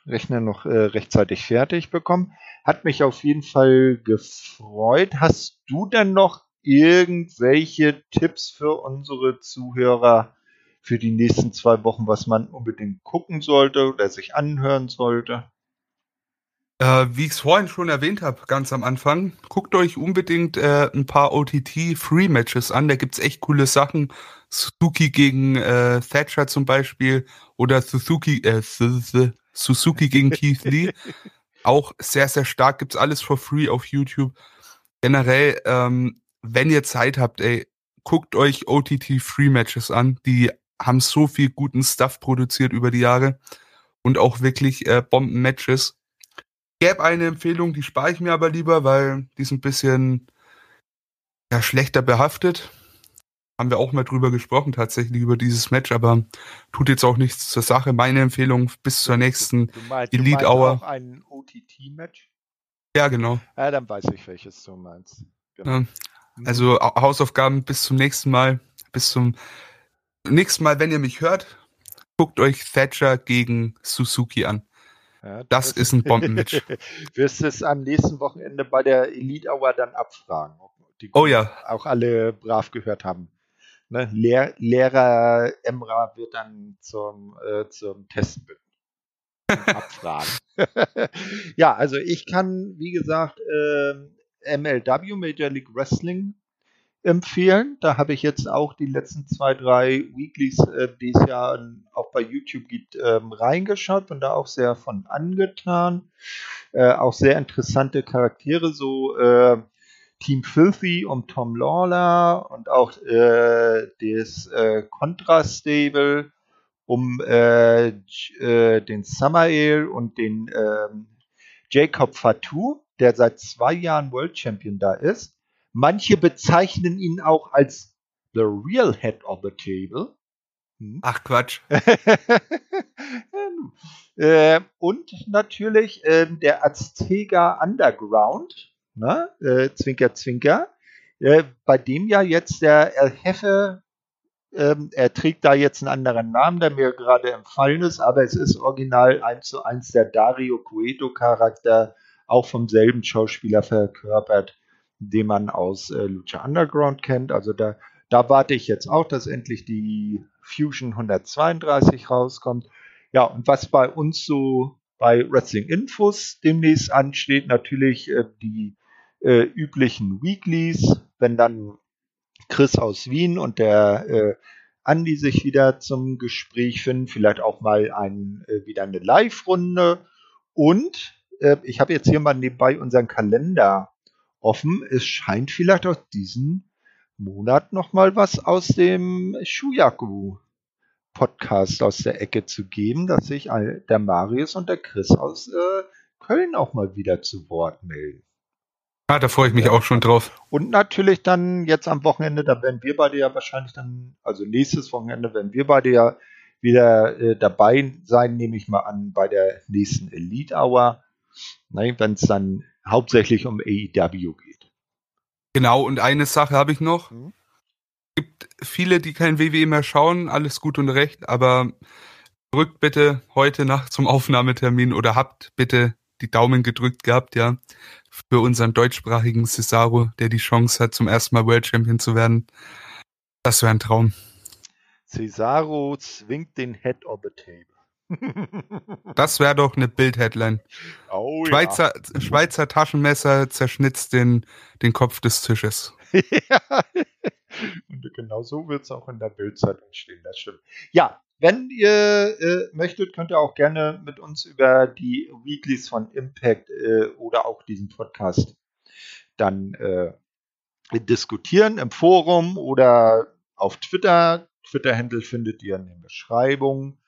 Rechner noch äh, rechtzeitig fertig bekommen. Hat mich auf jeden Fall gefreut. Hast du denn noch irgendwelche Tipps für unsere Zuhörer für die nächsten zwei Wochen, was man unbedingt gucken sollte oder sich anhören sollte? Äh, wie ich es vorhin schon erwähnt habe, ganz am Anfang, guckt euch unbedingt äh, ein paar OTT-Free-Matches an. Da gibt's echt coole Sachen. Suzuki gegen äh, Thatcher zum Beispiel oder Suzuki, äh, Suzuki gegen Keith Lee. Auch sehr, sehr stark. Gibt's alles for free auf YouTube. Generell, ähm, wenn ihr Zeit habt, ey, guckt euch OTT-Free-Matches an. Die haben so viel guten Stuff produziert über die Jahre und auch wirklich äh, Bomben-Matches gäbe eine Empfehlung, die spare ich mir aber lieber, weil die ist ein bisschen ja, schlechter behaftet. Haben wir auch mal drüber gesprochen, tatsächlich über dieses Match, aber tut jetzt auch nichts zur Sache. Meine Empfehlung bis zur nächsten du meinst, Elite du Hour. Auch ein OTT-Match? Ja, genau. Ja, dann weiß ich, welches du meinst. Genau. Ja, also Hausaufgaben bis zum nächsten Mal. Bis zum nächsten Mal, wenn ihr mich hört, guckt euch Thatcher gegen Suzuki an. Ja, das, ist ein Bombenmatch. wirst es am nächsten Wochenende bei der Elite Hour dann abfragen, ob die oh ja. auch alle brav gehört haben. Ne? Lehr Lehrer Emra wird dann zum, äh, zum Testen abfragen. ja, also ich kann, wie gesagt, äh, MLW, Major League Wrestling, empfehlen. Da habe ich jetzt auch die letzten zwei, drei Weeklies, äh, die es ja auch bei YouTube gibt, ähm, reingeschaut. und da auch sehr von angetan. Äh, auch sehr interessante Charaktere, so äh, Team Filthy um Tom Lawler und auch äh, das äh, Contra Stable um äh, äh, den Samael und den ähm, Jacob Fatou, der seit zwei Jahren World Champion da ist. Manche bezeichnen ihn auch als the real head of the table. Hm? Ach Quatsch. äh, und natürlich äh, der Aztega Underground, ne? äh, Zwinker, Zwinker, äh, bei dem ja jetzt der El Jefe, ähm, er trägt da jetzt einen anderen Namen, der mir gerade empfallen ist, aber es ist original eins zu eins der Dario Cueto Charakter, auch vom selben Schauspieler verkörpert den man aus äh, Lucha Underground kennt. Also da, da warte ich jetzt auch, dass endlich die Fusion 132 rauskommt. Ja, und was bei uns so bei Wrestling Infos demnächst ansteht, natürlich äh, die äh, üblichen Weeklies, wenn dann Chris aus Wien und der äh, Andi sich wieder zum Gespräch finden, vielleicht auch mal ein, äh, wieder eine Live-Runde. Und äh, ich habe jetzt hier mal nebenbei unseren Kalender offen. Es scheint vielleicht auch diesen Monat nochmal was aus dem Shuyaku Podcast aus der Ecke zu geben, dass sich der Marius und der Chris aus äh, Köln auch mal wieder zu Wort melden. Ah, da freue ich mich ja. auch schon drauf. Und natürlich dann jetzt am Wochenende, da werden wir beide ja wahrscheinlich dann, also nächstes Wochenende werden wir beide ja wieder äh, dabei sein, nehme ich mal an, bei der nächsten Elite Hour, ne, wenn es dann hauptsächlich um AEW geht. Genau, und eine Sache habe ich noch. Mhm. Es gibt viele, die kein WWE mehr schauen, alles gut und recht, aber drückt bitte heute Nacht zum Aufnahmetermin oder habt bitte die Daumen gedrückt gehabt, ja, für unseren deutschsprachigen Cesaro, der die Chance hat, zum ersten Mal World Champion zu werden. Das wäre ein Traum. Cesaro zwingt den Head of the Table. Das wäre doch eine Bild-Headline. Oh, Schweizer, ja. Schweizer Taschenmesser zerschnitzt den, den Kopf des Tisches. ja. Und genau so wird es auch in der Bildzeitung stehen, das stimmt. Ja, wenn ihr äh, möchtet, könnt ihr auch gerne mit uns über die Weeklies von Impact äh, oder auch diesen Podcast dann äh, diskutieren im Forum oder auf Twitter. Twitter-Handle findet ihr in der Beschreibung.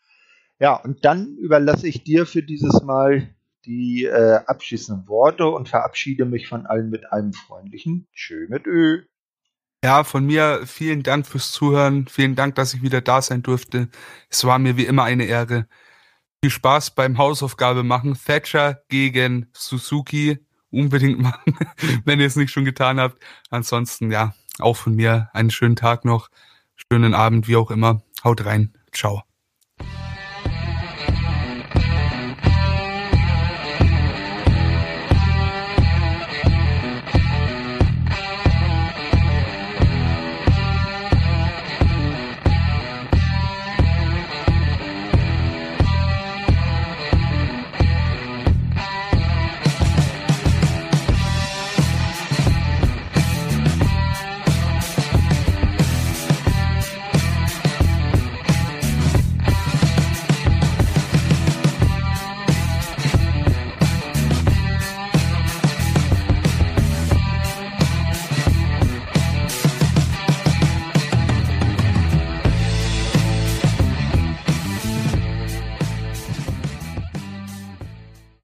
Ja, und dann überlasse ich dir für dieses Mal die äh, abschließenden Worte und verabschiede mich von allen mit einem freundlichen Tschö mit Ö. Ja, von mir vielen Dank fürs Zuhören. Vielen Dank, dass ich wieder da sein durfte. Es war mir wie immer eine Ehre. Viel Spaß beim Hausaufgabe machen. Thatcher gegen Suzuki unbedingt machen, wenn ihr es nicht schon getan habt. Ansonsten, ja, auch von mir einen schönen Tag noch schönen Abend, wie auch immer. Haut rein. Ciao.